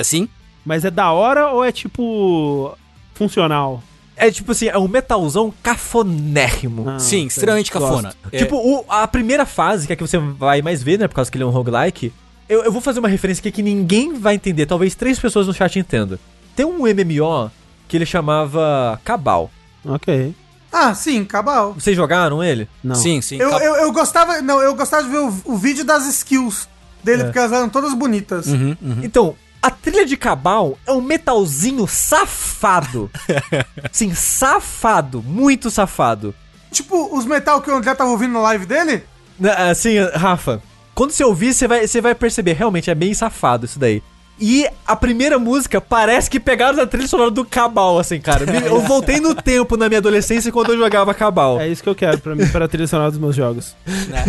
S2: assim.
S1: Mas é da hora ou é tipo funcional?
S4: É tipo assim, é um metalzão cafonérrimo.
S1: Ah,
S2: Sim, extremamente cafona. É.
S4: Tipo, o, a primeira fase, que é que você vai mais ver, né? Por causa que ele é um roguelike, eu, eu vou fazer uma referência aqui que ninguém vai entender. Talvez três pessoas no chat entendam. Tem um MMO que ele chamava Cabal.
S1: Ok.
S3: Ah, sim, cabal.
S4: Vocês jogaram ele?
S1: Não.
S2: Sim, sim.
S3: Eu, eu, eu gostava. Não, eu gostava de ver o, o vídeo das skills dele,
S1: É.
S3: porque elas eram todas bonitas.
S2: Uhum, uhum.
S4: Então, a trilha de Cabal é um metalzinho safado. Sim, safado. Muito safado.
S3: Tipo os metal que o André tava ouvindo na live dele.
S4: Na- Assim, Rafa, quando você ouvir, você vai, você vai perceber, realmente é bem safado isso daí. E a primeira música parece que pegaram a trilha sonora do Cabal, assim, cara. Eu voltei no tempo na minha adolescência quando eu jogava Cabal.
S1: É isso que eu quero pra mim, para a trilha sonora dos meus jogos.
S2: né?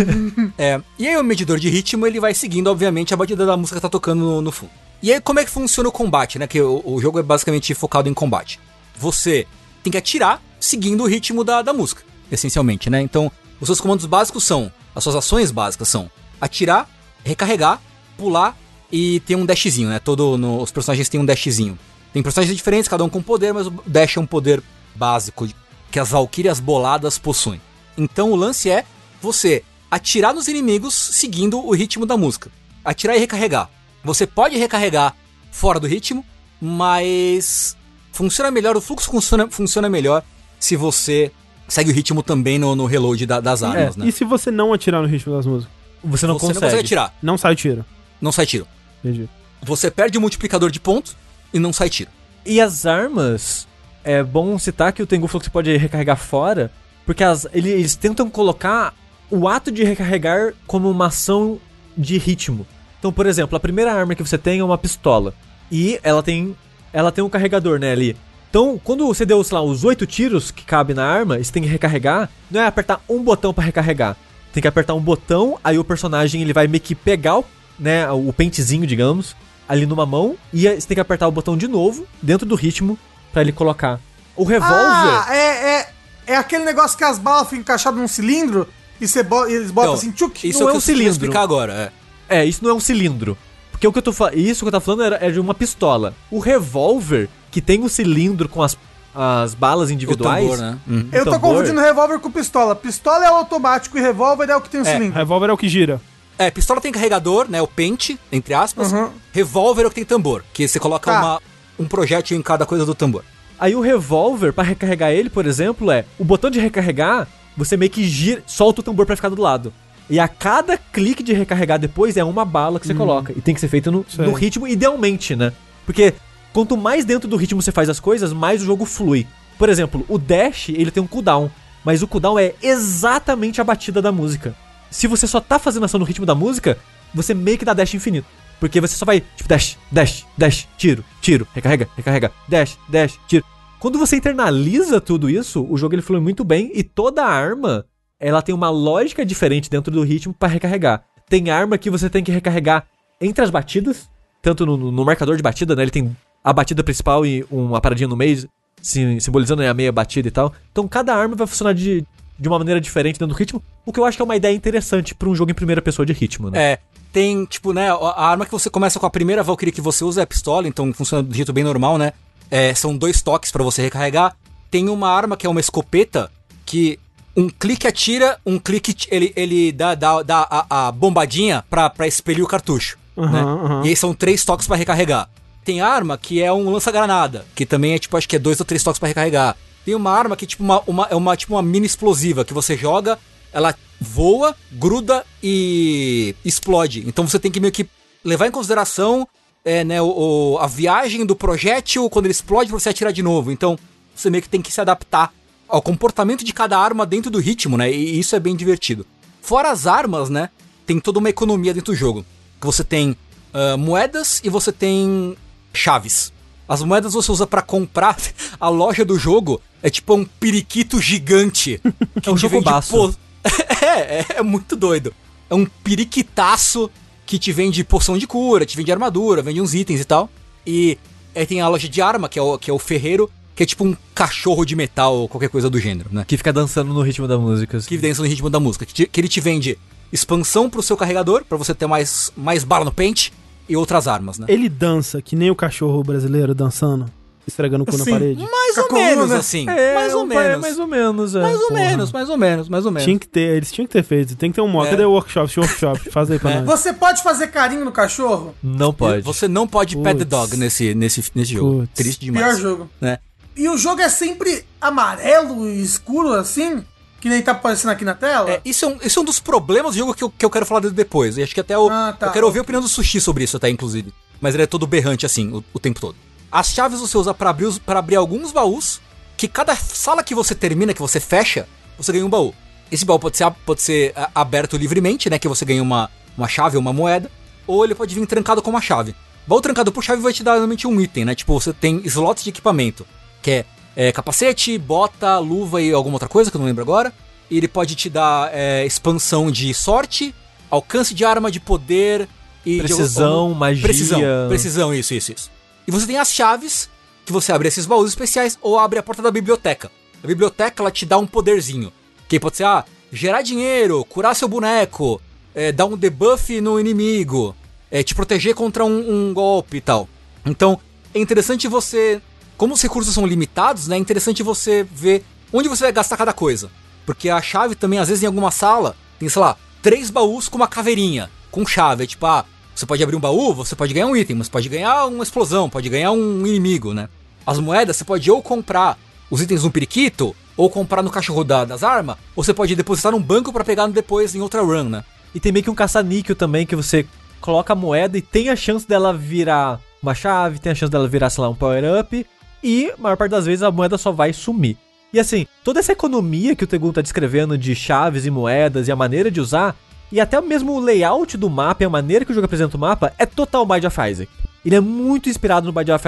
S2: É, e aí o medidor de ritmo ele vai seguindo, obviamente, a batida da música que tá tocando no, no fundo. E aí como é que funciona o combate, né? Que o, o jogo é basicamente focado em combate. Você tem que atirar seguindo o ritmo da, da música, essencialmente, né? Então, os seus comandos básicos são, as suas ações básicas são atirar, recarregar, pular e tem um dashzinho, né? Todo no- os personagens têm um dashzinho. Tem personagens diferentes, cada um com poder, mas o dash é um poder básico que as valquírias boladas possuem. Então o lance é você atirar nos inimigos seguindo o ritmo da música. Atirar e recarregar. Você pode recarregar fora do ritmo, mas funciona melhor, o fluxo funciona, funciona melhor se você segue o ritmo também no, no reload da- das armas, né?
S1: E se você não atirar no ritmo das músicas?
S4: Você não
S2: você
S4: consegue.
S2: não consegue atirar,
S1: Não sai tiro.
S2: não sai tiro.
S1: Entendi.
S2: Você perde o multiplicador de pontos e não sai tiro.
S4: E as armas, é bom citar que o Tengu falou que você pode recarregar fora, porque as, ele- eles tentam colocar o ato de recarregar como uma ação de ritmo. Então, por exemplo, a primeira arma que você tem é uma pistola. E ela tem. Ela tem um carregador, né, ali. Então, quando você deu, sei lá, os oito tiros que cabe na arma, você tem que recarregar, não é apertar um botão para recarregar. Tem que apertar um botão, aí o personagem ele vai meio que pegar o, né, o pentezinho, digamos, ali numa mão, e você tem que apertar o botão de novo, dentro do ritmo, para ele colocar. O revólver. Ah,
S3: é, é, é aquele negócio que as balas ficam encaixadas num cilindro e, você bo e eles botam então, assim, tchuk.
S2: Isso não é, é um cilindro. explicar agora,
S4: é. É, isso não é um cilindro. Porque o que eu tô falando. Isso que eu tô falando era, é de uma pistola. O revólver, que tem o cilindro com as, as balas individuais. O tambor, né?
S3: Uhum. Eu tô confundindo revólver com pistola. Pistola é o automático e revólver é o que tem o
S1: é,
S3: cilindro.
S1: Revólver é o que gira.
S2: É, pistola tem carregador, né? O pente, entre aspas. Uhum. Revólver é o que tem tambor. Que você coloca tá. uma, um projétil em cada coisa do tambor.
S4: Aí o revólver, para recarregar ele, por exemplo, é o botão de recarregar, você meio que gira, solta o tambor para ficar do lado. E a cada clique de recarregar depois é uma bala que você hum. coloca. E tem que ser feito no, no, ritmo, idealmente, né? Porque quanto mais dentro do ritmo você faz as coisas, mais o jogo flui. Por exemplo, o dash, ele tem um cooldown. Mas o cooldown é exatamente a batida da música. Se você só tá fazendo ação no ritmo da música, você meio que dá dash infinito. Porque você só vai, tipo, dash, dash, dash, tiro, tiro, recarrega, recarrega, dash, dash, tiro. Quando você internaliza tudo isso, o jogo ele flui muito bem e toda arma, ela tem uma lógica diferente dentro do ritmo para recarregar. Tem arma que você tem que recarregar entre as batidas, tanto no, no, marcador de batida, né? Ele tem a batida principal e uma paradinha no meio, simbolizando a meia batida e tal. Então cada arma vai funcionar de, de uma maneira diferente dentro do ritmo, o que eu acho que é uma ideia interessante para um jogo em primeira pessoa de ritmo, né?
S2: É, tem, tipo, né, a arma que você começa com a primeira Valkyrie que você usa é a pistola, então funciona do jeito bem normal, né? É, são dois toques para você recarregar. Tem uma arma que é uma escopeta que um clique atira, um clique ele, ele dá, dá, dá a, a bombadinha pra, pra expelir o cartucho. Uhum, né? uhum. E aí são três toques para recarregar. Tem arma que é um lança-granada, que também é tipo, acho que é dois ou três toques para recarregar. Tem uma arma que é tipo uma, uma, é uma, tipo uma mini explosiva, que você joga, ela voa, gruda e explode. Então você tem que meio que levar em consideração é, né, o, o, a viagem do projétil quando ele explode pra você atirar de novo. Então você meio que tem que se adaptar ao comportamento de cada arma dentro do ritmo, né? E isso é bem divertido. Fora as armas, né? Tem toda uma economia dentro do jogo. Que você tem uh, moedas e você tem chaves. As moedas você usa para comprar. A loja do jogo é tipo um periquito gigante.
S4: Que é um jogo baço.
S2: É, é, é muito doido. É um periquitaço que te vende poção de cura, te vende armadura, vende uns itens e tal. E aí tem a loja de arma, que é o, que é o ferreiro, que é tipo um cachorro de metal ou qualquer coisa do gênero, né?
S4: Que fica dançando no ritmo da música.
S2: Assim. Que dança no ritmo da música. Que, te, que ele te vende expansão pro seu carregador, para você ter mais, mais bala no pente, e outras armas, né?
S1: Ele dança, que nem o cachorro brasileiro dançando esfregando o cu assim, na parede.
S2: Mais ou menos, assim.
S4: É, mais ou menos. mais ou menos, é.
S2: Mais ou Porra. menos, mais ou menos, mais ou menos.
S1: Tinha que ter, eles tinham que ter feito. Tem que ter um modo. É. Cadê o workshop? workshop. Faz aí pra é.
S3: nós. Você pode fazer carinho no cachorro?
S2: Não pode. Você não pode Puts. pet the dog nesse, nesse, nesse jogo. Puts. Triste demais.
S3: Pior jogo. Né? E o jogo é sempre amarelo e escuro assim? Que nem tá aparecendo aqui na tela?
S2: É, isso, é um, isso é um dos problemas do jogo que eu, que eu quero falar depois. E acho que até eu, ah, tá. eu quero ouvir a opinião do Sushi sobre isso até, inclusive. Mas ele é todo berrante assim, o, o tempo todo. As chaves você usa para abrir, pra abrir alguns baús, que cada sala que você termina, que você fecha, você ganha um baú. Esse baú pode ser, pode ser aberto livremente, né? Que você ganha uma, uma chave ou uma moeda. Ou ele pode vir trancado com uma chave. Baú trancado por chave vai te dar realmente um item, né? Tipo, você tem slots de equipamento. Que é, é capacete, bota, luva e alguma outra coisa, que eu não lembro agora. E ele pode te dar é, expansão de sorte, alcance de arma, de poder
S4: e precisão, de, magia.
S2: Precisão, precisão, isso, isso, isso. E você tem as chaves que você abre esses baús especiais ou abre a porta da biblioteca. A biblioteca ela te dá um poderzinho. Que pode ser, ah, gerar dinheiro, curar seu boneco, é, dar um debuff no inimigo, é, te proteger contra um, um golpe e tal. Então, é interessante você. Como os recursos são limitados, né? É interessante você ver onde você vai gastar cada coisa. Porque a chave também, às vezes, em alguma sala, tem, sei lá, três baús com uma caveirinha, com chave. É tipo, ah, você pode abrir um baú, você pode ganhar um item, mas pode ganhar uma explosão, pode ganhar um inimigo, né? As moedas você pode ou comprar os itens no periquito, ou comprar no cachorro da, das armas, ou você pode depositar num banco para pegar depois em outra run, né?
S4: E tem meio que um caça-níquel também, que você coloca a moeda e tem a chance dela virar uma chave, tem a chance dela virar, sei lá, um power-up, e a maior parte das vezes a moeda só vai sumir. E assim, toda essa economia que o Tegun tá descrevendo de chaves e moedas e a maneira de usar E até mesmo o layout do mapa e a maneira que o jogo apresenta o mapa é total Bind of Isaac. Ele é muito inspirado no Bind of,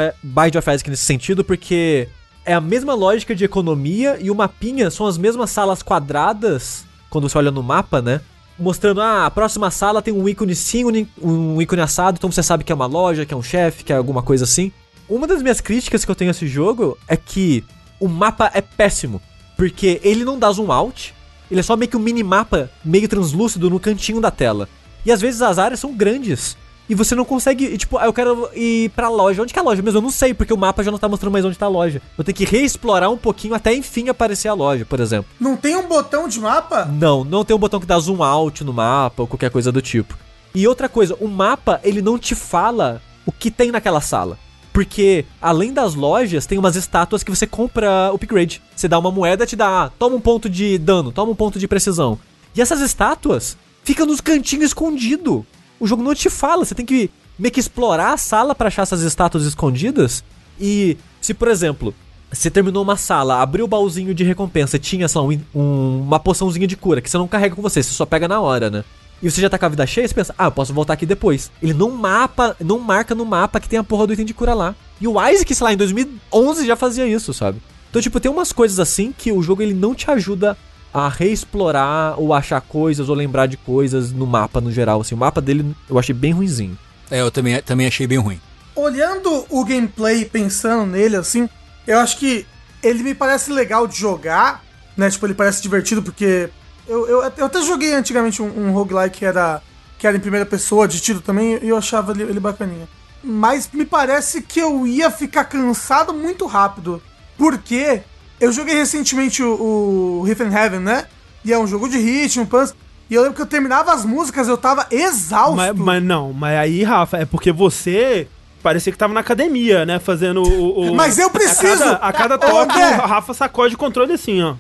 S4: of Isaac nesse sentido, porque é a mesma lógica de economia e o mapinha são as mesmas salas quadradas, quando você olha no mapa, né? Mostrando, ah, a próxima sala tem um ícone sim, um ícone assado, então você sabe que é uma loja, que é um chefe, que é alguma coisa assim. Uma das minhas críticas que eu tenho a esse jogo é que o mapa é péssimo, porque ele não dá zoom out, ele é só meio que um minimapa meio translúcido no cantinho da tela. E às vezes as áreas são grandes. E você não consegue, e, tipo, ah, eu quero ir pra loja. Onde que é a loja mesmo? Eu não sei, porque o mapa já não tá mostrando mais onde tá a loja. Eu tenho que reexplorar um pouquinho até enfim aparecer a loja, por exemplo.
S3: Não tem um botão de mapa?
S4: Não, não tem um botão que dá zoom out no mapa ou qualquer coisa do tipo. E outra coisa, o mapa, ele não te fala o que tem naquela sala. Porque, além das lojas, tem umas estátuas que você compra upgrade. Você dá uma moeda, te dá, ah, toma um ponto de dano, toma um ponto de precisão. E essas estátuas ficam nos cantinhos escondido. O jogo não te fala, você tem que meio que explorar a sala para achar essas estátuas escondidas. E se, por exemplo, você terminou uma sala, abriu o baúzinho de recompensa, tinha, sei lá, um, um, uma poçãozinha de cura que você não carrega com você, você só pega na hora, né? E você já tá com a vida cheia, você pensa, ah, eu posso voltar aqui depois. Ele não mapa, não marca no mapa que tem a porra do item de cura lá. E o Isaac, sei lá, em 2011 já fazia isso, sabe? Então, tipo, tem umas coisas assim que o jogo ele não te ajuda a reexplorar ou achar coisas ou lembrar de coisas no mapa no geral. Assim, o mapa dele eu achei bem ruinzinho.
S2: É, eu também, também achei bem ruim.
S3: Olhando o gameplay, pensando nele, assim, eu acho que ele me parece legal de jogar, né? Tipo, ele parece divertido porque eu, eu, eu até joguei antigamente um, um roguelike que era, que era em primeira pessoa, de tiro também, e eu achava ele, ele bacaninha. Mas me parece que eu ia ficar cansado muito rápido. Porque eu joguei recentemente o, o Rift and Heaven, né? E é um jogo de ritmo, pans. E eu lembro que eu terminava as músicas, eu tava exausto.
S1: Mas, mas não, mas aí, Rafa, é porque você parecia que tava na academia, né? Fazendo o. o
S3: mas eu preciso!
S1: A cada, a cada toque, o Rafa sacode o controle assim, ó.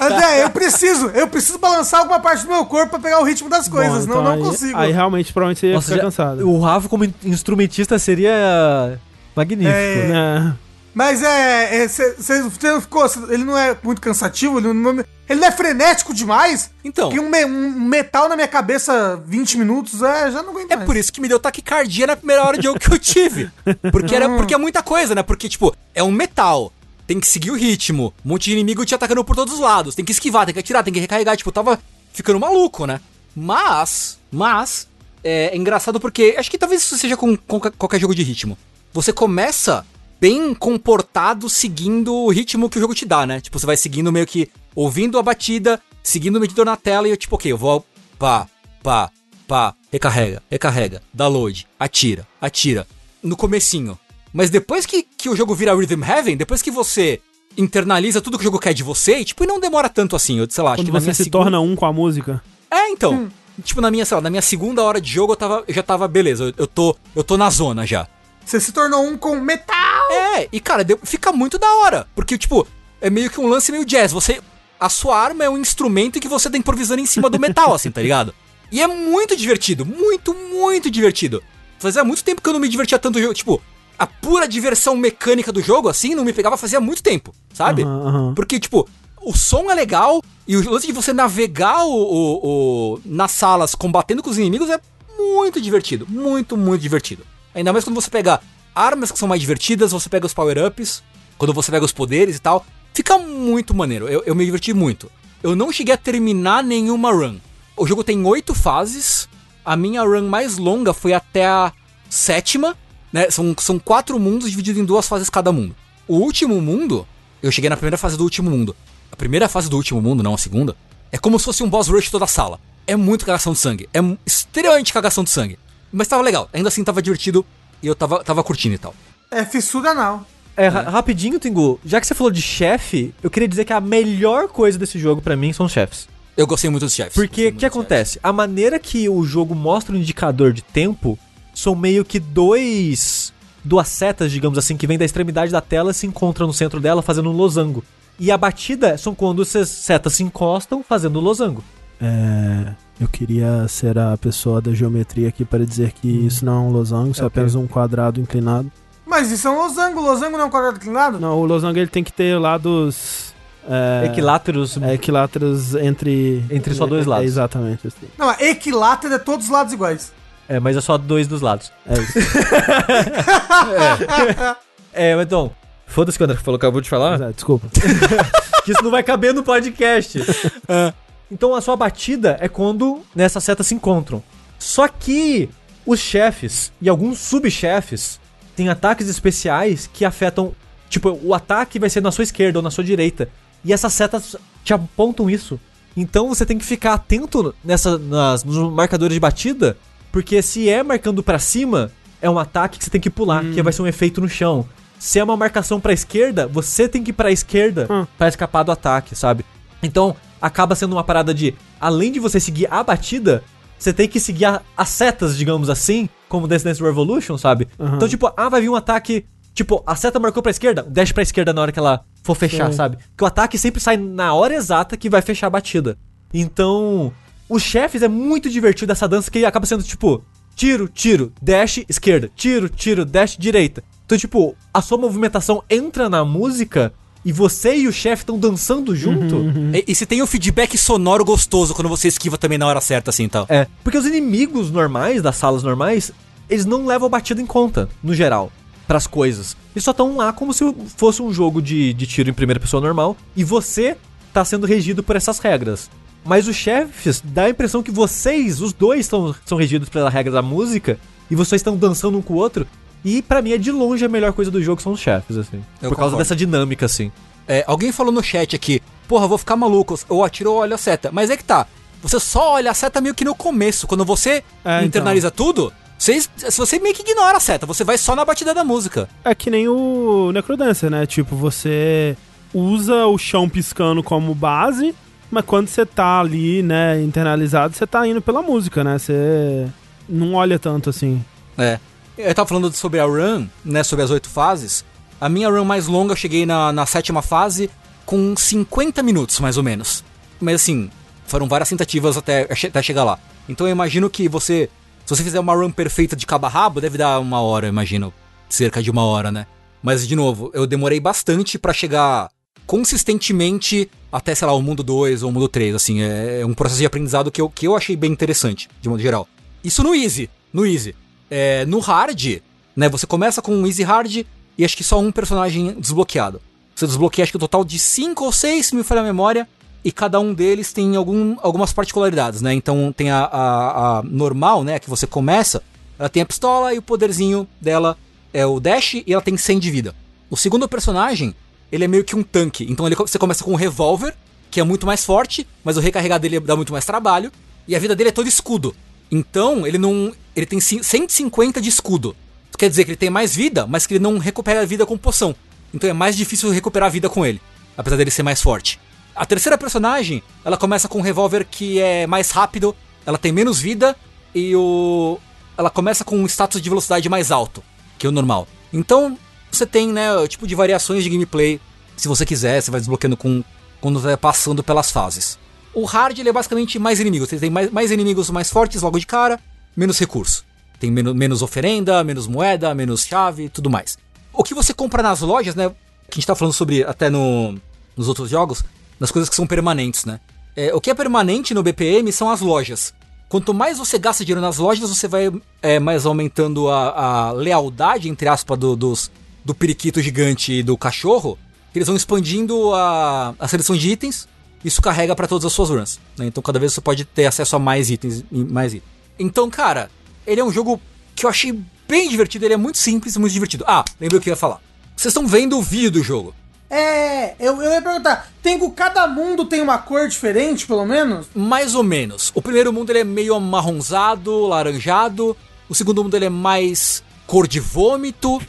S3: André, eu preciso, eu preciso balançar alguma parte do meu corpo pra pegar o ritmo das coisas, Bom, então não, não
S1: aí,
S3: consigo.
S1: Aí realmente provavelmente você ia Nossa, ficar já, cansado.
S4: O Rafa como instrumentista seria magnífico. É,
S3: né? Mas é. Você é, não ficou. Ele não é muito cansativo, ele não, ele não é frenético demais.
S2: Então.
S3: Que um, me, um, metal na minha cabeça 20 minutos, é, já não aguento
S2: É mais. por isso que me deu taquicardia na primeira hora de jogo que eu tive. Porque, era, porque é muita coisa, né? Porque, tipo, é um metal tem que seguir o ritmo. Um monte de inimigo te atacando por todos os lados. Tem que esquivar, tem que atirar, tem que recarregar. Tipo, tava ficando maluco, né? Mas, mas, é, é engraçado porque acho que talvez isso seja com, com qualquer jogo de ritmo. Você começa bem comportado seguindo o ritmo que o jogo te dá, né? Tipo, você vai seguindo meio que ouvindo a batida, seguindo o medidor na tela e eu, tipo, ok, eu vou pá, pá, pá, recarrega, recarrega, dá load, atira, atira. No comecinho, mas depois que, que o jogo vira Rhythm Heaven, depois que você internaliza tudo que o jogo quer de você, e, tipo, e não demora tanto assim, eu sei lá,
S1: Quando acho que você se segunda... torna um com a música.
S2: É, então. Hum. Tipo, na minha, sei lá, na minha segunda hora de jogo eu, tava, eu já tava, beleza, eu, eu, tô, eu tô na zona já.
S3: Você se tornou um com metal!
S2: É, e cara, deu, fica muito da hora. Porque, tipo, é meio que um lance meio jazz. Você. A sua arma é um instrumento que você tá improvisando em cima do metal, assim, tá ligado? E é muito divertido, muito, muito divertido. Fazia muito tempo que eu não me divertia tanto jogo. Tipo, a pura diversão mecânica do jogo, assim, não me pegava fazia muito tempo, sabe? Uhum, uhum. Porque, tipo, o som é legal e o lance de você navegar o, o, o, nas salas combatendo com os inimigos é muito divertido. Muito, muito divertido. Ainda mais quando você pega armas que são mais divertidas, você pega os power-ups, quando você pega os poderes e tal. Fica muito maneiro. Eu, eu me diverti muito. Eu não cheguei a terminar nenhuma run. O jogo tem oito fases. A minha run mais longa foi até a sétima. Né? São, são quatro mundos divididos em duas fases cada mundo. O último mundo, eu cheguei na primeira fase do último mundo. A primeira fase do último mundo, não a segunda, é como se fosse um boss rush toda a sala. É muito cagação de sangue. É extremamente cagação de sangue. Mas tava legal. Ainda assim tava divertido e eu tava, tava curtindo e tal.
S3: É fissura não.
S4: É, é. rapidinho, Tingu, já que você falou de chefe, eu queria dizer que a melhor coisa desse jogo para mim são os chefes.
S2: Eu gostei muito dos chefes.
S4: Porque o que acontece? Chefes. A maneira que o jogo mostra um indicador de tempo são meio que dois duas setas, digamos assim, que vêm da extremidade da tela e se encontram no centro dela fazendo um losango. E a batida são quando essas setas se encostam fazendo um losango.
S1: É, eu queria ser a pessoa da geometria aqui para dizer que hum. isso não é um losango, isso é, é apenas um quadrado inclinado.
S3: Mas isso é um losango, o losango não é um quadrado inclinado?
S1: Não, o losango ele tem que ter lados É,
S4: equiláteros.
S1: É, equiláteros entre.
S4: Entre só dois lados.
S1: É, exatamente. Assim.
S3: Não, equilátero é todos os lados iguais.
S4: É, mas é só dois dos lados.
S1: É isso.
S4: é. é, mas então. Foda-se que o André falou que acabou de falar.
S1: Desculpa.
S4: que isso não vai caber no podcast. é. Então a sua batida é quando nessas setas se encontram. Só que os chefes e alguns subchefes têm ataques especiais que afetam. Tipo, o ataque vai ser na sua esquerda ou na sua direita. E essas setas te apontam isso. Então você tem que ficar atento nessa, nas, nos marcadores de batida. Porque se é marcando para cima, é um ataque que você tem que pular, hum. que vai ser um efeito no chão. Se é uma marcação pra esquerda, você tem que ir pra esquerda hum. para escapar do ataque, sabe? Então, acaba sendo uma parada de, além de você seguir a batida, você tem que seguir a, as setas, digamos assim, como Dance Dance Revolution, sabe? Uhum. Então, tipo, ah, vai vir um ataque. Tipo, a seta marcou pra esquerda, dash pra esquerda na hora que ela for fechar, Sim. sabe? Que o ataque sempre sai na hora exata que vai fechar a batida. Então, os chefes é muito divertido essa dança que acaba sendo tipo, tiro, tiro, dash, esquerda, tiro, tiro, dash, direita. Então, tipo, a sua movimentação entra na música e você e o chefe estão dançando junto. Uhum,
S2: uhum. E, e se tem um feedback sonoro gostoso quando você esquiva também na hora certa, assim, tal.
S4: É, porque os inimigos normais, das salas normais, eles não levam a batida em conta, no geral, para as coisas. Eles só estão lá como se fosse um jogo de, de tiro em primeira pessoa normal e você tá sendo regido por essas regras. Mas os chefes dá a impressão que vocês, os dois, tão, são regidos pela regra da música e vocês estão dançando um com o outro e para mim é de longe a melhor coisa do jogo são os chefes, assim. Eu por concordo. causa dessa dinâmica, assim.
S2: É, alguém falou no chat aqui, porra, vou ficar maluco, ou atiro ou olho a seta. Mas é que tá, você só olha a seta meio que no começo. Quando você é, então. internaliza então. tudo, você, se você meio que ignora a seta, você vai só na batida da música.
S1: É que nem o Necrodancer, né? Tipo, você usa o chão piscando como base, mas quando você tá ali, né, internalizado, você tá indo pela música, né? Você não olha tanto assim.
S2: É. Eu tava falando sobre a run, né? Sobre as oito fases. A minha run mais longa eu cheguei na, na sétima fase com 50 minutos, mais ou menos. Mas assim, foram várias tentativas até, até chegar lá. Então eu imagino que você. Se você fizer uma run perfeita de cabo a rabo, deve dar uma hora, eu imagino. Cerca de uma hora, né? Mas, de novo, eu demorei bastante para chegar consistentemente até, sei lá, o mundo 2 ou o mundo 3. Assim, é, é um processo de aprendizado que eu, que eu achei bem interessante, de modo geral. Isso no Easy. No Easy. É, no hard, né? Você começa com um easy hard e acho que só um personagem desbloqueado. Você desbloqueia acho que um total de 5 ou 6, se me falha a memória, e cada um deles tem algum, algumas particularidades, né? Então tem a, a, a, normal, né? Que você começa, ela tem a pistola e o poderzinho dela é o dash e ela tem 100 de vida. O segundo personagem, ele é meio que um tanque. Então ele, você começa com um revólver, que é muito mais forte, mas o recarregar dele dá muito mais trabalho, e a vida dele é todo escudo. Então, ele não. Ele tem 150 de escudo. Quer dizer que ele tem mais vida, mas que ele não recupera a vida com poção. Então é mais difícil recuperar a vida com ele. Apesar dele ser mais forte. A terceira personagem, ela começa com um revólver que é mais rápido, ela tem menos vida e o. Ela começa com um status de velocidade mais alto que o normal. Então, você tem, né, tipo de variações de gameplay. Se você quiser, você vai desbloqueando com quando vai passando pelas fases. O hard ele é basicamente mais inimigos. Você tem mais, mais inimigos mais fortes logo de cara, menos recurso. Tem menos, menos oferenda, menos moeda, menos chave tudo mais. O que você compra nas lojas, né? Que a gente tá falando sobre até no, nos outros jogos, nas coisas que são permanentes, né? É, o que é permanente no BPM são as lojas. Quanto mais você gasta dinheiro nas lojas, você vai é, mais aumentando a, a, lealdade, entre aspas, do, dos, do periquito gigante e do cachorro. Eles vão expandindo a, a seleção de itens isso carrega para todas as suas runs. Né? Então cada vez você pode ter acesso a mais itens mais itens. Então, cara, ele é um jogo que eu achei bem divertido, ele é muito simples e muito divertido. Ah, lembrei o que eu ia falar. Vocês estão vendo o vídeo do jogo.
S3: É, eu, eu ia perguntar, tem, cada mundo tem uma cor diferente, pelo menos?
S2: Mais ou menos. O primeiro mundo ele é meio amarronzado, laranjado. O segundo mundo ele é mais cor de vômito.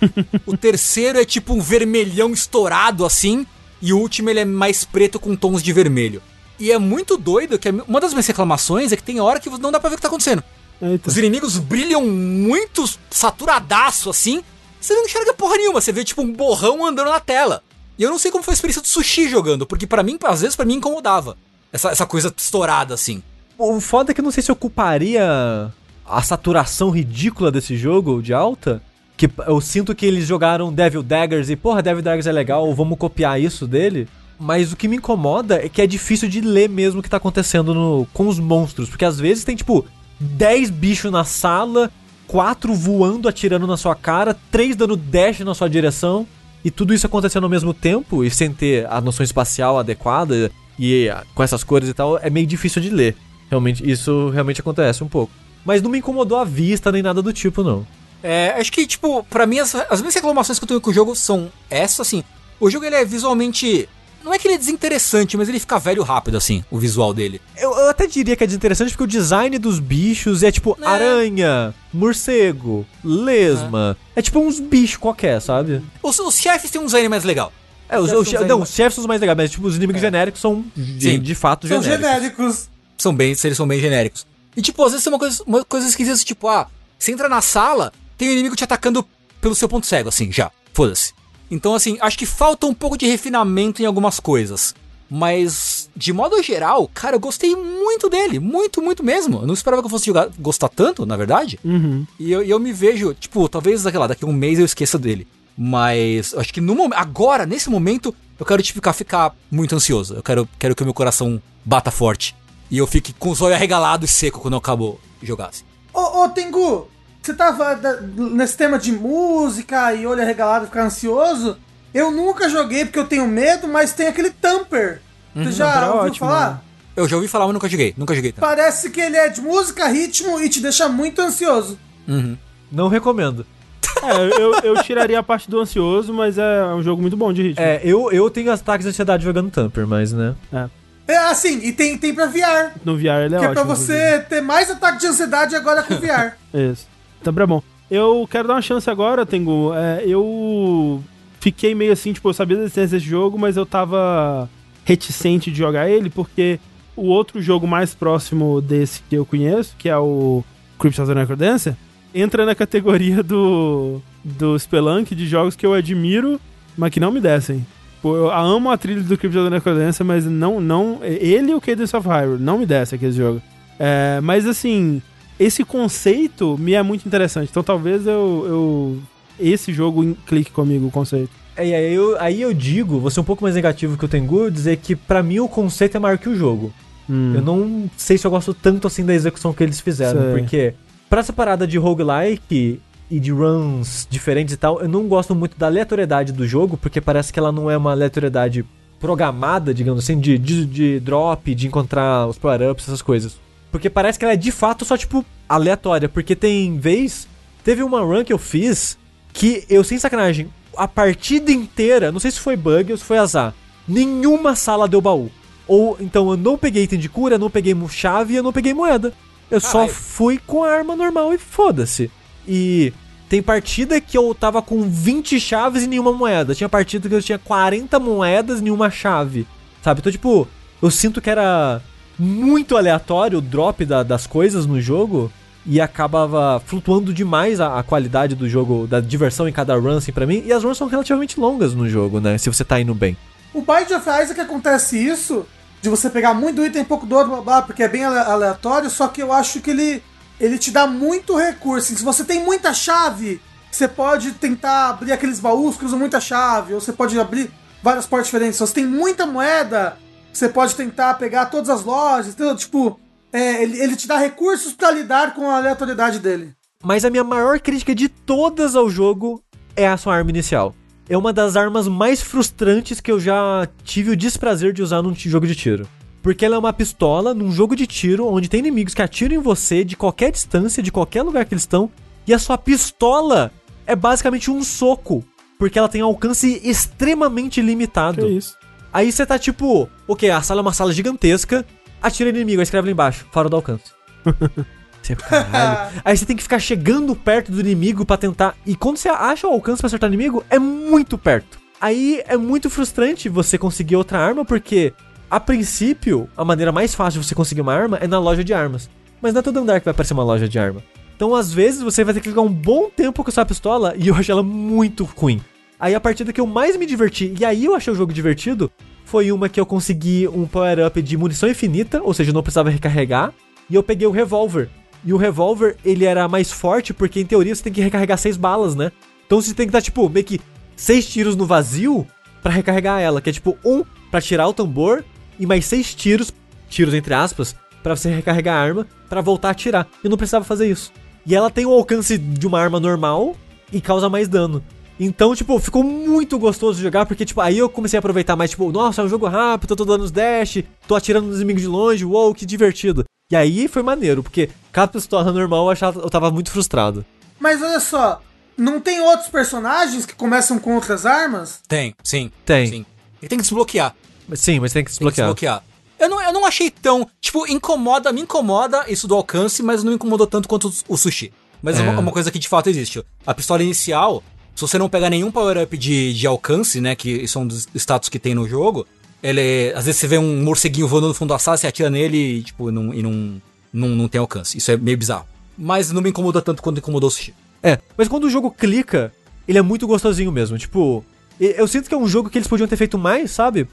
S2: o terceiro é tipo um vermelhão estourado assim. E o último ele é mais preto com tons de vermelho. E é muito doido que uma das minhas reclamações é que tem hora que não dá pra ver o que tá acontecendo. Eita. Os inimigos brilham muito saturadaço assim. Você não enxerga porra nenhuma, você vê tipo um borrão andando na tela. E eu não sei como foi a experiência do sushi jogando, porque para mim, às vezes, para mim incomodava. Essa, essa coisa estourada assim.
S4: O foda é que eu não sei se ocuparia a saturação ridícula desse jogo de alta que eu sinto que eles jogaram Devil Daggers e, porra, Devil Daggers é legal, vamos copiar isso dele. Mas o que me incomoda é que é difícil de ler mesmo o que tá acontecendo no, com os monstros. Porque às vezes tem, tipo, 10 bichos na sala, quatro voando, atirando na sua cara, três dando dash na sua direção. E tudo isso acontecendo ao mesmo tempo e sem ter a noção espacial adequada e com essas cores e tal, é meio difícil de ler. Realmente, isso realmente acontece um pouco. Mas não me incomodou a vista nem nada do tipo, não.
S2: É, acho que, tipo, para mim, as, as minhas reclamações que eu tenho com o jogo são essas, assim. O jogo ele é visualmente não é que ele é desinteressante, mas ele fica velho rápido, assim, o visual dele.
S4: Eu, eu até diria que é desinteressante porque o design dos bichos é tipo é. aranha, morcego, lesma. É. é tipo uns bichos qualquer, sabe?
S2: Os, os chefes têm um design mais legal.
S4: É, os, os, os não, os chefes são os mais legais, mas tipo, os inimigos é. genéricos são de, de fato
S3: são genéricos. genéricos.
S2: São bem, eles são bem genéricos. E tipo, às vezes tem uma coisa, uma coisa esquisita, tipo, ah, você entra na sala, tem um inimigo te atacando pelo seu ponto cego, assim, já. Foda-se. Então, assim, acho que falta um pouco de refinamento em algumas coisas. Mas, de modo geral, cara, eu gostei muito dele. Muito, muito mesmo. Eu não esperava que eu fosse jogar, gostar tanto, na verdade.
S1: Uhum.
S2: E eu, eu, me vejo, tipo, talvez lá, daqui a um mês eu esqueça dele. Mas acho que no momento. Agora, nesse momento, eu quero tipo, ficar, ficar muito ansioso. Eu quero, quero que o meu coração bata forte. E eu fique com os olhos arregalados e seco quando eu acabo de jogar. Assim.
S3: Ô, ô, Tengu, você tava nesse tema de música e olho arregalado ficar ansioso. Eu nunca joguei porque eu tenho medo, mas tem aquele Tamper. Uhum, você já é ouviu ótimo, falar? Né?
S2: Eu já ouvi falar, mas nunca joguei. Nunca joguei.
S3: Parece que ele é de música, ritmo e te deixa muito ansioso.
S4: Uhum. Não recomendo.
S1: É, eu, eu tiraria a parte do ansioso, mas é um jogo muito bom de ritmo.
S4: É, eu, eu tenho ataques de ansiedade jogando Tamper, mas, né?
S3: É. É assim, e tem, tem pra VR.
S1: No VR ele é
S3: que
S1: ótimo. Que
S3: é pra você inclusive. ter mais ataque de ansiedade agora com VR.
S1: Isso. Então, é bom. Eu quero dar uma chance agora, Tengu. É, eu fiquei meio assim, tipo, eu sabia da existência desse jogo, mas eu tava reticente de jogar ele, porque o outro jogo mais próximo desse que eu conheço, que é o Crypto Necrodancer, entra na categoria do, do Spelunk de jogos que eu admiro, mas que não me descem. Pô, eu amo a trilha do Crypto Necrodancer, mas não, não. Ele e o Cadence of Hyrule não me desce aquele jogo. É, mas assim, esse conceito me é muito interessante. Então talvez eu, eu esse jogo clique comigo o conceito.
S4: É, aí, eu, aí eu digo, vou ser um pouco mais negativo que o Tengu, dizer que para mim o conceito é maior que o jogo. Hum. Eu não sei se eu gosto tanto assim da execução que eles fizeram, sei. porque pra essa parada de roguelike e de runs diferentes e tal, eu não gosto muito da aleatoriedade do jogo, porque parece que ela não é uma aleatoriedade programada, digamos assim, de, de, de drop, de encontrar os power-ups, essas coisas. Porque parece que ela é de fato só, tipo, aleatória. Porque tem vez. Teve uma run que eu fiz que eu, sem sacanagem, a partida inteira, não sei se foi bug ou se foi azar, nenhuma sala deu baú. Ou então eu não peguei item de cura, não peguei chave e eu não peguei moeda. Eu só fui com a arma normal e foda-se. E tem partida que eu tava com 20 chaves e nenhuma moeda. Tinha partida que eu tinha 40 moedas e nenhuma chave. Sabe? Então, tipo, eu sinto que era muito aleatório o drop da, das coisas no jogo e acabava flutuando demais a, a, qualidade do jogo, da diversão em cada run, assim, pra mim. E as runs são relativamente longas no jogo, né? Se você tá indo bem.
S3: O Bind of Isaac acontece isso, de você pegar muito item, pouco do outro, blá, blá, porque é bem aleatório, só que eu acho que ele, ele te dá muito recurso. Se você tem muita chave, você pode tentar abrir aqueles baús que usam muita chave, ou você pode abrir várias portas diferentes. Se você tem muita moeda, você pode tentar pegar todas as lojas, entendeu? Tipo, é, ele, ele te dá recursos para lidar com a aleatoriedade dele.
S4: Mas a minha maior crítica de todas ao jogo é a sua arma inicial. É uma das armas mais frustrantes que eu já tive o desprazer de usar num jogo de tiro. Porque ela é uma pistola num jogo de tiro onde tem inimigos que atiram em você de qualquer distância, de qualquer lugar que eles estão, e a sua pistola é basicamente um soco, porque ela tem alcance extremamente limitado.
S1: Que isso?
S4: Aí você tá tipo, ok, a sala é uma sala gigantesca, atira inimigo, aí escreve lá embaixo, fora do alcance. você, caralho. aí você tem que ficar chegando perto do inimigo para tentar. E quando você acha o alcance pra acertar o inimigo, é muito perto. Aí é muito frustrante você conseguir outra arma, porque a princípio, a maneira mais fácil de você conseguir uma arma é na loja de armas. Mas não é todo andar que vai aparecer uma loja de arma. Então, às vezes, você vai ter que ficar um bom tempo com a sua pistola e eu acho ela muito ruim. Aí a partida que eu mais me diverti, e aí eu achei o jogo divertido, foi uma que eu consegui um power-up de munição infinita, ou seja, eu não precisava recarregar, e eu peguei o revólver. E o revólver, ele era mais forte, porque em teoria você tem que recarregar seis balas, né? Então você tem que dar, tipo, meio que seis tiros no vazio para recarregar ela, que é tipo um para tirar o tambor e mais seis tiros, tiros entre aspas, para você recarregar a arma para voltar a atirar. Eu não precisava fazer isso. E ela tem o alcance de uma arma normal e causa mais dano. Então, tipo, ficou muito gostoso de jogar, porque, tipo, aí eu comecei a aproveitar mais, tipo, nossa, é um jogo rápido, eu tô dando os dash, tô atirando nos inimigos de longe, uou, que divertido. E aí foi maneiro, porque cada pistola normal eu, achava, eu tava muito frustrado.
S3: Mas olha só, não tem outros personagens que começam com outras armas?
S2: Tem, sim.
S4: Tem.
S2: Sim. Ele tem que desbloquear.
S4: Sim, mas tem que desbloquear.
S2: Tem que desbloquear. Eu não, eu não achei tão. Tipo, incomoda, me incomoda isso do alcance, mas não incomodou tanto quanto o sushi. Mas é, é uma, uma, coisa que de fato existe. A pistola inicial, se você não pegar nenhum power-up de, de alcance, né? Que são dos status que tem no jogo, ele. Às vezes você vê um morceguinho voando no fundo da sala, você atira nele e, tipo, não, e não, não, não tem alcance. Isso é meio bizarro. Mas não me incomoda tanto quanto incomodou o sushi.
S4: É, mas quando o jogo clica, ele é muito gostosinho mesmo. Tipo, eu sinto que é um jogo que eles podiam ter feito mais, sabe?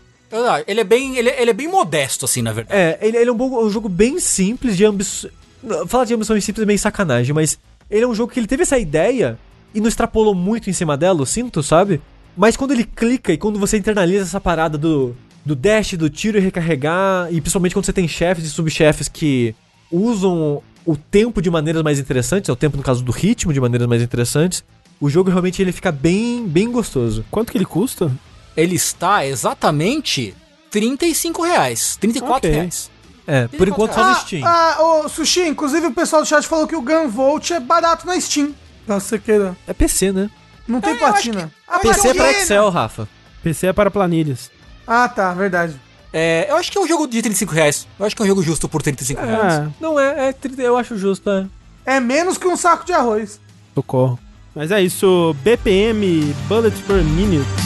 S2: Ele é bem, ele, ele é bem modesto, assim, na verdade.
S4: É, ele, ele é um, bom, um, jogo bem simples, de ambição. Falar de ambição simples é meio sacanagem, mas ele é um jogo que ele teve essa ideia e não extrapolou muito em cima dela, eu sinto, sabe? Mas quando ele clica e quando você internaliza essa parada do, do dash, do tiro e recarregar, e principalmente quando você tem chefes e subchefes que usam o tempo de maneiras mais interessantes, é o tempo no caso do ritmo de maneiras mais interessantes, o jogo realmente ele fica bem, bem gostoso.
S1: Quanto que ele custa?
S2: Ele está exatamente 35 reais, 34 okay. reais.
S4: É, por enquanto só no Steam.
S3: Ah, ah, Sushi, inclusive o pessoal do chat falou que o Gunvolt é barato na Steam. Caso você queira.
S4: É PC, né?
S3: Não tem é, platina.
S4: Ah, PC é pra Excel, Rafa.
S1: PC é para planilhas.
S3: Ah, tá, verdade.
S2: É, eu acho que é um jogo de 35 reais. Eu acho que é um jogo justo por 35 é, reais.
S4: Não é, é, eu acho justo, é.
S3: É menos que um saco de arroz.
S1: Socorro. Mas é isso, BPM, Bullet per Minute.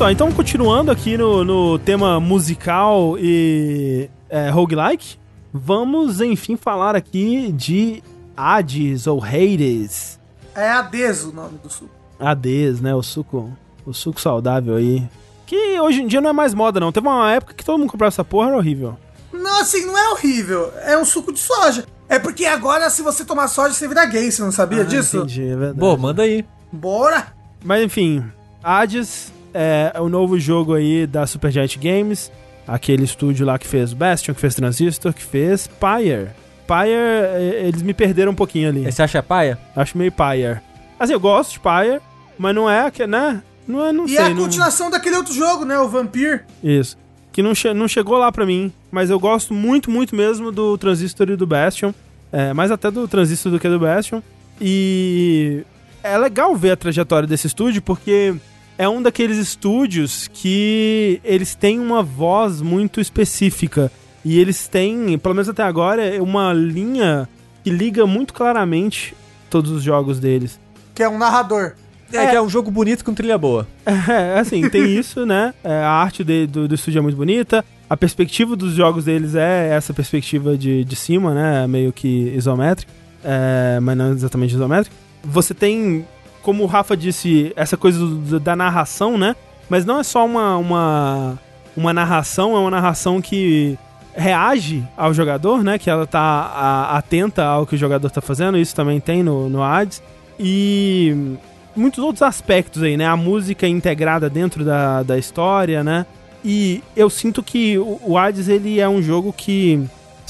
S1: Só, então continuando aqui no, no tema musical e é, roguelike, vamos enfim falar aqui de Hades ou Hades.
S3: É Hades o nome do suco.
S1: Hades, né? O suco, o suco saudável aí. Que hoje em dia não é mais moda, não. Teve uma época que todo mundo comprava essa porra, era horrível.
S3: Não, assim, não é horrível. É um suco de soja. É porque agora, se você tomar soja, você vira gay, você não sabia ah, disso?
S1: Entendi, é verdade.
S4: Bom, manda aí.
S3: Bora!
S1: Mas enfim, Hades é, o novo jogo aí da Supergiant Games, aquele estúdio lá que fez Bastion, que fez Transistor, que fez Pyre. Pyre, é, eles me perderam um pouquinho ali.
S4: Você acha Pyre?
S1: Acho meio Pyre. Assim, eu gosto de Pyre, mas não é, né? Não é, não
S3: e
S1: sei. E é
S3: a continuação não... daquele outro jogo, né? O Vampire.
S1: Isso. Que não, che não chegou lá pra mim, mas eu gosto muito, muito mesmo do Transistor e do Bastion. É, mais até do Transistor do que do Bastion. E é legal ver a trajetória desse estúdio, porque é um daqueles estúdios que eles têm uma voz muito específica. E eles têm, pelo menos até agora, uma linha que liga muito claramente todos os jogos deles.
S3: Que é um narrador.
S4: É, é, que é um jogo bonito com trilha boa.
S1: É, assim, tem isso, né? É, a arte de, do, do estúdio é muito bonita. A perspectiva dos jogos deles é essa perspectiva de, de cima, né? Meio que isométrica. É, mas não exatamente isométrica. Você tem como o Rafa disse, essa coisa do, da narração, né? Mas não é só uma, uma, uma narração, é uma narração que reage ao jogador, né? Que ela tá a, atenta ao que o jogador tá fazendo, isso também tem no, no ads. E muitos outros aspectos aí, né? A música integrada dentro da, da história, né? E eu sinto que o, o Hades, ele é um jogo que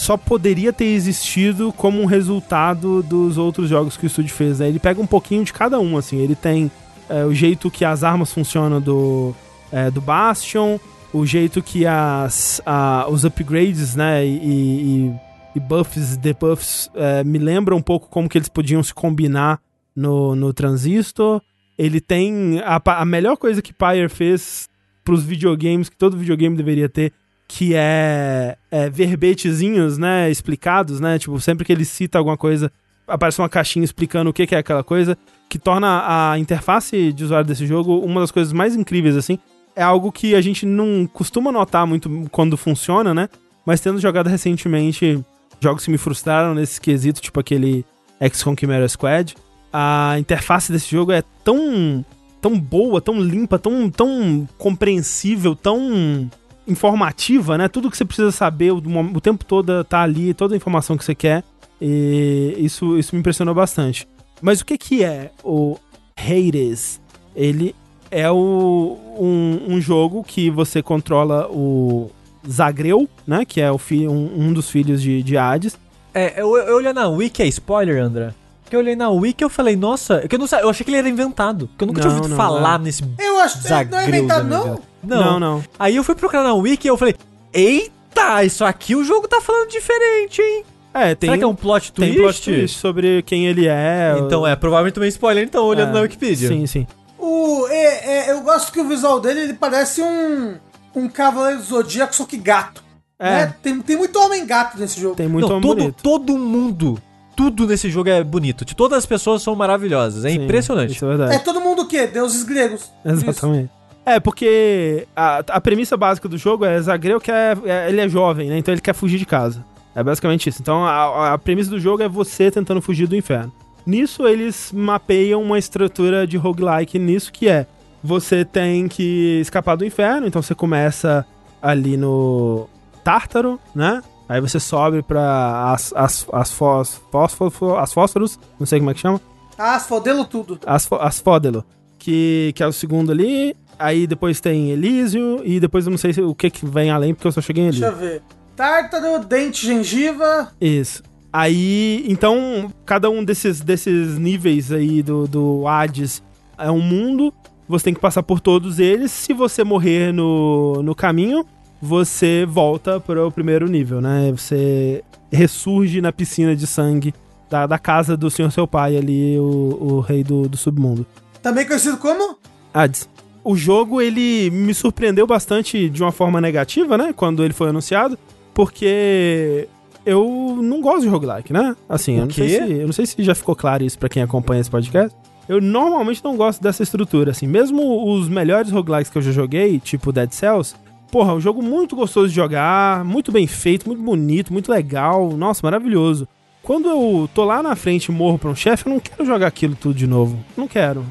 S1: só poderia ter existido como um resultado dos outros jogos que o estúdio fez. Né? Ele pega um pouquinho de cada um, assim. Ele tem é, o jeito que as armas funcionam do, é, do Bastion, o jeito que as, a, os upgrades, né, e, e, e buffs, debuffs é, me lembram um pouco como que eles podiam se combinar no, no Transistor. Ele tem a, a melhor coisa que Pyre fez para os videogames, que todo videogame deveria ter, que é, é, verbetezinhos, né, explicados, né, tipo, sempre que ele cita alguma coisa, aparece uma caixinha explicando o que, é aquela coisa, que torna a interface de usuário desse jogo uma das coisas mais incríveis, assim. é algo que a gente não costuma notar muito quando funciona, né? Mas tendo jogado recentemente jogos que me frustraram nesse quesito, tipo aquele XCOM Chimera Squad, a interface desse jogo é tão tão boa, tão limpa, tão, tão compreensível, tão informativa, né? Tudo que você precisa saber o, o tempo todo tá ali, toda a informação que você quer. E isso, isso me impressionou bastante. Mas o que que é o Hades? Ele é o, um, um jogo que você controla o Zagreu, né? Que é o fi, um, um dos filhos de, de Hades.
S4: É, eu, eu olhei na Wiki, é spoiler, André? Que eu olhei na Wiki e eu falei, nossa, que eu, não, eu achei que ele era inventado. Que eu nunca não, tinha ouvido não, falar não. nesse.
S3: Eu acho que não é inventado, não?
S4: Não? Não, não. Aí eu fui procurar na Wiki e eu falei, eita, isso aqui o jogo tá falando diferente, hein?
S1: É, tem.
S4: Será que é um plot twist?
S1: Tem plot twist sobre quem ele é.
S4: Então, é, provavelmente também spoiler, então, olhando é, na Wikipedia.
S1: Sim, sim.
S3: O, é, é, eu gosto que o visual dele ele parece um, um Cavaleiro do Zodíaco, só que gato. É. Né? Tem, tem muito homem gato nesse jogo.
S1: Tem muito
S4: Não,
S1: homem
S4: todo,
S1: bonito.
S4: todo mundo, tudo nesse jogo é bonito. Todas as pessoas são maravilhosas. É Sim, impressionante.
S1: Isso é verdade.
S3: É todo mundo o quê? Deuses gregos.
S1: Exatamente. Isso. É, porque a, a premissa básica do jogo é Zagreu que é, é, ele é jovem, né? Então ele quer fugir de casa. É basicamente isso. Então a, a premissa do jogo é você tentando fugir do inferno. Nisso eles mapeiam uma estrutura de roguelike nisso que é você tem que escapar do inferno, então você começa ali no Tártaro, né? Aí você sobe pra as, as, as, fós, fósforo, as fósforos, não sei como é que chama.
S3: Asfodelo tudo.
S1: As, Asfódelo, que, que é o segundo ali. Aí depois tem Elísio, e depois eu não sei o que, que vem além, porque eu só cheguei ali.
S3: Deixa eu ver. Tártaro, dente, gengiva.
S1: Isso. Aí, então, cada um desses, desses níveis aí do, do Hades é um mundo. Você tem que passar por todos eles. Se você morrer no, no caminho, você volta para o primeiro nível, né? Você ressurge na piscina de sangue da, da casa do senhor seu pai ali, o, o rei do, do submundo.
S3: Também conhecido como?
S1: Hades. O jogo, ele me surpreendeu bastante de uma forma negativa, né? Quando ele foi anunciado. Porque eu não gosto de roguelike, né? Assim, eu não, sei se, eu não sei se já ficou claro isso para quem acompanha esse podcast. Eu normalmente não gosto dessa estrutura, assim. Mesmo os melhores roguelikes que eu já joguei, tipo Dead Cells, porra, um jogo muito gostoso de jogar, muito bem feito, muito bonito, muito legal. Nossa, maravilhoso. Quando eu tô lá na frente e morro pra um chefe, eu não quero jogar aquilo tudo de novo. Não quero.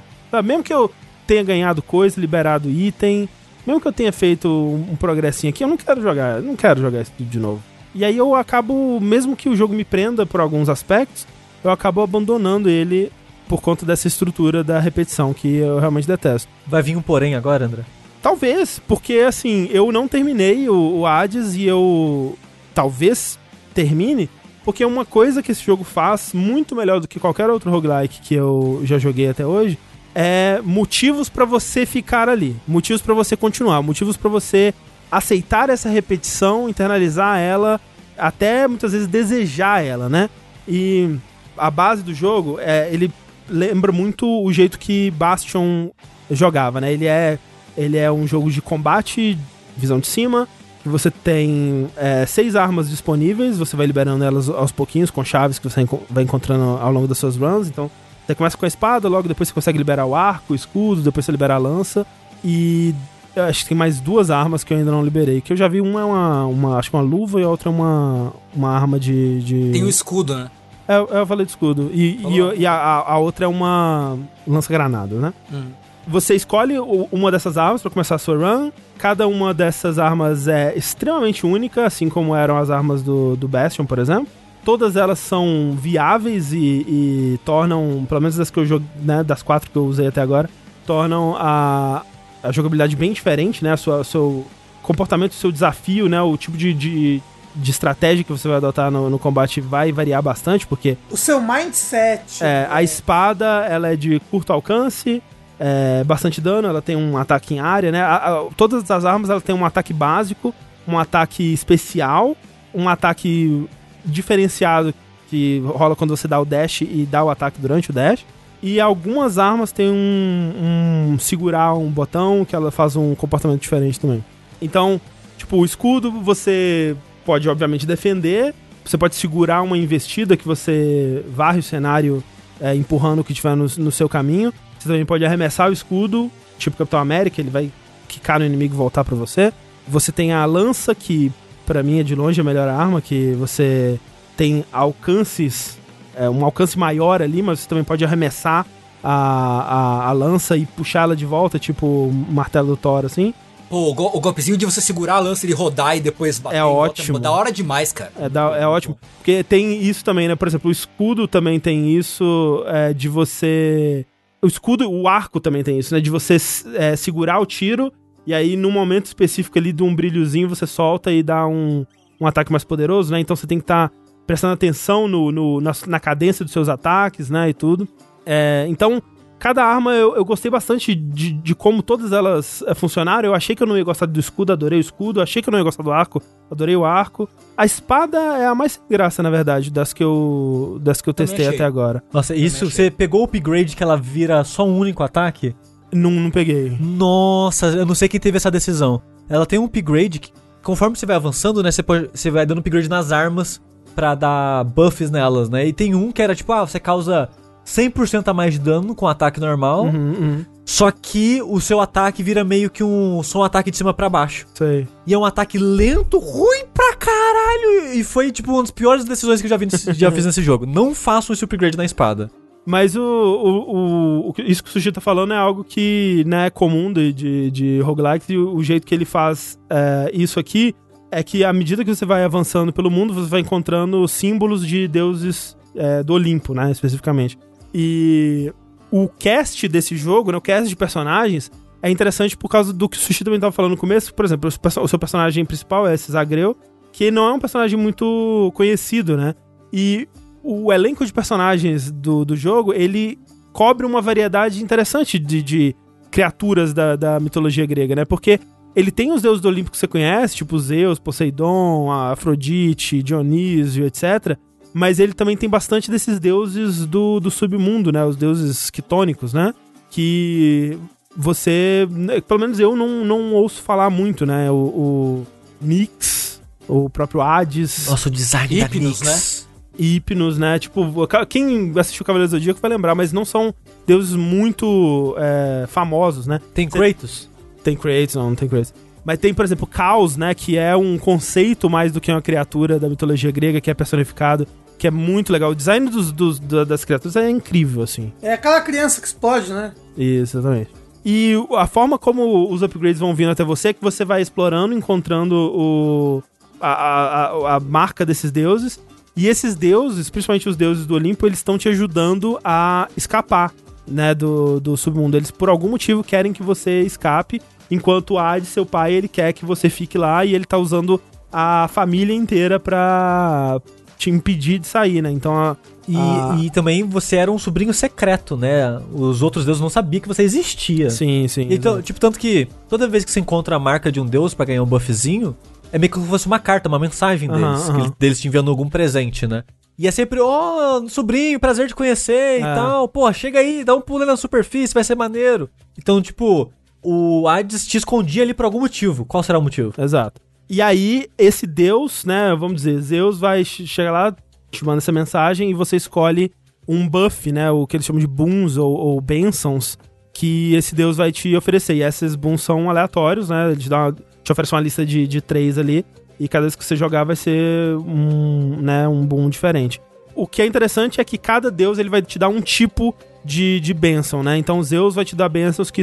S1: Mesmo que eu tenha ganhado coisa, liberado item, mesmo que eu tenha feito um progressinho aqui, eu não quero jogar, não quero jogar isso tudo de novo. E aí eu acabo, mesmo que o jogo me prenda por alguns aspectos, eu acabo abandonando ele por conta dessa estrutura da repetição, que eu realmente detesto.
S4: Vai vir um porém agora, André?
S1: Talvez, porque assim, eu não terminei o, o Hades e eu talvez termine, porque uma coisa que esse jogo faz muito melhor do que qualquer outro roguelike que eu já joguei até hoje é motivos para você ficar ali, motivos para você continuar, motivos para você aceitar essa repetição, internalizar ela, até muitas vezes desejar ela, né? E a base do jogo, é, ele lembra muito o jeito que Bastion jogava, né? Ele é, ele é um jogo de combate, visão de cima, que você tem é, seis armas disponíveis, você vai liberando elas aos pouquinhos com chaves que você vai encontrando ao longo das suas runs, então você começa com a espada, logo depois você consegue liberar o arco, o escudo, depois você libera a lança, e acho que tem mais duas armas que eu ainda não liberei. Que eu já vi uma é uma, uma acho que uma luva e a outra é uma, uma arma de, de...
S2: Tem o um escudo, né?
S1: É, é, eu falei de escudo. E, e, e a, a, outra é uma lança-granada, né? Hum. Você escolhe uma dessas armas para começar a sua run. Cada uma dessas armas é extremamente única, assim como eram as armas do, do Bastion, por exemplo. Todas elas são viáveis e, e tornam, pelo menos das que eu joguei, né, das quatro que eu usei até agora, tornam a, a jogabilidade bem diferente, né? Sua, seu comportamento, seu desafio, né? O tipo de, de, de estratégia que você vai adotar no, no, combate vai variar bastante, porque...
S3: O seu mindset.
S1: É, a espada, ela é de curto alcance, é, bastante dano, ela tem um ataque em área, né? A, a, todas as armas, ela tem um ataque básico, um ataque especial, um ataque diferenciado que rola quando você dá o dash e dá o ataque durante o dash. E algumas armas têm um, um, segurar um botão que ela faz um comportamento diferente também. Então, tipo, o escudo você pode obviamente defender, você pode segurar uma investida que você varre o cenário é, empurrando o que tiver no, no, seu caminho. Você também pode arremessar o escudo, tipo Capitão América, ele vai quicar no inimigo e voltar para você. Você tem a lança, que para mim é de longe a melhor arma, que você tem alcances, é, um alcance maior ali, mas você também pode arremessar a, a, a lança e puxá-la de volta, tipo o martelo do Thor, assim.
S2: Pô, o, o, golpezinho de você segurar a lança e rodar e depois
S1: bater. É ótimo. Volta,
S2: da hora demais, cara.
S1: É, da, é ótimo. Porque tem isso também, né? Por exemplo, o escudo também tem isso é, de você. O escudo, o arco também tem isso, né? De você é, segurar o tiro e aí, num momento específico ali de um brilhozinho, você solta e dá um, um ataque mais poderoso, né? Então você tem que estar tá prestando atenção no, no na, na, cadência dos seus ataques, né? E tudo. É, então, cada arma eu, eu gostei bastante de, de, como todas elas é, funcionaram. Eu achei que eu não ia gostar do escudo, adorei o escudo. Achei que eu não ia gostar do arco, adorei o arco. A espada é a mais graça, na verdade, das que eu, das que eu testei até agora.
S4: Nossa, isso, você pegou o upgrade que ela vira só um único ataque?
S1: Não, não peguei.
S4: Nossa, eu não sei quem teve essa decisão. Ela tem um upgrade que, conforme você vai avançando, né, você, pode, você vai dando upgrade nas armas pra dar buffs nelas, né? E tem um que era tipo, ah, você causa 100% a mais de dano com ataque normal. Uhum, uhum. Só que o seu ataque vira meio que um. Só um ataque de cima para baixo.
S1: Sei.
S4: E é um ataque lento, ruim pra caralho. E foi, tipo, uma das piores decisões que eu já, vi, já fiz nesse jogo. Não façam esse upgrade na espada.
S1: Mas o, o, o, isso que o Sushi tá falando é algo que né, é comum de, de, de roguelikes e o, o, jeito que ele faz é, isso aqui é que à medida que você vai avançando pelo mundo, você vai encontrando símbolos de deuses é, do Olimpo, né, especificamente. E o cast desse jogo, né, o cast de personagens, é interessante por causa do que o Sushi também estava falando no começo. Por exemplo, o seu personagem principal é esse Zagreu, que não é um personagem muito conhecido, né? E o elenco de personagens do, do jogo, ele cobre uma variedade interessante de, de criaturas da, da mitologia grega, né? Porque ele tem os deuses do Olimpo que você conhece, tipo Zeus, Poseidon, Afrodite, Dionísio, etc. Mas ele também tem bastante desses deuses do, do submundo, né? Os deuses quitônicos, né? Que você. Né, pelo menos eu não, não ouço falar muito, né? O, o Nix, o próprio Hades.
S4: Nossa, o design
S1: Hipnos, da Nix. né? Hipnos, né? Tipo, quem assistiu Cavaleiros do Zodíaco vai lembrar, mas não são deuses muito é, famosos, né?
S4: Tem Kratos?
S1: Tem Kratos, não, não tem Kratos. Mas tem, por exemplo, Caos, né? Que é um conceito mais do que uma criatura da mitologia grega que é personificado. Que é muito legal. O design dos, dos das criaturas é incrível, assim.
S3: É aquela criança que explode, né?
S1: Isso, exatamente. E a forma como os upgrades vão vindo até você é que você vai explorando, encontrando o, a, a, a marca desses deuses. E esses deuses, principalmente os deuses do Olimpo, eles estão te ajudando a escapar, né, do, do submundo. Eles, por algum motivo, querem que você escape, enquanto o Hades, seu pai, ele quer que você fique lá e ele tá usando a família inteira pra te impedir de sair, né? Então a,
S4: e, a... e, também você era um sobrinho secreto, né? Os outros deuses não sabiam que você existia.
S1: Sim, sim.
S4: Então, tipo, tanto que toda vez que você encontra a marca de um deus para ganhar um buffzinho, é meio como se fosse uma carta, uma mensagem deles, uhum, uhum. deles te enviando algum presente, né? E é sempre, ó, oh, sobrinho, prazer de conhecer é. e tal. Pô, chega aí, dá um pulo na superfície, vai ser maneiro. Então, tipo, o Hades te escondia ali por algum motivo. Qual será o motivo?
S1: Exato. E aí, esse deus, né, vamos dizer, Zeus vai chegar lá, te manda essa mensagem e você escolhe um buff, né, o que eles chamam de boons ou, ou bênçãos, que esse deus vai te oferecer. E esses boons são aleatórios, né, ele te dá uma te oferece uma lista de, de três ali, e cada vez que você jogar vai ser um, né, um boom diferente. O que é interessante é que cada deus ele vai te dar um tipo de, de bênção, né? Então Zeus vai te dar bênçãos que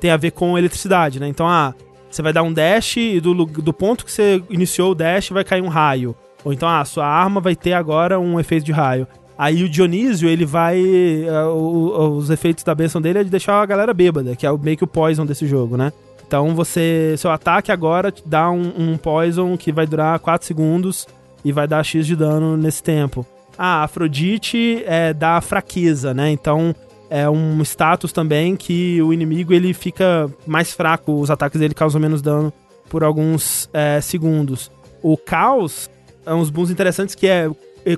S1: tem a ver com eletricidade, né? Então, ah, você vai dar um dash e do, do ponto que você iniciou o dash vai cair um raio. Ou então, ah, sua arma vai ter agora um efeito de raio. Aí o Dionísio, ele vai. Uh, os efeitos da benção dele é de deixar a galera bêbada, que é meio que o poison desse jogo, né? Então você. Seu ataque agora te dá um, um poison que vai durar 4 segundos e vai dar X de dano nesse tempo. Ah, Afrodite é, dá fraqueza, né? Então é um status também que o inimigo ele fica mais fraco, os ataques dele causam menos dano por alguns é, segundos. O Caos é uns booms interessantes que é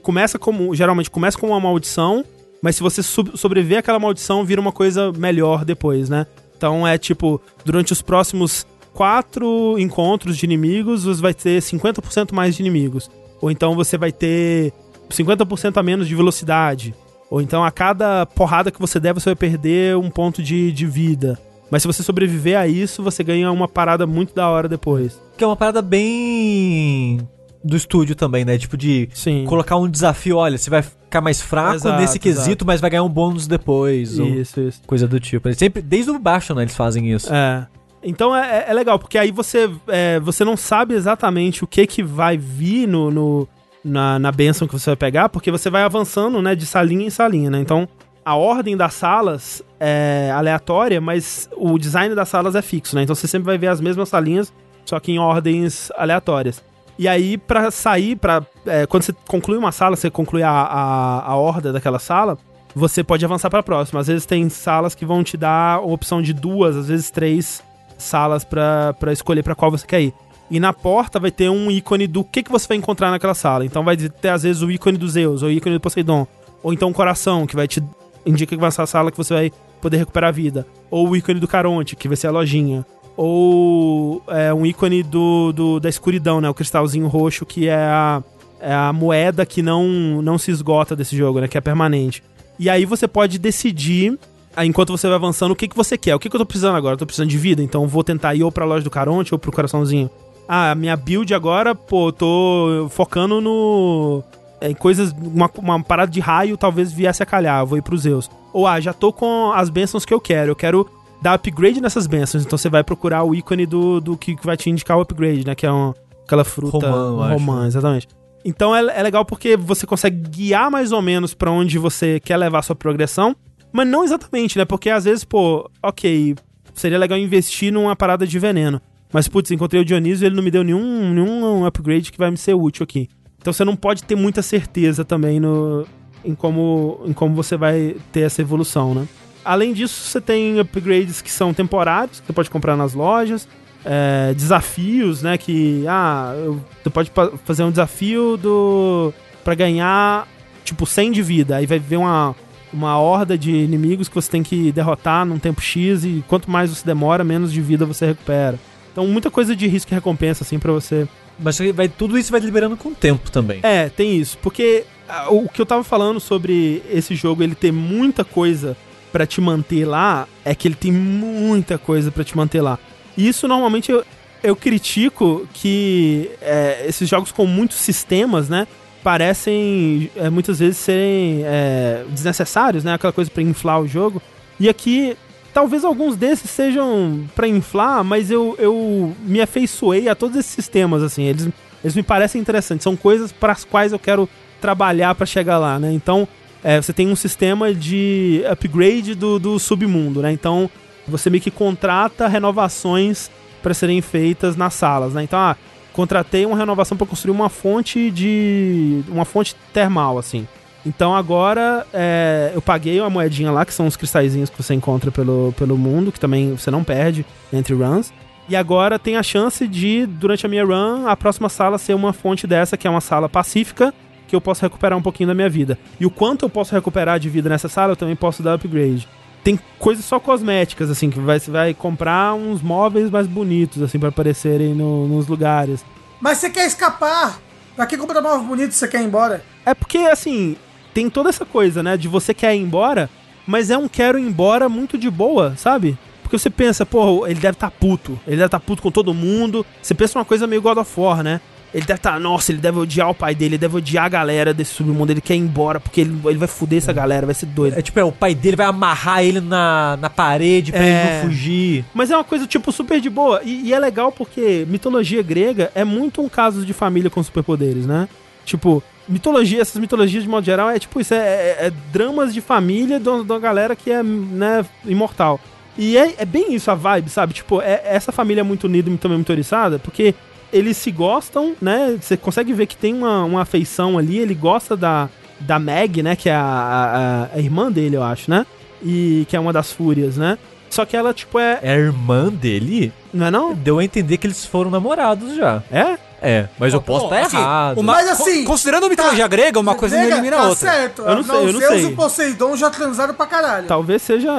S1: começa como geralmente começa com uma maldição, mas se você sobreviver àquela maldição vira uma coisa melhor depois, né? Então é tipo, durante os próximos quatro encontros de inimigos, você vai ter 50% mais de inimigos. Ou então você vai ter 50% a menos de velocidade. Ou então a cada porrada que você der, você vai perder um ponto de, de vida. Mas se você sobreviver a isso, você ganha uma parada muito da hora depois.
S4: Que é uma parada bem do estúdio também, né? Tipo de
S1: Sim.
S4: colocar um desafio, olha, você vai ficar mais fraco
S1: Exato,
S4: nesse quesito,
S1: exato.
S4: mas vai ganhar um bônus depois.
S1: Isso, isso.
S4: coisa do tipo. Eles sempre, desde o baixo, né, eles fazem isso.
S1: É. Então é, é legal, porque aí você, é, você não sabe exatamente o que que vai vir no, no- na, na benção que você vai pegar, porque você vai avançando, né, de salinha em salinha, né? Então, a ordem das salas é aleatória, mas o design das salas é fixo, né? Então você sempre vai ver as mesmas salinhas, só que em ordens aleatórias. E aí, pra sair, pra, é, quando você conclui uma sala, você conclui a, a, a horda daquela sala, você pode avançar pra próxima. Às vezes tem salas que vão te dar a opção de duas, às vezes três salas pra escolher pra qual você quer ir. E na porta vai ter um ícone do que, que você vai encontrar naquela sala. Então vai ter, às vezes, o ícone do Zeus, ou o ícone do Poseidon. Ou então o coração, que vai te indica que vai ser a sala que você vai poder recuperar a vida. Ou o ícone do Caronte, que vai ser a lojinha. Ou é, um ícone do, do- da escuridão, né? O cristalzinho roxo, que é a, é a moeda que não, não se esgota desse jogo, né? Que é permanente. E aí você pode decidir, enquanto você vai avançando, o que, que você quer. O que, que eu tô precisando agora? Eu tô precisando de vida, então vou tentar ir ou pra loja do Caronte ou pro coraçãozinho. Ah, minha build agora, pô, tô focando no. Em coisas. Uma, uma parada de raio talvez viesse a calhar, vou ir pros Zeus. Ou ah, já tô com as bênçãos que eu quero. Eu quero dar upgrade nessas bênçãos. Então você vai procurar o ícone do, do que vai te indicar o upgrade, né? Que é um, aquela fruta
S4: Romã,
S1: romã, exatamente. Então é, é legal porque você consegue guiar mais ou menos pra onde você quer levar a sua progressão, mas não exatamente, né? Porque às vezes, pô, ok, seria legal investir numa parada de veneno. Mas, putz, encontrei o Dionísio e ele não me deu nenhum, nenhum upgrade que vai me ser útil aqui. Então você não pode ter muita certeza também no, em, como, em como você vai ter essa evolução, né? Além disso, você tem upgrades que são temporários, que você pode comprar nas lojas. É, desafios, né? Que, ah, você pode fazer um desafio do para ganhar, tipo, 100 de vida. Aí vai ver uma, uma horda de inimigos que você tem que derrotar num tempo X e quanto mais você demora, menos de vida você recupera. Então, muita coisa de risco e recompensa, assim, pra você
S4: Mas vai, tudo isso vai liberando com o tempo também.
S1: é, tem isso. Porque ah, o que eu tava falando sobre esse jogo, ele ter muita coisa pra te manter lá, é que ele tem muita coisa pra te manter lá. E isso normalmente eu, eu critico que é, esses jogos com muitos sistemas, né? Parecem é, muitas vezes serem é, desnecessários, né? Aquela coisa pra inflar o jogo. E aqui, talvez alguns desses sejam pra inflar, mas eu, eu me afeiçoei a todos esses sistemas, assim. Eles, eles me parecem interessantes. São coisas para as quais eu quero trabalhar pra chegar lá, né? Então, é, você tem um sistema de upgrade do, do submundo, né? Então, você meio que contrata renovações para serem feitas nas salas, né? Então, ah, contratei uma renovação para construir uma fonte de. uma fonte termal, assim. Então agora é, eu paguei uma moedinha lá, que são os cristalzinhos que você encontra pelo, pelo mundo, que também você não perde entre runs. E agora tem a chance de, durante a minha run, a próxima sala ser uma fonte dessa, que é uma sala pacífica, que eu posso recuperar um pouquinho da minha vida. E o quanto eu posso recuperar de vida nessa sala, eu também posso dar upgrade. Tem coisas só cosméticas, assim, que vai, você vai comprar uns móveis mais bonitos, assim, para aparecerem no- nos lugares.
S3: Mas você quer escapar. Pra que comprar móvel bonito se você quer ir embora?
S1: É porque, assim, tem toda essa coisa, né? De você quer ir embora, mas é um quero ir embora muito de boa, sabe? Porque você pensa, pô, ele deve estar puto. Ele deve estar puto com todo mundo. Você pensa uma coisa meio God of War, né? Ele deve estar, nossa, ele deve odiar o pai dele, ele deve odiar a galera desse submundo, ele quer ir embora porque ele, ele vai foder essa galera, vai ser doido.
S4: É tipo, é, o pai dele vai amarrar ele na, na parede pra
S1: É.
S4: ele não fugir.
S1: Mas é uma coisa, tipo, super de boa. E, e é legal porque mitologia grega é muito um caso de família com superpoderes, né? Tipo, mitologia, essas mitologias de modo geral é tipo isso, é, é- é dramas de família de uma de uma galera que é, né, imortal. E é, é bem isso a vibe, sabe? Tipo, é, essa família é muito unida e também muito oriçada, porque eles se gostam, né? Você consegue ver que tem uma, uma afeição ali, ele gosta da, da Meg, né? Que é a, a, a irmã dele, eu acho, né? E que é uma das fúrias, né? Só que ela, tipo, é.
S4: É a irmã dele?
S1: Não é não?
S4: Deu a entender que eles foram namorados já.
S1: É?
S4: É, mas eu posso estar
S2: assim,
S4: errado.
S2: uma-
S3: Mas assim,
S2: co- Considerando a mitologia
S3: tá.
S2: grega, uma coisa não
S3: Nega,
S2: elimina a
S3: tá
S2: outra.
S3: certo.
S1: Eu não sei, eu não
S3: Zeus
S1: sei.
S3: e Poseidon já transaram pra caralho.
S1: Talvez seja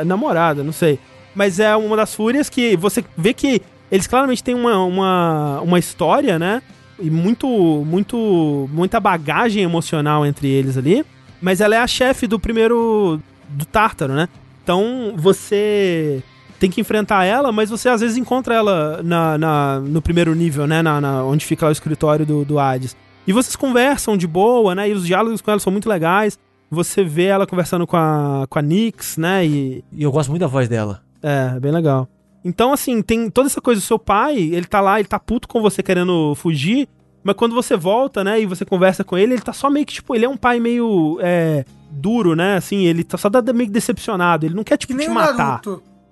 S1: é, namorada, não sei. Mas é uma das fúrias que você vê que eles claramente têm uma, uma, uma história, né? E muito, muito, muita bagagem emocional entre eles ali. Mas ela é a chefe do primeiro. do Tártaro, né? Então você tem que enfrentar ela, mas você às vezes encontra ela na, na no primeiro nível, né? Na, na, onde fica o escritório do, do Hades. E vocês conversam de boa, né? E os diálogos com ela são muito legais. Você vê ela conversando com a, com a Nix, né? E,
S4: e eu gosto muito da voz dela.
S1: É, bem legal. Então, assim, tem toda essa coisa do seu pai, ele tá lá, ele tá puto com você querendo fugir, mas quando você volta, né, e você conversa com ele, ele tá só meio que, tipo, ele é um pai meio é, duro, né, assim, ele tá só meio que decepcionado, ele não quer, tipo, te matar.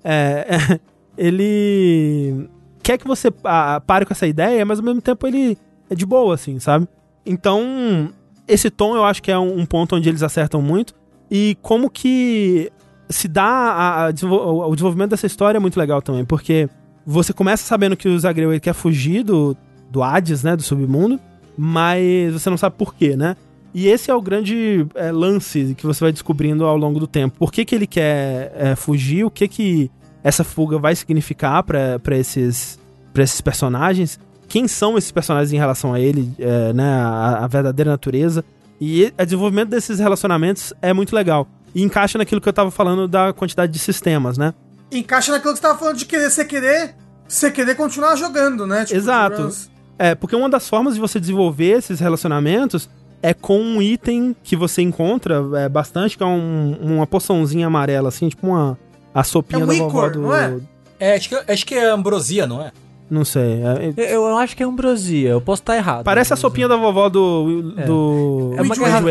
S1: É, é, ele quer que você ah, pare com essa ideia, mas ao mesmo tempo ele é de boa, assim, sabe? Então, esse tom eu acho que é um, ponto onde eles acertam muito. E como que se dá a, a, o desenvolvimento dessa história é muito legal também, porque você começa sabendo que o Zagreu quer fugir do, do Hades, né, do submundo, mas você não sabe por quê, né? E esse é o grande é, lance que você vai descobrindo ao longo do tempo. Por que, que ele quer é, fugir? O que que essa fuga vai significar para esses, pra esses personagens? Quem são esses personagens em relação a ele, é, né? A, a, verdadeira natureza. E o desenvolvimento desses relacionamentos é muito legal. E encaixa naquilo que eu tava falando da quantidade de sistemas, né?
S3: Encaixa naquilo que você tava falando de querer, você querer, você querer continuar jogando, né?
S1: Tipo, Exato. É, porque uma das formas de você desenvolver esses relacionamentos é com um item que você encontra é, bastante, que é um, uma poçãozinha amarela, assim, tipo uma a sopinha é um da vovó do...
S2: não é? É, acho que, acho que é ambrosia, não é?
S1: Não sei.
S4: É... Eu, eu, acho que é ambrosia, eu posso estar errado.
S1: Parece a sopinha da vovó do.
S4: É.
S1: do.
S4: É uma, garrafa,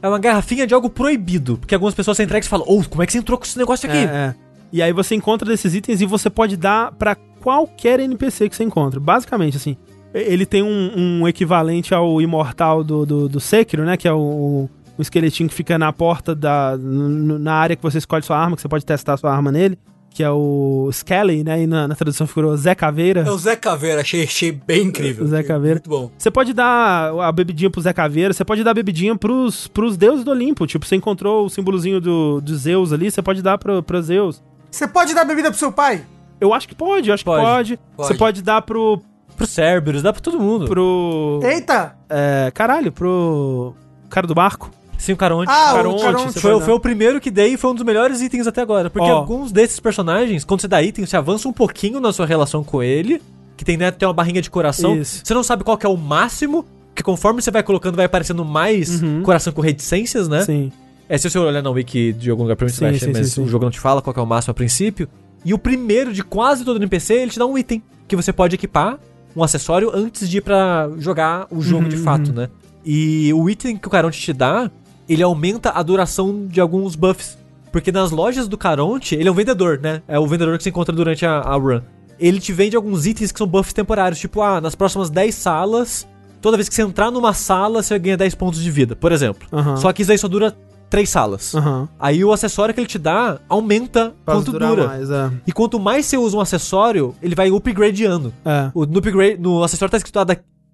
S4: é uma garrafinha de algo proibido. Porque algumas pessoas se entregam e falam, oh, como é que você entrou com esse negócio aqui? É, é.
S1: E aí você encontra desses itens e você pode dar para qualquer NPC que você encontra. Basicamente, assim. Ele tem um, um equivalente ao imortal do, do, do Sekiro, né? Que é o, o esqueletinho que fica na porta da. na área que você escolhe sua arma, que você pode testar sua arma nele. Que é o Skelly, né? E na, na tradução ficou Zé Caveira.
S2: É o Zé Caveira, achei, achei bem incrível.
S1: Zé Caveira. Muito bom. Você pode dar a bebidinha pro Zé Caveira, você pode dar a bebidinha pros, pros deuses do Olimpo. Tipo, você encontrou o símbolozinho do, do Zeus ali, você pode dar pro, pro Zeus.
S3: Você pode dar bebida pro seu pai?
S1: Eu acho que pode, eu acho pode. que pode. pode. Você pode dar pro.
S4: Pro Cerberus, dá pra todo mundo.
S1: Pro.
S3: Eita!
S1: É, caralho, pro. Cara do barco.
S4: Sim, o Caronte.
S3: Ah, Caronte, o Caronte.
S4: Foi, foi, o primeiro que dei e foi um dos melhores itens até agora. Porque oh. alguns desses personagens, quando você dá item, você avança um pouquinho na sua relação com ele. Que tem, né, tem uma barrinha de coração. Isso. Você não sabe qual é o máximo. Que conforme você vai colocando, vai aparecendo mais uhum. coração com reticências, né?
S1: Sim.
S4: É, se você olhar na wiki de algum lugar pra mim, você vai achar, mas sim, o jogo não te fala qual é o máximo a princípio. E o primeiro de quase todo NPC, ele te dá um item que você pode equipar, um acessório, antes de ir pra jogar o jogo uhum, de fato, uhum. né? E o item que o Caronte te dá ele aumenta a duração de alguns buffs. Porque nas lojas do Caronte, ele é um vendedor, né? É o vendedor que você encontra durante a, a run. Ele te vende alguns itens que são buffs temporários, tipo, ah, nas próximas 10 salas, toda vez que você entrar numa sala, você ganha 10 pontos de vida, por exemplo. Uhum. Só que isso aí só dura 3 salas. Uhum. Aí o acessório que ele te dá aumenta Faz quanto dura. Mais, é. E quanto mais você usa um acessório, ele vai upgradeando. É. O, no, upgrade, no acessório tá escrito ah,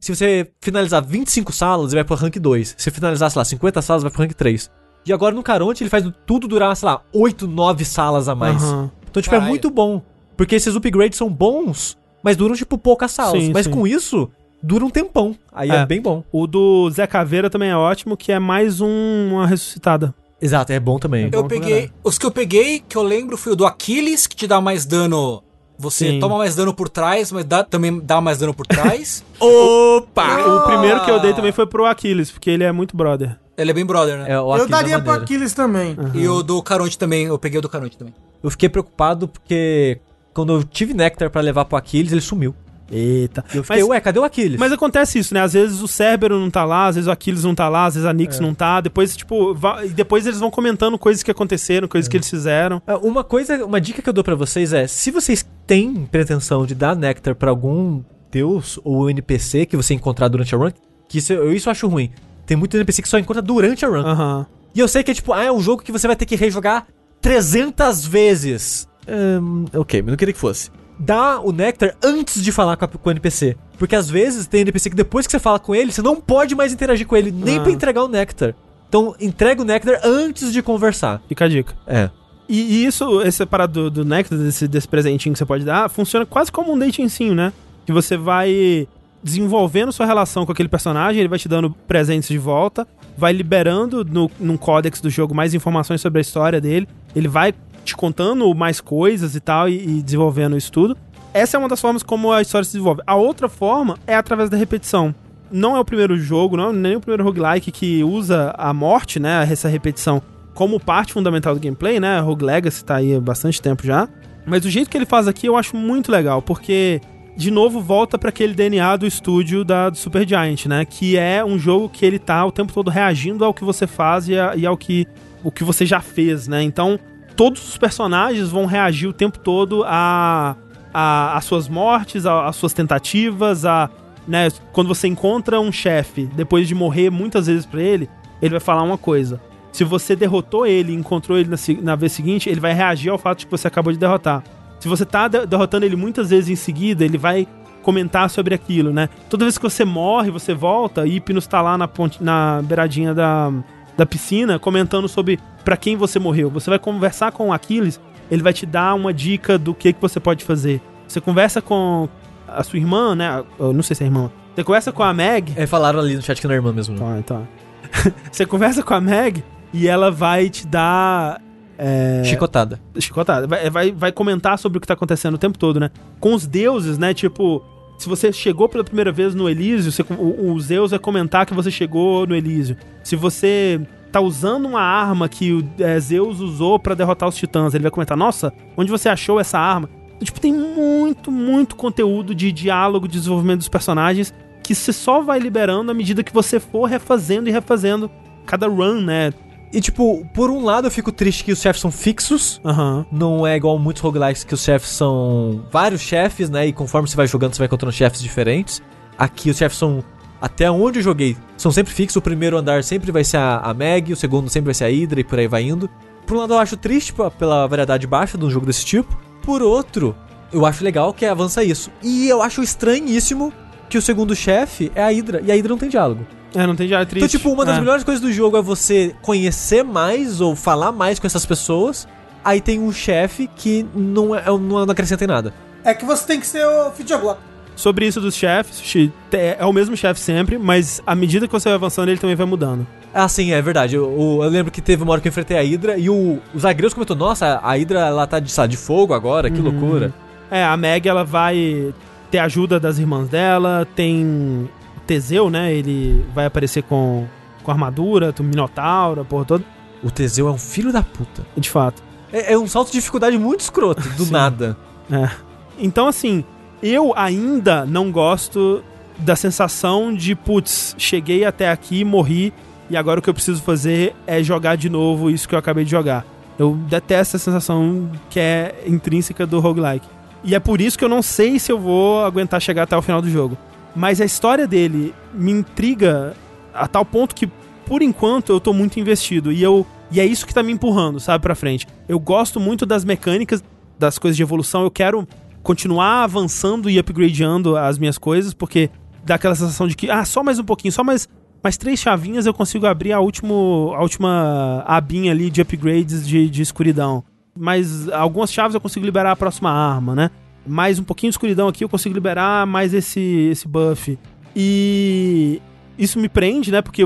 S4: se você finalizar 25 salas, ele vai pro rank 2. Se você finalizar, sei lá, 50 salas, vai pro rank 3. E agora no Caronte ele faz tudo durar, sei lá, 8, 9 salas a mais. Uhum. Então, tipo, é muito bom. Porque esses upgrades são bons, mas duram, tipo, poucas salas. Sim, mas sim. com isso, dura um tempão. Aí é. é. bem bom.
S1: O do Zé Caveira também é ótimo, que é mais um, uma ressuscitada.
S4: Exato, é bom também.
S2: Eu peguei. Os que eu peguei, que eu lembro, foi o do Aquiles, que te dá mais dano você Sim. toma mais dano por trás, mas dá, também dá mais dano por trás.
S1: Opa! O primeiro que eu dei também foi pro Aquiles, porque ele é muito brother.
S2: Ele é bem brother, né? É,
S3: eu daria pro Aquiles também.
S2: Uhum. E o do Caronte também, eu peguei o do Caronte também.
S4: Eu fiquei preocupado porque quando eu tive Nectar para levar pro Aquiles, ele sumiu.
S1: Eita.
S4: Eu fiquei, mas, ué, cadê o Aquiles?
S1: Mas acontece isso, né? Às vezes o Cérbero não tá lá, às vezes o Aquiles não tá lá, às vezes a Nix é. não tá. Depois, tipo, vai, depois eles vão comentando coisas que aconteceram, coisas é. que eles fizeram.
S4: É, uma coisa, uma dica que eu dou para vocês é: se vocês têm pretensão de dar Nectar para algum deus ou NPC que você encontrar durante a run, que isso, eu isso eu acho ruim. Tem muito NPC que só encontra durante a run.
S1: Uhum.
S4: E eu sei que é tipo, ah, é um jogo que você vai ter que rejogar 300 vezes. Um, ok, mas não queria que fosse dá o Nectar antes de falar com, a, com o NPC. Porque às vezes tem NPC que depois que você fala com ele, você não pode mais interagir com ele, nem ah. pra entregar o Nectar. Então entrega o Nectar antes de conversar.
S1: Fica a dica.
S4: É.
S1: E, e isso, esse parado do, do Nectar, desse, desse presentinho que você pode dar, funciona quase como um datingzinho, né? Que você vai desenvolvendo sua relação com aquele personagem, ele vai te dando presentes de volta, vai liberando no, num códex do jogo mais informações sobre a história dele, ele vai te contando mais coisas e tal, e, e desenvolvendo isso tudo. Essa é uma das formas como a história se desenvolve. A outra forma é através da repetição. Não é o primeiro jogo, não é nem o primeiro roguelike que usa a morte, né, essa repetição, como parte fundamental do gameplay, né? Rogue Legacy tá aí há bastante tempo já. Mas o jeito que ele faz aqui eu acho muito legal, porque de novo volta para aquele DNA do estúdio da do Super Giant, né? Que é um jogo que ele tá o tempo todo reagindo ao que você faz e, a, e ao que o que você já fez, né? Então, todos os personagens vão reagir o tempo todo a as suas mortes, as suas tentativas, a né, quando você encontra um chefe depois de morrer muitas vezes para ele, ele vai falar uma coisa. Se você derrotou ele encontrou ele na, na, vez seguinte, ele vai reagir ao fato de que você acabou de derrotar. Se você tá de derrotando ele muitas vezes em seguida, ele vai comentar sobre aquilo, né? Toda vez que você morre, você volta Hipnos tá lá na, ponte, na beiradinha da, da piscina comentando sobre para quem você morreu. Você vai conversar com o Aquiles, ele vai te dar uma dica do que, que você pode fazer. Você conversa com a sua irmã, né? Eu não sei se é irmã. Você conversa com a Meg.
S4: É, falaram ali no chat que não é irmã mesmo.
S1: Tá, tá. você conversa com a Meg e ela vai te dar.
S4: É... Chicotada.
S1: Chicotada. Vai, vai, vai comentar sobre o que tá acontecendo o tempo todo, né? Com os deuses, né? Tipo, se você chegou pela primeira vez no Elísio, você, o, o, Zeus vai comentar que você chegou no Elísio. Se você tá usando uma arma que o é, Zeus usou para derrotar os titãs, ele vai comentar: Nossa, onde você achou essa arma? Tipo, tem muito, muito conteúdo de diálogo, de desenvolvimento dos personagens que você só vai liberando à medida que você for refazendo e refazendo cada run, né?
S4: E, tipo, por um lado eu fico triste que os chefes são fixos.
S1: Uhum.
S4: Não é igual muitos roguelikes que os chefes são vários chefes, né? E conforme você vai jogando, você vai encontrando chefes diferentes. Aqui os chefes são. Até onde eu joguei, são sempre fixos. O primeiro andar sempre vai ser a, a Meg, o segundo sempre vai ser a Hydra e por aí vai indo. Por um lado eu acho triste pela variedade baixa de um jogo desse tipo. Por outro, eu acho legal que avança isso. E eu acho estranhíssimo que o segundo chefe é a Hydra. E a Hydra não tem diálogo.
S1: É, não tem diálogo
S4: triste. Então, tipo, uma das é. melhores coisas do jogo é você conhecer mais ou falar mais com essas pessoas. Aí tem um chefe que não, é, não acrescenta em nada.
S3: É que você tem que ser o Fidjablock.
S1: Sobre isso dos chefes, é o mesmo chefe sempre, mas à medida que você vai avançando, ele também vai mudando.
S4: Ah, sim, é verdade. Eu, eu, lembro que teve uma hora que eu enfrentei a Hydra e o, o Zagreus comentou: Nossa, a Hydra ela tá de, sabe, de fogo agora, que uhum. loucura.
S1: É, a Meg ela vai ter ajuda das irmãs dela, tem Teseu, né? Ele vai aparecer com, com armadura, com Minotauro, porra toda.
S4: O Teseu é um filho da puta.
S1: De fato.
S4: É, é um salto de dificuldade muito escroto, do nada.
S1: É. Então, assim, eu ainda não gosto da sensação de, putz, cheguei até aqui, morri, e agora o que eu preciso fazer é jogar de novo isso que eu acabei de jogar. Eu detesto essa sensação que é intrínseca do roguelike. E é por isso que eu não sei se eu vou aguentar chegar até o final do jogo. Mas a história dele me intriga a tal ponto que, por enquanto, eu tô muito investido. E eu. E é isso que tá me empurrando, sabe, pra frente. Eu gosto muito das mecânicas, das coisas de evolução. Eu quero continuar avançando e upgradeando as minhas coisas, porque dá aquela sensação de que, ah, só mais um pouquinho, só mais, mais três chavinhas eu consigo abrir a, último, a última abinha ali de upgrades de, de escuridão. Mas algumas chaves eu consigo liberar a próxima arma, né? Mais um pouquinho de escuridão aqui, eu consigo liberar mais esse, esse buff. E isso me prende, né? Porque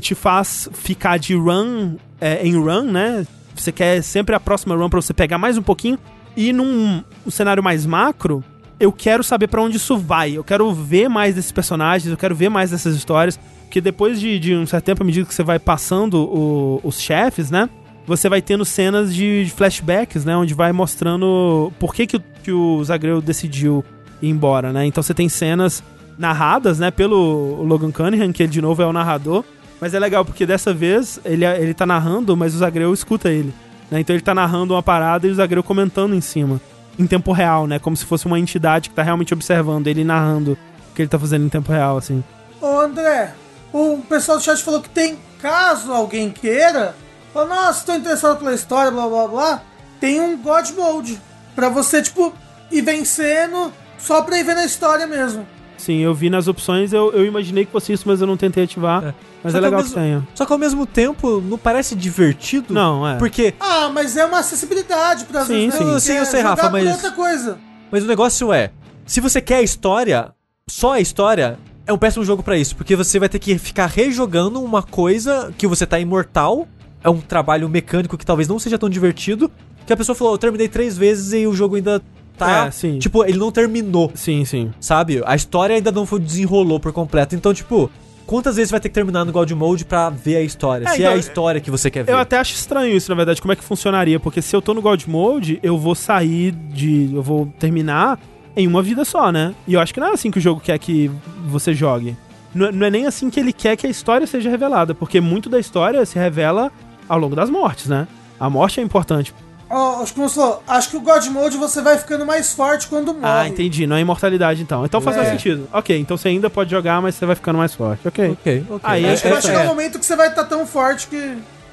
S1: te faz ficar de run é, em run, né? Você quer sempre a próxima run para você pegar mais um pouquinho. E num um cenário mais macro, eu quero saber para onde isso vai. Eu quero ver mais desses personagens, eu quero ver mais dessas histórias. Porque depois de, de um certo tempo, à medida que você vai passando o, os chefes, né? Você vai tendo cenas de flashbacks, né? Onde vai mostrando por que, que, o, que o Zagreu decidiu ir embora, né? Então você tem cenas narradas, né? Pelo Logan Cunningham, que ele de novo é o narrador. Mas é legal, porque dessa vez ele, ele tá narrando, mas o Zagreu escuta ele. Né? Então ele tá narrando uma parada e o Zagreu comentando em cima. Em tempo real, né? Como se fosse uma entidade que tá realmente observando ele narrando o que ele tá fazendo em tempo real, assim.
S3: Ô André, o pessoal do chat falou que tem, caso alguém queira, Fala, nossa, tô interessado pela história, blá blá blá. Tem um God Mode. Pra você, tipo, ir vencendo só pra ir vendo a história mesmo.
S1: Sim, eu vi nas opções, eu, eu imaginei que fosse isso, mas eu não tentei ativar. É. Mas só é legal que, que tenha.
S4: Só que ao mesmo tempo, não parece divertido?
S1: Não, é.
S4: Porque.
S3: Ah, mas é uma acessibilidade pra
S1: sim, sim. Né?
S4: sim, eu sei, Rafa, mas.
S3: outra coisa.
S4: Mas o negócio é: se você quer a história, só a história, é um péssimo jogo para isso. Porque você vai ter que ficar rejogando uma coisa que você tá imortal é um trabalho mecânico que talvez não seja tão divertido. que a pessoa falou, eu terminei três vezes e o jogo ainda tá.
S1: É, sim.
S4: Tipo, ele não terminou.
S1: Sim, sim.
S4: Sabe? A história ainda não foi desenrolou por completo. Então, tipo, quantas vezes vai ter que terminar no God Mode pra ver a história?
S1: É,
S4: se
S1: então,
S4: é a história que você quer ver.
S1: Eu até acho estranho isso, na verdade, como é que funcionaria, porque se eu tô no God Mode, eu vou sair de. eu vou terminar em uma vida só, né? E eu acho que não é assim que o jogo quer que você jogue. Não, não é nem assim que ele quer que a história seja revelada, porque muito da história se revela ao longo das mortes, né? A morte é importante.
S3: Ó, acho que como você falou, acho que o God Mode você vai ficando mais forte quando morre.
S1: Ah, entendi. Não é imortalidade, então. Então faz
S3: É.
S1: mais sentido. Ok, então você ainda pode jogar, mas você vai ficando mais forte. Ok.
S4: Ok, ok.
S1: Aí
S4: é,
S3: Acho que
S1: é-
S3: vai chegar um momento que você vai estar tão forte que.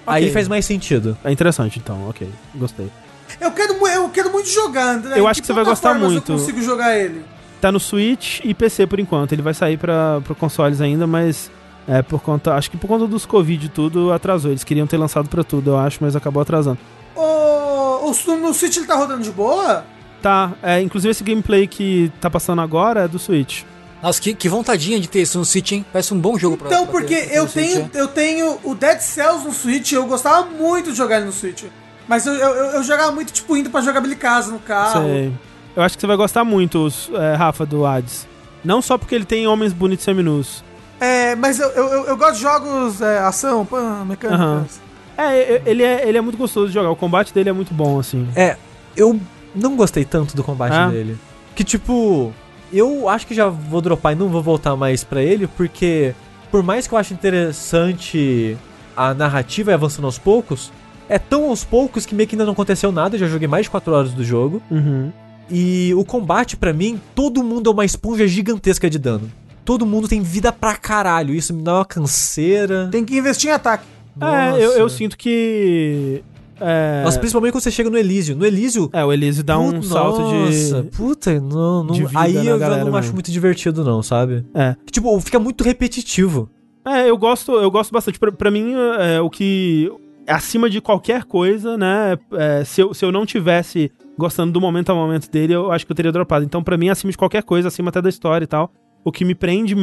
S4: aí
S1: ok.
S4: faz mais sentido.
S1: É interessante, então. Ok. Gostei.
S3: Eu quero, eu quero muito jogar, André.
S1: Eu acho que você vai gostar muito.
S3: Eu consigo jogar ele.
S1: Tá no Switch e PC por enquanto. Ele vai sair para pro consoles ainda, mas é por conta, acho que por conta dos Covid e tudo atrasou. Eles queriam ter lançado pra tudo, eu acho, mas acabou atrasando.
S3: O, o, no Switch ele tá rodando de boa?
S1: Tá, é, inclusive esse gameplay que tá passando agora é do Switch.
S2: Nossa, que, que vontadinha de ter isso no Switch, hein? Parece um bom jogo pra
S3: Então,
S2: pra
S3: porque
S2: ter-
S3: eu
S2: Switch,
S3: tenho,
S2: é.
S3: eu tenho o Dead Cells no Switch, eu gostava muito de jogar ele no Switch. Mas eu, eu, eu jogava muito, tipo, indo pra jogar casa no carro.
S1: Sei. Eu acho que você vai gostar muito, é, Rafa, do Hades. Não só porque ele tem homens bonitos seminus.
S3: É, mas eu, eu, eu- eu gosto de jogos é, ação, pã, mecânicas.
S1: É, e- ele é, ele é muito gostoso de jogar. O combate dele é muito bom, assim.
S4: É, eu não gostei tanto do combate
S1: Ah.
S4: dele. Que tipo, eu acho que já vou dropar e não vou voltar mais pra ele, porque por mais que eu ache interessante a narrativa e avançando aos poucos, é tão aos poucos que meio que ainda não aconteceu nada, eu já joguei mais de 4 horas do jogo.
S1: Uhum.
S4: E o combate, pra mim, todo mundo é uma esponja gigantesca de dano. Todo mundo tem vida pra caralho, isso me dá uma canseira.
S3: Tem que investir em ataque.
S1: É, eu, eu
S4: Nossa.
S1: sinto que. É,
S4: Mas principalmente quando você chega no Elísio. No Elísio,
S1: é o Elise dá um salto
S4: Nossa,
S1: de.
S4: puta, não, não
S1: de vida
S4: aí
S1: na
S4: eu já não acho
S1: mesmo.
S4: muito divertido não, sabe?
S1: É.
S4: Que, tipo, fica muito repetitivo.
S1: É, eu gosto, eu gosto bastante. Pra, pra mim, é, o que. Acima de qualquer coisa, né? é, se, eu, se eu não tivesse gostando do momento a momento dele, eu acho que eu teria dropado. Então, pra mim, acima de qualquer coisa, acima até da história e tal, o que me prende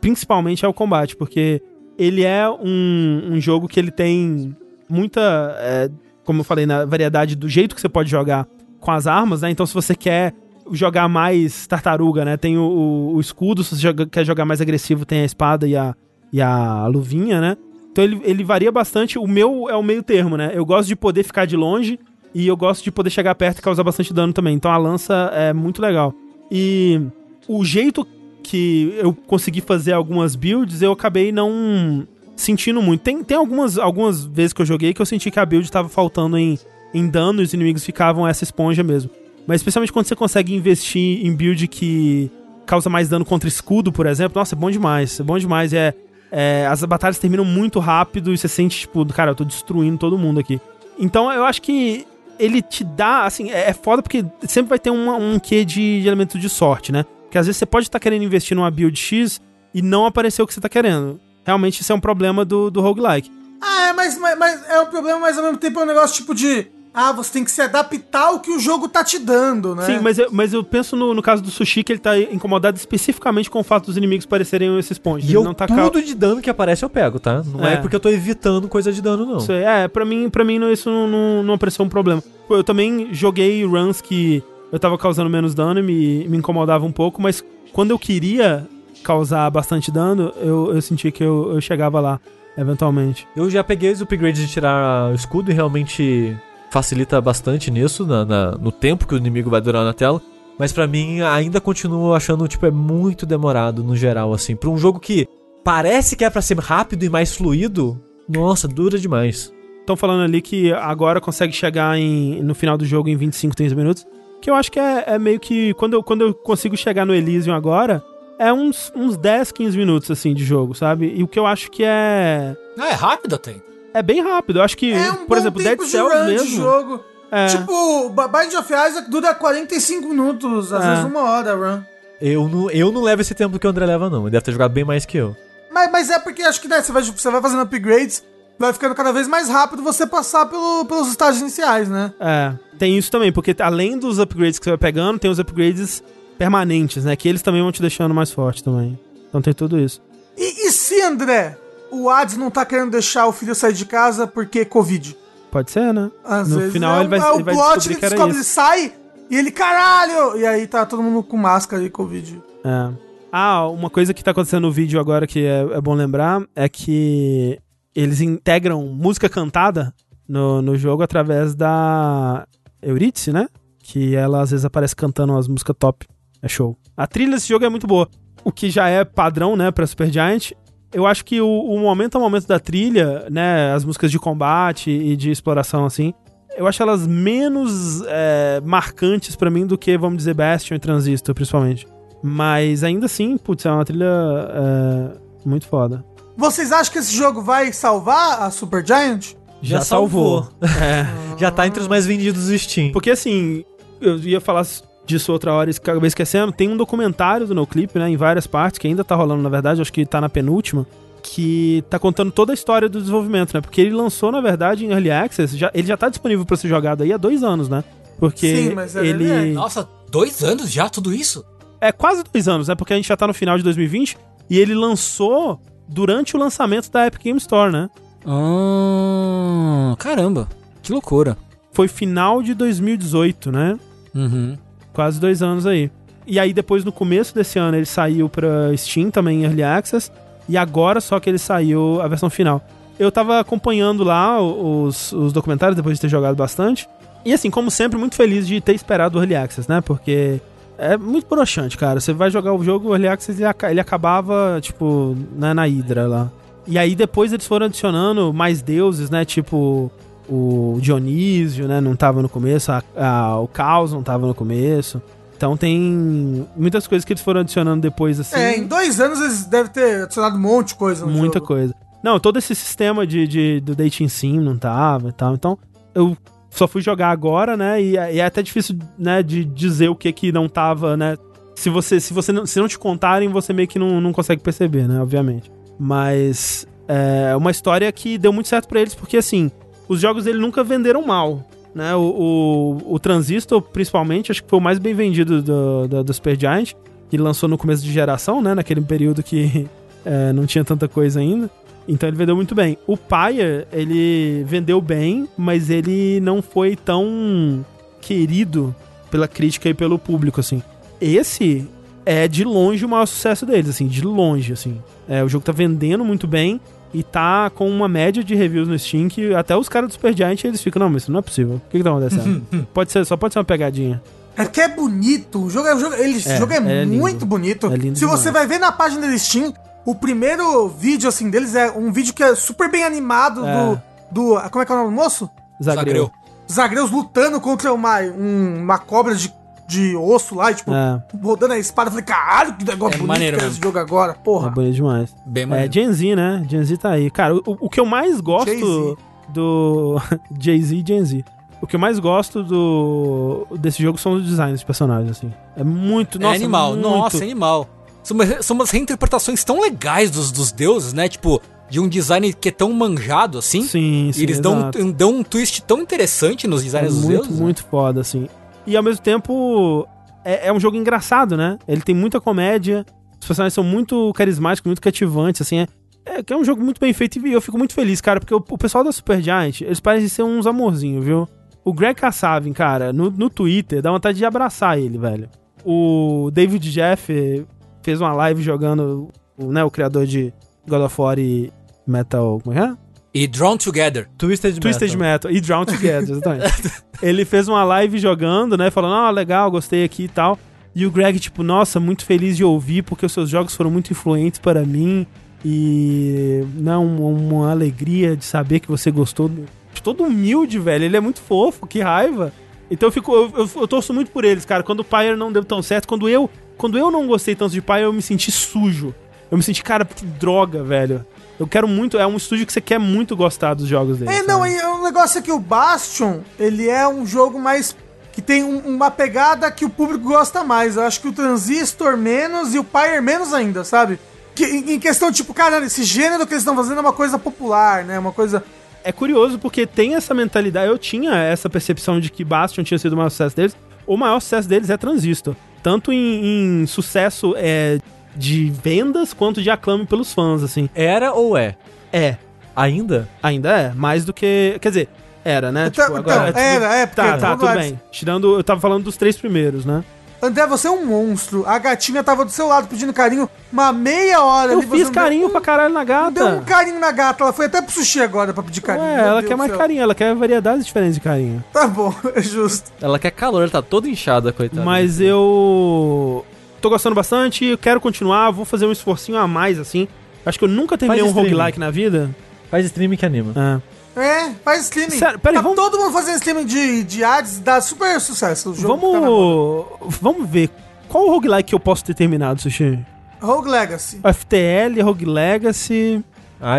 S1: principalmente é o combate, porque ele é um, um jogo que ele tem muita. é, como eu falei, na variedade do jeito que você pode jogar com as armas, né? Então, se você quer jogar mais tartaruga, né? Tem o, o- o escudo, se você joga- quer jogar mais agressivo, tem a espada e a, e a luvinha, né? Então ele, ele varia bastante. O meu é o meio termo, né? Eu gosto de poder ficar de longe e eu gosto de poder chegar perto e causar bastante dano também. Então a lança é muito legal. E o jeito que eu consegui fazer algumas builds, eu acabei não sentindo muito. Tem, tem algumas, algumas vezes que eu joguei que eu senti que a build tava faltando em, em dano e os inimigos ficavam essa esponja mesmo. Mas especialmente quando você consegue investir em build que causa mais dano contra escudo, por exemplo, nossa, é bom demais. É bom demais. É, é, as batalhas terminam muito rápido e você sente, tipo, cara, eu tô destruindo todo mundo aqui. Então eu acho que ele te dá, assim, é, é foda porque sempre vai ter uma- um quê de, de elemento de sorte, né? Porque às vezes você pode estar querendo investir numa build X e não aparecer o que você tá querendo. Realmente isso é um problema do, do roguelike.
S3: Ah, é, mas, mas, mas é um problema, mas ao mesmo tempo é um negócio tipo de. Ah, você tem que se adaptar ao que o jogo tá te dando, né?
S1: Sim, mas eu, mas eu penso no, no caso do Sushi que ele tá incomodado especificamente com o fato dos inimigos parecerem esses pontos.
S4: E eu,
S1: não tá
S4: tudo de dano que aparece eu pego, tá? Não é,
S1: É.
S4: porque eu tô evitando coisa de dano, não.
S1: Isso aí. É, pra mim, pra mim não- isso não, não, não apareceu um problema. Pô, Eu também joguei runs que eu tava causando menos dano e me, me incomodava um pouco, mas quando eu queria causar bastante dano, eu, eu senti que eu, eu chegava lá, eventualmente.
S4: Eu já peguei os upgrades de tirar o escudo e realmente facilita bastante nisso, na, na- no tempo que o inimigo vai durar na tela. Mas pra mim, ainda continuo achando, tipo, é muito demorado no geral, assim. Pra um jogo que parece que é pra ser rápido e mais fluido, nossa, dura demais.
S1: Estão falando ali que agora consegue chegar em, no final do jogo em 25, 30 minutos. Que eu acho que é, é meio que. Quando eu, quando eu consigo chegar no Elysium agora, é uns, uns 10, 15 minutos assim de jogo, sabe? E o que eu acho que é.
S2: Ah, é rápido até.
S1: É bem rápido. Eu acho que,
S3: É um
S1: por
S3: bom
S1: exemplo, Dead Cells
S3: de
S1: mesmo.
S3: jogo.
S1: É,
S3: Tipo, Bind of Isaac dura 45 minutos, às
S1: É.
S3: vezes uma hora run.
S4: Eu não, eu não levo esse tempo que o André leva, não. Ele deve ter jogado bem mais que eu.
S3: Mas, mas é porque acho que né, você, vai, você vai fazendo upgrades, vai ficando cada vez mais rápido você passar pelo- pelos estágios iniciais, né?
S1: é, tem isso também, porque além dos upgrades que você vai pegando, tem os upgrades permanentes, né? Que eles também vão te deixando mais forte também. Então tem tudo isso.
S3: E, e se, André, o Hades não tá querendo deixar o filho sair de casa porque Covid?
S1: Pode ser, né?
S3: Às
S1: no
S3: vezes
S1: final
S3: é
S1: ele vai,
S3: é o
S1: ele vai
S3: plot
S1: descobrir era
S3: descobre, ele sai e ele, caralho! E aí tá todo mundo com máscara e Covid.
S1: É. Ah, uma coisa que tá acontecendo no vídeo agora que é, é bom lembrar é que eles integram música cantada no, no jogo através da Eurídice, né? Que ela às vezes aparece cantando umas músicas top. É show. A trilha desse jogo é muito boa. O que já é padrão, né, pra Supergiant. Eu acho que o, o momento a momento da trilha, né, as músicas de combate e de exploração, assim, eu acho elas menos é, marcantes pra mim do que, vamos dizer, Bastion e Transistor, principalmente. Mas ainda assim, putz, é uma trilha é, muito foda.
S3: Vocês acham que esse jogo vai salvar a Supergiant?
S4: Já, salvou. Já tá entre os mais vendidos do Steam.
S1: Porque assim, eu ia falar disso outra hora e acabei esquecendo. Tem um documentário do NoClip, né, em várias partes, que ainda tá rolando, na verdade, acho que tá na penúltima, que tá contando toda a história do desenvolvimento, né? Porque ele lançou, na verdade, em Early Access, já, ele já tá disponível pra ser jogado aí há dois anos, né? Porque
S3: Sim, mas é
S1: ele.
S2: Nossa, dois anos já, tudo isso?
S1: É quase dois anos, né? Porque a gente já tá no final de 2020 e ele lançou durante o lançamento da Epic Game Store, né?
S2: Ah, caramba, que loucura.
S1: Foi final de 2018, né?
S2: Uhum.
S1: Quase dois anos aí. E aí depois, no começo desse ano, ele saiu pra Steam também em Early Access. E agora só que ele saiu a versão final. Eu tava acompanhando lá os, os documentários depois de ter jogado bastante. E assim, como sempre, muito feliz de ter esperado o Early Access, né? Porque é muito broxante, cara. Você vai jogar o jogo, o Early Access ele, ele acabava, tipo, né, na Hydra lá. E aí depois eles foram adicionando mais deuses, né? Tipo, o Dionísio, né? Não tava no começo, a- a- o Caos não tava no começo. Então tem muitas coisas que eles foram adicionando depois, assim.
S3: É, em dois anos eles devem ter adicionado um monte de coisa no
S1: Muita
S3: jogo.
S1: coisa. Não, todo esse sistema de, de, do dating sim não tava e tal. Então, eu só fui jogar agora, né? E, é e é até difícil, né, de dizer o que que não tava, né? Se você, se você não, se não te contarem, você meio que não, não consegue perceber, né? Obviamente. Mas é uma história que deu muito certo pra eles, porque assim, os jogos dele nunca venderam mal. Né, o, o, o Transistor, principalmente, acho que foi o mais bem vendido do, do, do Supergiant, que lançou no começo de geração, né? Naquele período que é, não tinha tanta coisa ainda. Então ele vendeu muito bem. O Pyre, ele vendeu bem, mas ele não foi tão querido pela crítica e pelo público, assim. Esse é de longe o maior sucesso deles, assim, de longe, assim. É, o jogo tá vendendo muito bem e tá com uma média de reviews no Steam que até os caras do Supergiant eles ficam, não, mas isso não é possível. O que que tá acontecendo? pode ser, só pode ser uma pegadinha.
S3: É que é bonito. O jogo é, o jogo, ele,
S1: É,
S3: jogo é,
S1: é lindo.
S3: muito bonito.
S1: É lindo
S3: Se você
S1: demais.
S3: vai ver na página da Steam, o primeiro vídeo assim deles é um vídeo que é super bem animado
S1: É.
S3: do, do. Como é que é o nome do moço?
S1: Zagreu.
S3: Zagreus lutando contra uma, um- uma cobra de, de osso lá, e, tipo,
S1: É,
S3: rodando a espada. Eu falei, caralho, que negócio
S2: É
S3: bonito
S2: maneiro
S3: que é esse jogo agora,
S1: é
S3: porra.
S1: bonito demais.
S2: Bem
S1: É,
S2: maneiro.
S1: Gen Z, né? Gen Z tá aí. Cara, o, o que eu mais gosto
S3: Jay-Z.
S1: do. Jay-Z e Gen Z. O que eu mais gosto do desse jogo são os designs de personagens, assim. É muito.
S2: é
S1: Nossa,
S2: animal,
S1: muito.
S2: nossa, é animal. São, umas- são umas reinterpretações tão legais dos, dos deuses, né? Tipo, de um design que é tão manjado assim.
S1: Sim, sim.
S2: e eles dão,
S1: exato.
S2: um- dão um twist tão interessante nos
S1: É
S2: designs dos
S1: muito,
S2: deuses. né?
S1: muito foda, assim. E ao mesmo tempo, é, é um jogo engraçado, né? Ele tem muita comédia, os personagens são muito carismáticos, muito cativantes, assim. É, é é um jogo muito bem feito e eu fico muito feliz, cara, porque o, o pessoal da Supergiant, eles parecem ser uns amorzinhos, viu? O Greg Kassavin, cara, no, no Twitter, dá vontade de abraçar ele, velho. O David Jeff fez uma live jogando, o, né, o criador de God of War e Metal... Como é que é?
S2: E Drawn Together.
S4: Twisted,
S1: Twisted
S4: Metal.
S1: Metal. E Drown Together, exatamente. ele fez uma live jogando, né? Falando, ah, legal, gostei aqui e tal. E o Greg, tipo, nossa, muito feliz de ouvir, porque os seus jogos foram muito influentes para mim. E não, uma alegria de saber que você gostou. do- Todo humilde, velho. Ele é muito fofo, que raiva. Então eu fico. Eu, eu, eu torço muito por eles, cara. Quando o Pyre não deu tão certo, quando eu. Quando eu não gostei tanto de Pyre, eu me senti sujo. Eu me senti, cara, que droga, velho. Eu quero muito. É um estúdio que você quer muito gostar dos jogos dele.
S3: É, não,
S1: sabe?
S3: e o negócio é que o Bastion, ele é um jogo mais. que tem um- uma pegada que o público gosta mais. Eu acho que o Transistor menos e o Pyre menos ainda, sabe? Que, em, em questão, tipo, cara, esse gênero que eles estão fazendo é uma coisa popular, né? Uma coisa.
S1: É curioso porque tem essa mentalidade. Eu tinha essa percepção de que Bastion tinha sido o maior sucesso deles. O maior sucesso deles é Transistor. Tanto em, em sucesso é, de vendas quanto de aclame pelos fãs, assim.
S4: Era ou é?
S1: É,
S4: Ainda?
S1: ainda é. Mais do que. Quer dizer, Era, né?
S3: Então,
S1: tipo, agora,
S3: então, era, é, porque
S1: Tá, tá, tudo bem. Tirando, eu tava falando dos três primeiros, né?
S3: André, você é um monstro. A gatinha tava do seu lado pedindo carinho uma meia hora.
S1: Eu
S3: ali,
S1: fiz carinho
S3: deu,
S1: pra caralho na
S3: não deu um
S1: gata.
S3: carinho na gata. Ela foi até pro sushi agora pra pedir carinho. Meu
S1: ela
S3: Deus
S1: quer mais
S3: céu.
S1: carinho, ela quer variedades diferentes de carinho.
S3: Tá bom, é justo.
S4: Ela quer calor, ela tá toda inchada, coitada.
S1: Mas eu tô gostando bastante, eu quero continuar, vou fazer um esforcinho a mais, assim. Acho que eu nunca terminei um
S4: streaming.
S1: roguelike na vida.
S4: Faz streaming que anima.
S1: É.
S3: É, faz streaming.
S1: Sério, peraí,
S3: tá
S1: vamos-
S3: todo mundo fazendo streaming de, de ads, dá super sucesso. O jogo tá na moda.
S1: Vamos. Vamos ver. Qual o roguelike que eu posso ter terminado, Sushi?
S3: Rogue Legacy.
S1: FTL, Rogue Legacy,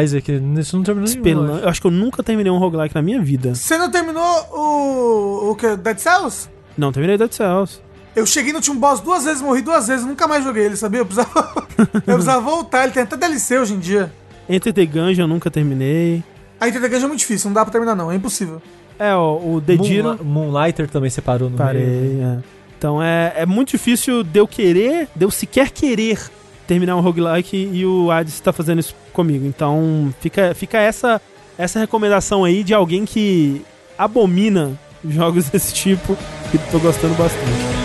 S4: Isaac, isso não terminou nenhum, eu acho.
S1: Eu acho que eu nunca terminei um roguelike na minha vida.
S3: Você não terminou o. o que? Dead Cells?
S1: Não, terminei Dead Cells.
S3: Eu cheguei no Team Boss duas vezes, morri duas vezes, nunca mais joguei ele, sabia? Eu precisava, eu precisava voltar, ele tem até DLC hoje em dia.
S1: Enter the Gungeon eu nunca terminei.
S3: A Gungeon é muito difícil, não dá pra terminar não, é impossível.
S1: É, ó, o Dediro.
S4: Moonli- Moonlighter também separou no meio.
S1: Parei, é. Então é, é muito difícil de eu querer, de eu sequer querer terminar um roguelike e o Hades tá fazendo isso comigo. Então fica, fica essa, essa recomendação aí de alguém que abomina jogos desse tipo e tô gostando bastante.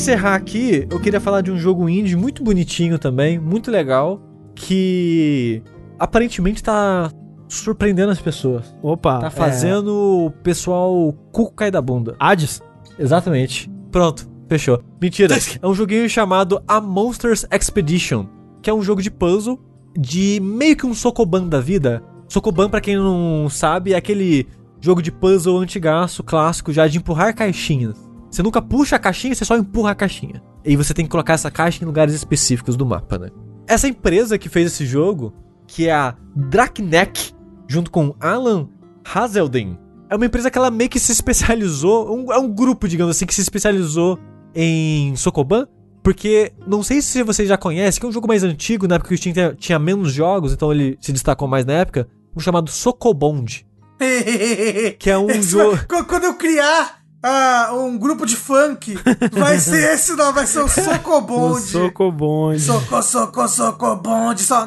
S4: Encerrar aqui, eu queria falar de um jogo indie muito bonitinho também, muito legal, que aparentemente tá surpreendendo as pessoas.
S1: Opa,
S4: Tá fazendo o pessoal cuco cair da bunda.
S1: é, Hades?
S4: Exatamente. Pronto, fechou. Mentira. é um joguinho chamado A Monsters Expedition, que é um jogo de puzzle de meio que um Sokoban da vida. Sokoban, pra quem não sabe, é aquele jogo de puzzle antigaço, clássico, já de empurrar caixinhas. Você nunca puxa a caixinha, você só empurra a caixinha. E você tem que colocar essa caixa em lugares específicos do mapa, né? Essa empresa que fez esse jogo, que é a Draknek, junto com Alan Hazelden, é uma empresa que ela meio que se especializou, um- é um grupo, digamos assim, que se especializou em Sokoban, porque não sei se vocês já conhecem, que é um jogo mais antigo, na época que o Steam tinha, tinha menos jogos, então ele se destacou mais na época, um chamado Sokobond, que é um jogo...
S3: Quando eu criar ah, um grupo de funk, vai ser esse não, vai ser o
S1: O
S3: Socobonde.
S1: Socobonde.
S3: Soco, soco, socobonde, só, só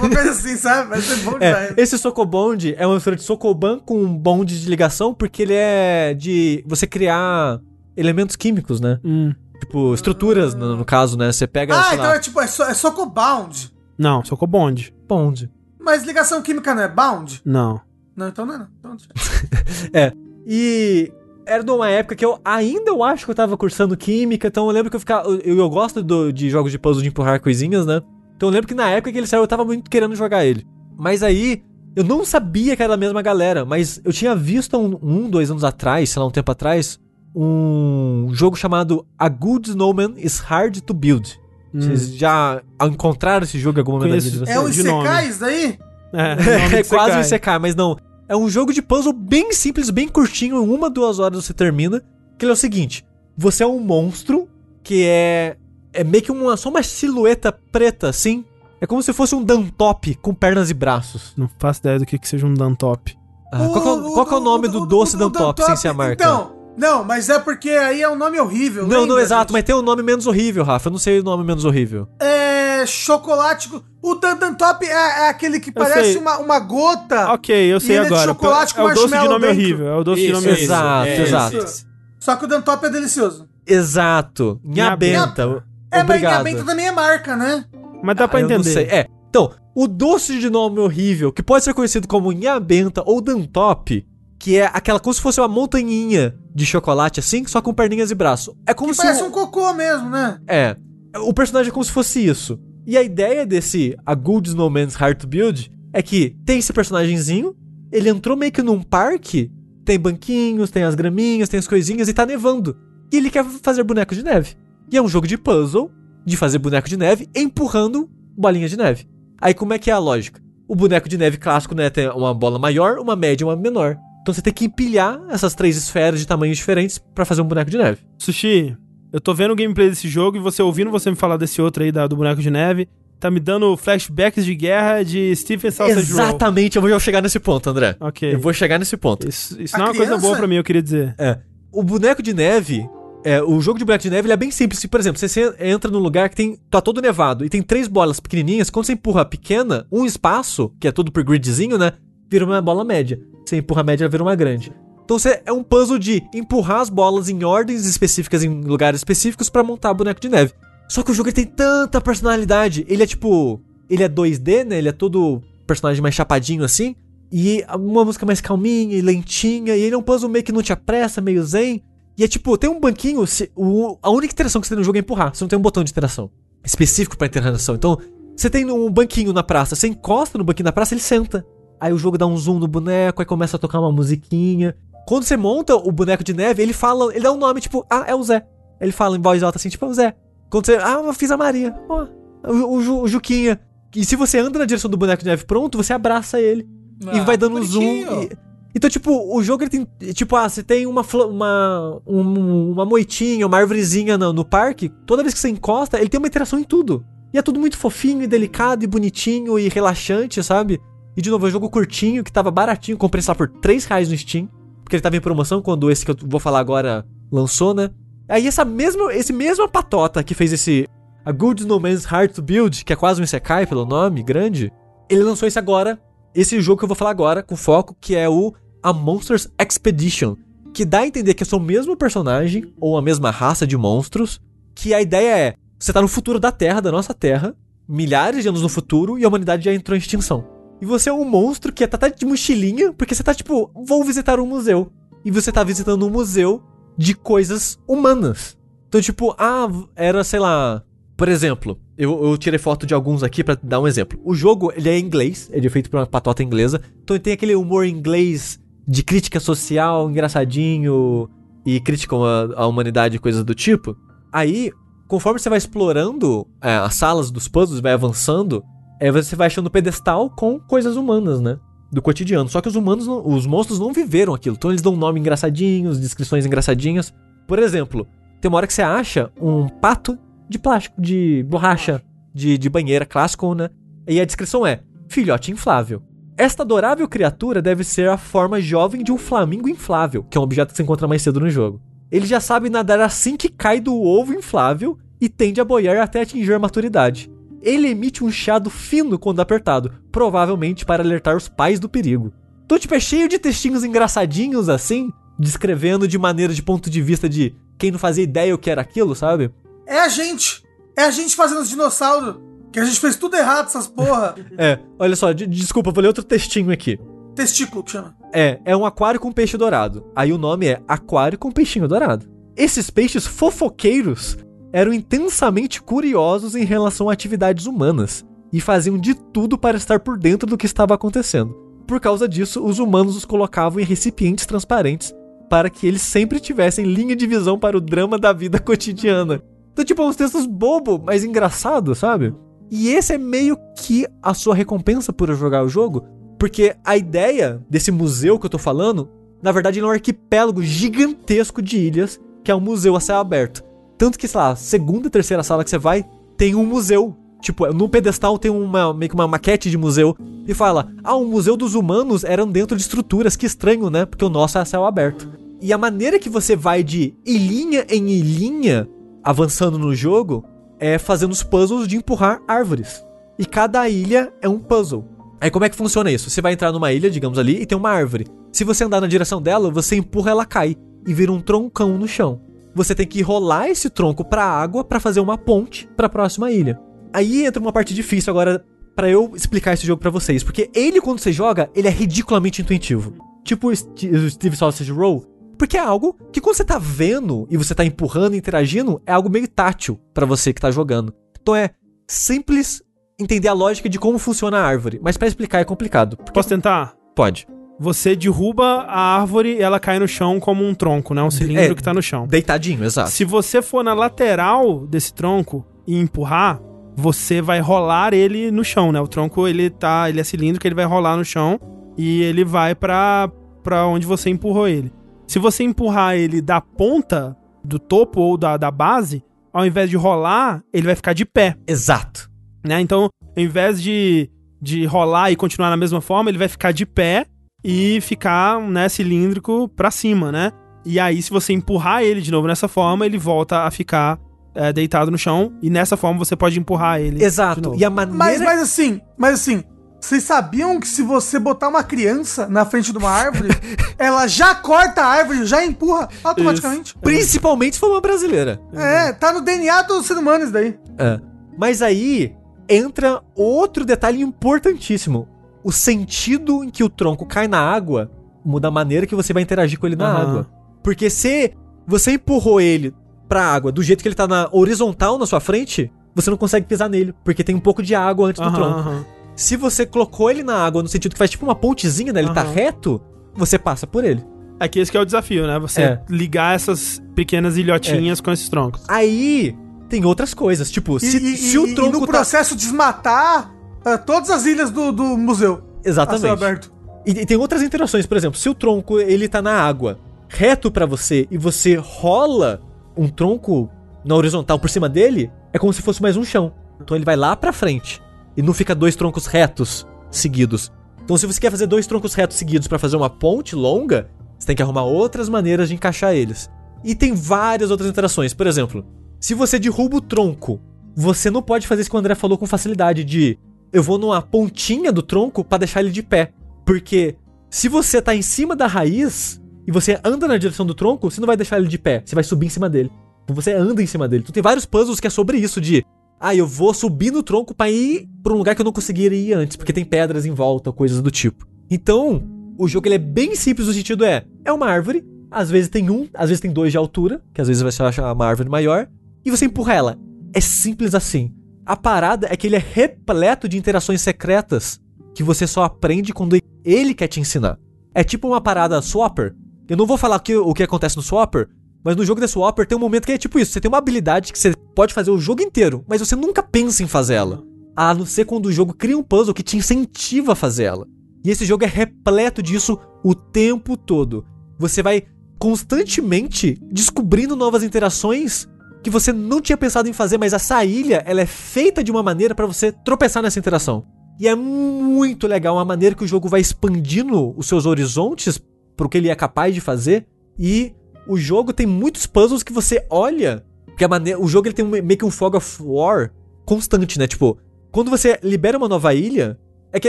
S3: uma coisa assim, sabe? Vai ser bom
S4: É,
S3: demais.
S4: esse Sokobond é uma mistura de Sokoban com um bonde de ligação, porque ele é de você criar elementos químicos, né?
S1: Hum.
S4: Tipo, estruturas, no, no caso, né? Você pega,
S3: Ah, então
S4: lá,
S3: é tipo, é, so, é socobound.
S1: Não, Socobonde.
S4: bonde.
S3: Mas ligação química não é bound?
S1: Não.
S3: Não, então não é não. Então, deixa-
S4: E era de uma época que eu ainda eu acho que eu tava cursando química, então eu lembro que eu ficava. Eu, eu gosto do- de jogos de puzzle de empurrar coisinhas, né? Então eu lembro que na época que ele saiu eu tava muito querendo jogar ele. Mas aí. Eu não sabia que era a mesma galera, mas eu tinha visto há um, um, dois anos atrás, sei lá, um tempo atrás, um jogo chamado A Good Snowman is Hard to Build. Vocês já encontraram esse jogo em algum momento
S1: Conheço.
S4: da vida de
S3: É
S1: nome.
S3: ICK isso daí?
S1: É, o
S4: É
S1: de
S4: quase um
S1: Sekai.
S4: ICK, mas não. É um jogo de puzzle bem simples, bem curtinho, em uma, duas horas você termina. Que ele é o seguinte: você é um monstro que é. É meio que uma, só uma silhueta preta, assim. É como se fosse um Dantop com pernas e braços.
S1: Não faço ideia do que, que seja um Dantop.
S4: Ah, qual, que é o- qual que é o nome do doce Dantop, sem ser a marca?
S3: Então, não, mas é porque aí é um nome horrível.
S4: não, não,
S3: lembra,
S4: exato,
S3: gente?
S4: mas tem um nome menos horrível, Rafa. Eu não sei o nome menos horrível.
S3: É chocolate. O Dantop é, é aquele que
S1: Eu
S3: parece
S1: sei.
S3: uma, uma gota.
S1: Ok, eu sei
S3: ele é de
S1: agora.
S3: chocolate com
S1: é o doce de nome
S3: dentro.
S1: horrível. É o doce de
S2: Isso,
S1: nome horrível.
S4: exato,
S2: é,
S4: exato.
S3: Isso. Só que o Dantop é delicioso.
S4: Exato. Nhabenta.
S3: É, mas
S4: Obrigado.
S3: a Benta também é marca, né?
S1: Mas dá pra
S4: Ah, eu não
S1: entender.
S4: sei. É. Então, o doce de nome horrível, que pode ser conhecido como Nhabenta ou Dantop, que é aquela como se fosse uma montanhinha de chocolate assim, só com perninhas e braço. É como se
S3: Parece
S4: o-
S3: um cocô mesmo, né?
S4: é, o personagem é como se fosse isso. E a ideia desse A Good Snowman's Heart to Build é que tem esse personagemzinho, ele entrou meio que num parque, tem banquinhos, tem as graminhas, tem as coisinhas e tá nevando. E ele quer fazer bonecos de neve. E é um jogo de puzzle, de fazer boneco de neve, empurrando bolinha de neve. Aí como é que é a lógica? O boneco de neve clássico, né, tem uma bola maior, uma média e uma menor. Então você tem que empilhar essas três esferas de tamanhos diferentes para fazer um boneco de neve.
S1: Sushi, eu tô vendo o gameplay desse jogo e você ouvindo você me falar desse outro aí da, do boneco de neve, tá me dando flashbacks de guerra de Stephen Sausage
S4: Exatamente, Roll. eu vou chegar nesse ponto, André.
S1: Ok.
S4: Eu vou chegar nesse ponto.
S1: Isso, isso não é uma criança? coisa boa pra mim, eu queria dizer.
S4: É. O boneco de neve, é, o jogo de boneco de neve é bem simples. Por exemplo, você entra num lugar que tem, tá todo nevado e tem três bolas pequenininhas. Quando você empurra a pequena, um espaço, que é tudo por gridzinho, né? Vira uma bola média. Você empurra a média, ela vira uma grande. Então você é um puzzle de empurrar as bolas em ordens específicas, em lugares específicos, para montar boneco de neve. Só que o jogo tem tanta personalidade. Ele é tipo. Ele é 2D, né? Ele é todo personagem mais chapadinho assim. E uma música mais calminha e lentinha. E ele é um puzzle meio que não te apressa, meio zen. E é tipo, tem um banquinho. Se, o, a única interação que você tem no jogo é empurrar. Você não tem um botão de interação específico para interação. Então, você tem um banquinho na praça. Você encosta no banquinho da praça, ele senta. Aí o jogo dá um zoom no boneco, aí começa a tocar uma musiquinha. Quando você monta o boneco de neve, ele fala, ele dá um nome tipo, ah, é o Zé. Ele fala em voz alta assim, tipo, é o Zé. Quando você, ah, eu fiz a Maria. Ó, oh, o, o, o, Juquinha. E se você anda na direção do boneco de neve pronto, você abraça ele. Ah, e vai dando zoom. E, então, tipo, o jogo ele tem. Tipo, ah, você tem uma, uma, um, uma moitinha, uma árvorezinha no, no parque. Toda vez que você encosta, ele tem uma interação em tudo. E é tudo muito fofinho e delicado e bonitinho e relaxante, sabe? E de novo, é um jogo curtinho que tava baratinho, comprei só por 3 reais no Steam. Porque ele tava em promoção quando esse que eu vou falar agora lançou, né? Aí essa mesma, esse mesmo patota que fez esse A Good No Man's Hard to Build, que é quase um Isekai pelo nome, grande, ele lançou esse agora, esse jogo que eu vou falar agora, com foco, que é o A Monsters Expedition, que dá a entender que são o mesmo personagem, ou a mesma raça de monstros, que a ideia é, você tá no futuro da Terra, da nossa Terra, milhares de anos no futuro, e a humanidade já entrou em extinção. E você é um monstro que tá de mochilinha, porque você tá tipo, vou visitar um museu. E você tá visitando um museu de coisas humanas. Então, tipo, ah, era, sei lá. Por exemplo, eu, eu tirei foto de alguns aqui para dar um exemplo. O jogo, ele é em inglês, ele é feito por uma patota inglesa. Então tem aquele humor inglês de crítica social, engraçadinho, e crítica à, humanidade e coisas do tipo. Aí, conforme você vai explorando é, as salas dos puzzles, vai avançando, é, você vai achando pedestal com coisas humanas, né? Do cotidiano. Só que os humanos, não, os monstros não viveram aquilo. Então eles dão nome engraçadinhos, descrições engraçadinhas. Por exemplo, tem uma hora que você acha um pato de plástico, de borracha, de, de banheira clássico, né? E a descrição é: filhote inflável. Esta adorável criatura deve ser a forma jovem de um flamingo inflável, que é um objeto que você encontra mais cedo no jogo. Ele já sabe nadar assim que cai do ovo inflável e tende a boiar até atingir a maturidade ele emite um chiado fino quando apertado, provavelmente para alertar os pais do perigo. Então, tipo, é cheio de textinhos engraçadinhos assim, descrevendo de maneira de ponto de vista de quem não fazia ideia o que era aquilo, sabe?
S3: É a gente! É a gente fazendo os dinossauros! Que a gente fez tudo errado, essas porra!
S4: é, olha só, desculpa, vou ler outro textinho aqui.
S3: Testículo que chama.
S4: É, é um aquário com peixe dourado. Aí o nome é Aquário com Peixinho Dourado. Esses peixes fofoqueiros eram intensamente curiosos em relação a atividades humanas e faziam de tudo para estar por dentro do que estava acontecendo. Por causa disso, os humanos os colocavam em recipientes transparentes para que eles sempre tivessem linha de visão para o drama da vida cotidiana. Então, tipo, uns textos bobo, mas engraçado, sabe? E esse é meio que a sua recompensa por jogar o jogo, porque a ideia desse museu que eu tô falando, na verdade, é um arquipélago gigantesco de ilhas, que é um museu a céu aberto. Tanto que, sei lá, segunda, terceira sala que você vai, tem um museu. Tipo, no pedestal tem uma, meio que uma maquete de museu. E fala, ah, o museu dos humanos eram dentro de estruturas, que estranho, né? Porque o nosso é céu aberto. E a maneira que você vai de ilhinha em ilhinha, avançando no jogo, é fazendo os puzzles de empurrar árvores. E cada ilha é um puzzle. Aí como é que funciona isso? Você vai entrar numa ilha, digamos ali, e tem uma árvore. Se você andar na direção dela, você empurra ela cai e vira um troncão no chão você tem que rolar esse tronco pra água para fazer uma ponte para a próxima ilha. Aí entra uma parte difícil agora para eu explicar esse jogo para vocês, porque ele quando você joga, ele é ridiculamente intuitivo. Tipo o Steve Sausage Roll, porque é algo que quando você tá vendo e você tá empurrando e interagindo, é algo meio tátil para você que tá jogando. Então é simples entender a lógica de como funciona a árvore, mas para explicar é complicado.
S1: Posso tentar?
S4: Pode.
S1: Você derruba a árvore e ela cai no chão como um tronco, né? Um cilindro
S4: É,
S1: que tá no chão.
S4: Deitadinho, exato.
S1: Se você for na lateral desse tronco e empurrar, você vai rolar ele no chão, né? O tronco, ele tá, ele é cilíndrico, ele vai rolar no chão e ele vai pra, pra onde você empurrou ele. Se você empurrar ele da ponta, do topo ou da, da base, ao invés de rolar, ele vai ficar de pé,
S4: Exato.
S1: né? Então, ao invés de, de rolar e continuar na mesma forma, ele vai ficar de pé e ficar, né, cilíndrico pra cima, né? E aí, se você empurrar ele de novo nessa forma, ele volta a ficar é, deitado no chão. E nessa forma você pode empurrar ele. de
S4: Exato.
S1: novo.
S4: E a maneira.
S3: Mas, mas assim, mas assim, vocês sabiam que se você botar uma criança na frente de uma árvore, ela já corta a árvore, já empurra automaticamente?
S4: Principalmente se for uma brasileira.
S3: É, tá no DNA do ser humano isso daí.
S4: É. Mas aí entra outro detalhe importantíssimo. O sentido em que o tronco cai na água muda a maneira que você vai interagir com ele na
S1: Aham.
S4: água. Porque se você empurrou ele pra água do jeito que ele tá na horizontal na sua frente, você não consegue pisar nele, porque tem um pouco de água antes do
S1: Aham,
S4: tronco.
S1: aham.
S4: Se você colocou ele na água no sentido que faz tipo uma pontezinha, né? Ele tá reto, você passa por ele.
S1: É que esse que é o desafio, né? Você
S4: É.
S1: ligar essas pequenas ilhotinhas com esses troncos.
S4: Aí tem outras coisas, tipo,
S3: E,
S4: se,
S3: e-
S4: se o
S3: e- e
S4: tronco
S3: no
S4: tá...
S3: processo desmatar ah, todas as ilhas do, do museu.
S4: Exatamente.
S3: aberto.
S4: E, e tem outras interações, por exemplo, se o tronco ele tá na água, reto pra você e você rola um tronco na horizontal por cima dele, é como se fosse mais um chão. Então ele vai lá pra frente e não fica dois troncos retos seguidos. Então se você quer fazer dois troncos retos seguidos pra fazer uma ponte longa, você tem que arrumar outras maneiras de encaixar eles. E tem várias outras interações. Por exemplo, se você derruba o tronco, você não pode fazer isso que o André falou com facilidade de eu vou numa pontinha do tronco pra deixar ele de pé. Porque se você tá em cima da raiz e você anda na direção do tronco, você não vai deixar ele de pé, você vai subir em cima dele. Então você anda em cima dele. Então tem vários puzzles que é sobre isso de ah, eu vou subir no tronco pra ir pra um lugar que eu não conseguiria ir antes, porque tem pedras em volta, coisas do tipo. Então, o jogo ele é bem simples no sentido é, é uma árvore, às vezes tem um, às vezes tem dois de altura, que às vezes você acha uma árvore maior, e você empurra ela. É simples assim. A parada é que ele é repleto de interações secretas que você só aprende quando ele quer te ensinar. É tipo uma parada swapper. Eu não vou falar o que acontece no swapper, mas no jogo da swapper tem um momento que é tipo isso. Você tem uma habilidade que você pode fazer o jogo inteiro, mas você nunca pensa em fazer ela. A não ser quando o jogo cria um puzzle que te incentiva a fazer ela. E esse jogo é repleto disso o tempo todo. Você vai constantemente descobrindo novas interações que você não tinha pensado em fazer, mas essa ilha, ela é feita de uma maneira pra você tropeçar nessa interação. E é muito legal a maneira que o jogo vai expandindo os seus horizontes pro que ele é capaz de fazer. E o jogo tem muitos puzzles que você olha, que a maneira, o jogo ele tem meio que um fog of war constante, né? Tipo, quando você libera uma nova ilha, é que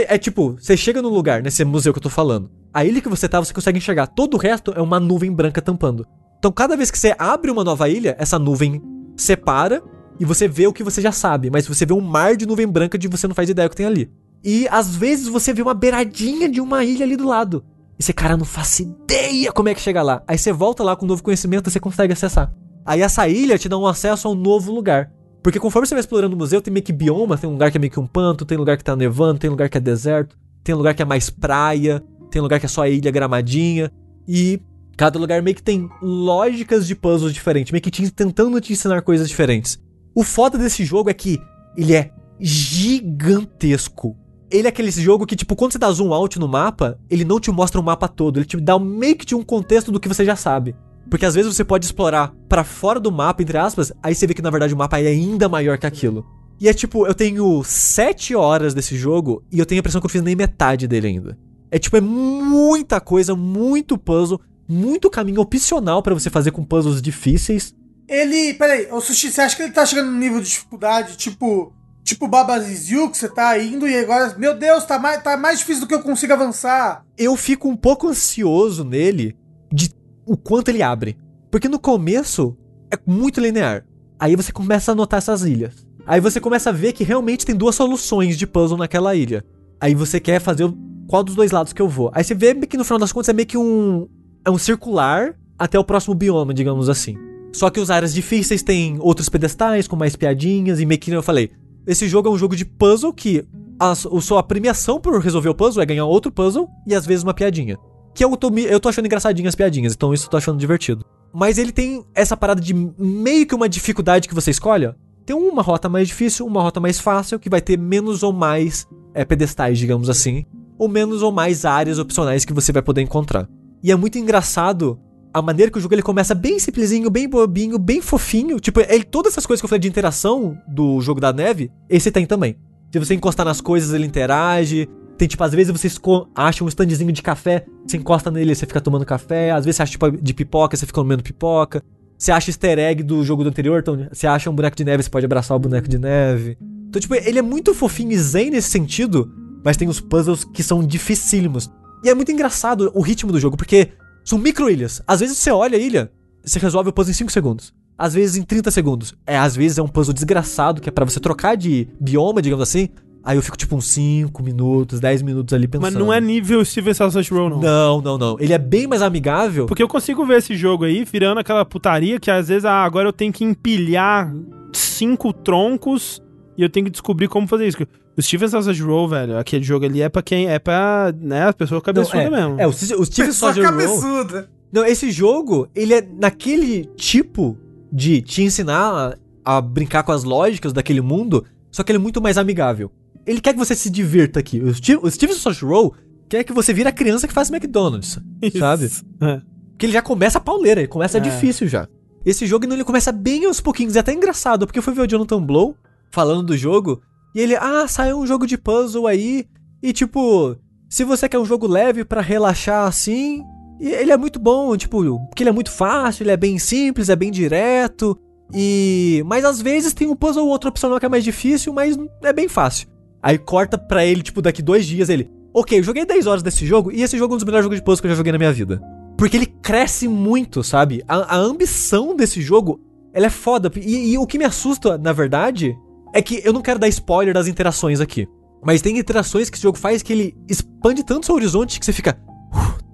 S4: é tipo, você chega num lugar, nesse museu que eu tô falando. A ilha que você tá, você consegue enxergar. Todo o resto é uma nuvem branca tampando. Então, cada vez que você abre uma nova ilha, essa nuvem separa e você vê o que você já sabe, mas você vê um mar de nuvem branca de você não faz ideia o que tem ali. E às vezes você vê uma beiradinha de uma ilha ali do lado. E você, cara, não faço ideia como é que chega lá. Aí você volta lá com um novo conhecimento e você consegue acessar. Aí essa ilha te dá um acesso a um novo lugar. Porque conforme você vai explorando o museu, tem meio que biomas, tem um lugar que é meio que um panto, tem lugar que tá nevando, tem lugar que é deserto, tem lugar que é mais praia, tem lugar que é só ilha gramadinha. E cada lugar meio que tem lógicas de puzzles diferentes, meio que te, tentando te ensinar coisas diferentes. O foda desse jogo é que ele é gigantesco. Ele é aquele jogo que, tipo, quando você dá zoom out no mapa, ele não te mostra o mapa todo, ele te dá meio que um contexto do que você já sabe. Porque às vezes você pode explorar pra fora do mapa, entre aspas, aí você vê que na verdade o mapa é ainda maior que aquilo. E é tipo, eu tenho 7 horas desse jogo e eu tenho a impressão que eu fiz nem metade dele ainda. É tipo, é muita coisa, muito puzzle, muito caminho opcional pra você fazer com puzzles difíceis.
S3: Ele. Peraí, o Sushi, você acha que ele tá chegando no nível de dificuldade, tipo. Tipo Baba You, que você tá indo e agora. Meu Deus, tá mais, tá mais difícil do que eu consigo avançar.
S4: Eu fico um pouco ansioso nele de o quanto ele abre. Porque no começo é muito linear. Aí você começa a notar essas ilhas. Aí você começa a ver que realmente tem duas soluções de puzzle naquela ilha. Aí você quer fazer qual dos dois lados que eu vou. Aí você vê que no final das contas é meio que um. É um circular até o próximo bioma, digamos assim. Só que os áreas difíceis têm outros pedestais com mais piadinhas e meio que eu falei. Esse jogo é um jogo de puzzle que a, a sua premiação por resolver o puzzle é ganhar outro puzzle e às vezes uma piadinha. Que eu tô, eu tô achando engraçadinho as piadinhas, então isso eu tô achando divertido. Mas ele tem essa parada de meio que uma dificuldade que você escolhe. Tem uma rota mais difícil, uma rota mais fácil, que vai ter menos ou mais é, pedestais, digamos assim. Ou menos ou mais áreas opcionais que você vai poder encontrar. E é muito engraçado a maneira que o jogo ele começa bem simplesinho, bem bobinho, bem fofinho. Tipo, ele, todas essas coisas que eu falei de interação do jogo da neve, esse tem também. Se você encostar nas coisas, ele interage. Tem, tipo, às vezes você acha um standzinho de café, você encosta nele, você fica tomando café. Às vezes você acha, tipo, de pipoca, você fica comendo pipoca. Você acha easter egg do jogo do anterior, então você acha um boneco de neve, você pode abraçar o boneco de neve. Então, tipo, ele é muito fofinho e zen nesse sentido, mas tem os puzzles que são dificílimos. E é muito engraçado o ritmo do jogo, porque são micro-ilhas. Às vezes você olha a ilha, você resolve o puzzle em 5 segundos. Às vezes em 30 segundos. É, às vezes é um puzzle desgraçado, que é para você trocar de bioma, digamos assim. Aí eu fico tipo uns 5 minutos, 10 minutos ali pensando.
S1: Mas não é nível Steven Sausage Roll, não.
S4: Não, não, não. Ele é bem mais amigável.
S1: Porque eu consigo ver esse jogo aí virando aquela putaria que às vezes, ah, agora eu tenho que empilhar cinco troncos e eu tenho que descobrir como fazer isso. O Steven Sausage Roll, velho, aquele jogo ali é pra quem? É pra, né, as pessoas cabeçudas
S4: não,
S1: é, mesmo.
S4: É, o, o Steven Sausage Roll... Não, esse jogo, ele é naquele tipo de te ensinar a, a brincar com as lógicas daquele mundo, só que ele é muito mais amigável ele quer que você se divirta aqui. O, Steve, o Steven Roll quer que você vire a criança que faz McDonald's, Isso. sabe? É. Porque ele já começa a pauleira, ele começa é. difícil já. Esse jogo ele começa bem aos pouquinhos, é até engraçado, porque eu fui ver o Jonathan Blow falando do jogo, e ele, ah, saiu um jogo de puzzle aí, e tipo, se você quer um jogo leve para relaxar assim, ele é muito bom, tipo, porque ele é muito fácil, ele é bem simples, é bem direto, e... Mas às vezes tem um puzzle ou outro opcional que é mais difícil, mas é bem fácil. Aí corta pra ele, tipo, daqui dois dias, ele. Ok, eu joguei 10 horas desse jogo e esse jogo é um dos melhores jogos de puzzle que eu já joguei na minha vida. Porque ele cresce muito, sabe? A, a ambição desse jogo, ela é foda. E, e, o que me assusta, na verdade, é que eu não quero dar spoiler das interações aqui. Mas tem interações que esse jogo faz que ele expande tanto seu horizonte que você fica.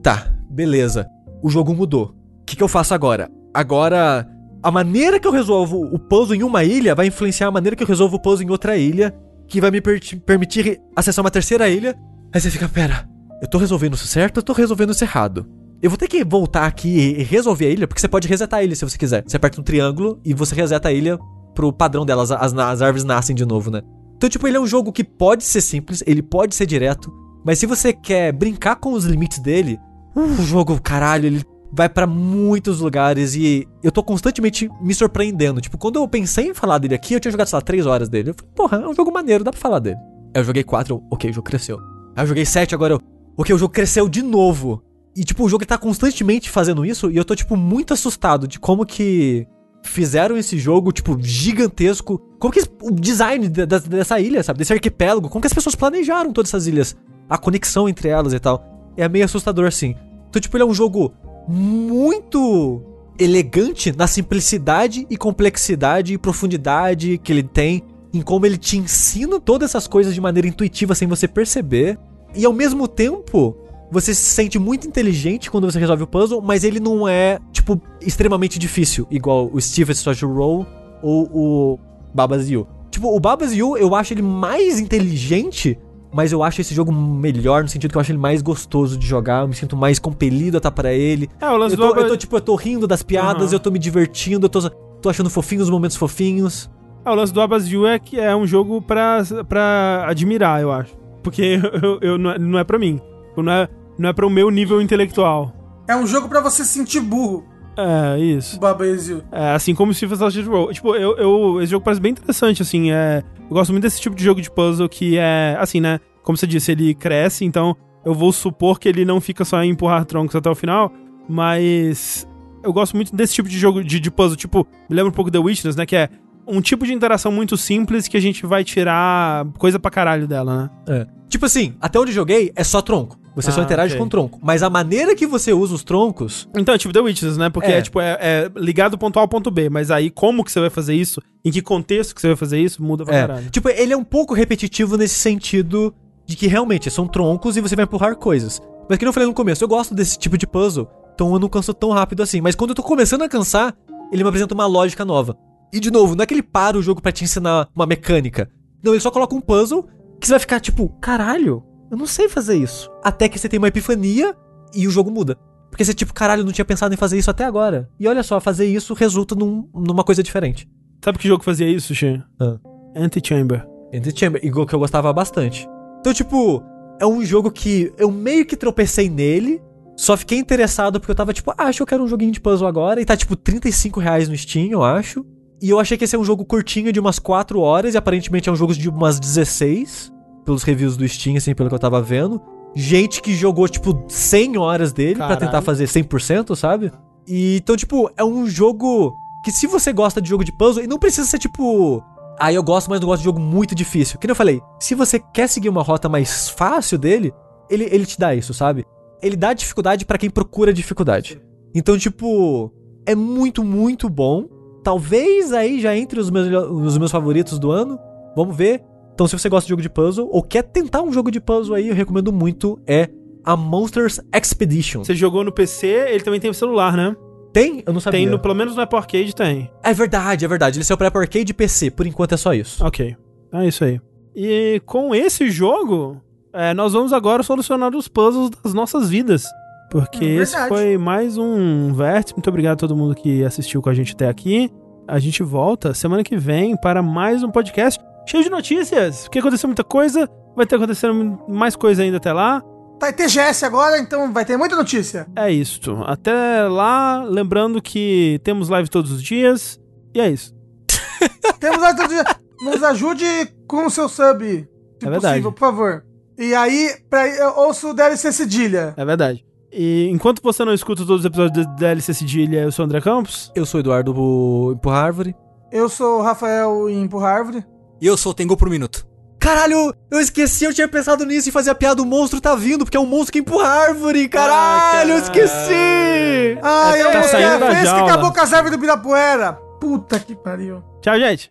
S4: Tá, beleza. O jogo mudou. O que, que eu faço agora? Agora, a maneira que eu resolvo o puzzle em uma ilha vai influenciar a maneira que eu resolvo o puzzle em outra ilha que vai me per permitir acessar uma terceira ilha. Aí você fica, pera, eu tô resolvendo isso certo, eu tô resolvendo isso errado. Eu vou ter que voltar aqui e resolver a ilha, porque você pode resetar a ilha se você quiser. Você aperta um triângulo e você reseta a ilha pro padrão delas, as, as árvores nascem de novo, né? Então, tipo, ele é um jogo que pode ser simples, ele pode ser direto, mas se você quer brincar com os limites dele, o jogo, caralho, ele vai para muitos lugares e eu tô constantemente me surpreendendo. Tipo, quando eu pensei em falar dele aqui, eu tinha jogado, sei lá, 3 horas dele. Eu falei, porra, é um jogo maneiro, dá pra falar dele. Aí eu joguei 4, ok, o jogo cresceu. Aí eu joguei 7, agora eu, ok, o jogo cresceu de novo. E, tipo, o jogo tá constantemente fazendo isso e eu tô, tipo, muito assustado de como que fizeram esse jogo, tipo, gigantesco. Como que o design de, de, dessa ilha, sabe? Desse arquipélago, como que as pessoas planejaram todas essas ilhas? A conexão entre elas e tal. É meio assustador, assim. Então, tipo, ele é um jogo muito elegante na simplicidade e complexidade e profundidade que ele tem, em como ele te ensina todas essas coisas de maneira intuitiva sem você perceber. E ao mesmo tempo, você se sente muito inteligente quando você resolve o puzzle, mas ele não é, tipo, extremamente difícil, igual o Steven Social Roll ou o Babas Yu. Tipo, o Babas Yu, eu acho ele mais inteligente mas eu acho esse jogo melhor no sentido que eu acho ele mais gostoso de jogar, eu me sinto mais compelido a estar para ele. É, o lance eu tô, do... eu tô, tipo, eu tô rindo das piadas, uhum. eu tô me divertindo, eu tô, tô achando fofinhos os momentos fofinhos.
S1: É, o lance do Abazio é que é um jogo pra, pra admirar, eu acho. Porque eu, eu, não, é, não é pra mim. Não é, não é pro meu nível intelectual.
S3: É um jogo para você sentir burro.
S1: É, isso.
S3: Baba Ezio.
S1: É, assim como Steve Sausage Roll. Tipo, eu, eu, esse jogo parece bem interessante, assim, é... Eu gosto muito desse tipo de jogo de puzzle que é, assim, né? Como você disse, ele cresce, então eu vou supor que ele não fica só em empurrar troncos até o final, mas eu gosto muito desse tipo de jogo de, de puzzle, tipo, me lembra um pouco The Witness, né, que é um tipo de interação muito simples que a gente vai tirar coisa pra caralho dela, né?
S4: É. Tipo assim, até onde joguei é só tronco. Você ah, só interage okay. com tronco. Mas a maneira que você usa os troncos.
S1: Então, é tipo The Witches, né? Porque é, é tipo, é, é, ligado ponto A ao ponto B. Mas aí, como que você vai fazer isso? Em que contexto que você vai fazer isso? Muda pra
S4: é.
S1: caralho.
S4: Tipo, ele é um pouco repetitivo nesse sentido de que realmente são troncos e você vai empurrar coisas. Mas que eu falei no começo, eu gosto desse tipo de puzzle. Então eu não canso tão rápido assim. Mas quando eu tô começando a cansar, ele me apresenta uma lógica nova. E de novo, não é que ele para o jogo para te ensinar uma mecânica. Não, ele só coloca um puzzle que você vai ficar tipo, caralho, eu não sei fazer isso. Até que você tem uma epifania e o jogo muda. Porque você, tipo, caralho, não tinha pensado em fazer isso até agora. E olha só, fazer isso resulta num, numa coisa diferente.
S1: Sabe que jogo fazia isso, Shen?
S4: Ah.
S1: Antichamber.
S4: Antichamber, igual que eu gostava bastante. Então, tipo, é um jogo que eu meio que tropecei nele, só fiquei interessado porque eu tava tipo, ah, acho que eu quero um joguinho de puzzle agora, e tá tipo 35 reais no Steam, eu acho. E eu achei que esse é um jogo curtinho de umas 4 horas, e aparentemente é um jogo de umas 16, pelos reviews do Steam, assim, pelo que eu tava vendo gente que jogou, tipo, 100 horas dele para tentar fazer 100%, sabe? E, então, tipo, é um jogo que se você gosta de jogo de puzzle, e não precisa ser, tipo... Ah, eu gosto, mas não gosto de jogo muito difícil. Que eu falei, se você quer seguir uma rota mais fácil dele, ele, ele te dá isso, sabe? Ele dá dificuldade para quem procura dificuldade. Então, tipo, é muito, muito bom. Talvez aí já entre os meus, os meus favoritos do ano. Vamos ver. Então, se você gosta de jogo de puzzle ou quer tentar um jogo de puzzle aí, eu recomendo muito é a Monsters Expedition.
S1: Você jogou no PC, ele também tem celular, né?
S4: Tem? Eu não sabia.
S1: Tem, no, pelo menos no Apple Arcade tem.
S4: É verdade, é verdade. Ele saiu pra Apple Arcade e PC. Por enquanto é só isso.
S1: Ok. É isso aí. E com esse jogo, é, nós vamos agora solucionar os puzzles das nossas vidas. Porque é esse foi mais um vértice. Muito obrigado a todo mundo que assistiu com a gente até aqui. A gente volta semana que vem para mais um podcast cheio de notícias, porque aconteceu muita coisa, vai ter acontecendo mais coisa ainda até lá.
S3: Tá em TGS agora, então vai ter muita notícia.
S1: É isso. Até lá, lembrando que temos live todos os dias, e é isso.
S3: temos live todos os dias. Nos ajude com o seu sub, se
S1: é verdade. possível,
S3: por favor. E aí, pra, eu ouço o DLC Cedilha.
S1: É verdade. E enquanto você não escuta todos os episódios do DLC Cedilha, eu sou o André Campos.
S4: Eu sou o Eduardo Empurra Árvore.
S3: Eu sou o Rafael Empurra Árvore.
S2: E eu sou o Tengu por minuto.
S4: Caralho, eu esqueci, eu tinha pensado nisso e fazer a piada, o monstro tá vindo, porque é um monstro que empurra árvore, caralho, eu esqueci!
S3: Ai, é, tá eu tá saindo da que acabou com as árvores do Pirapuera. Puta que pariu.
S1: Tchau, gente.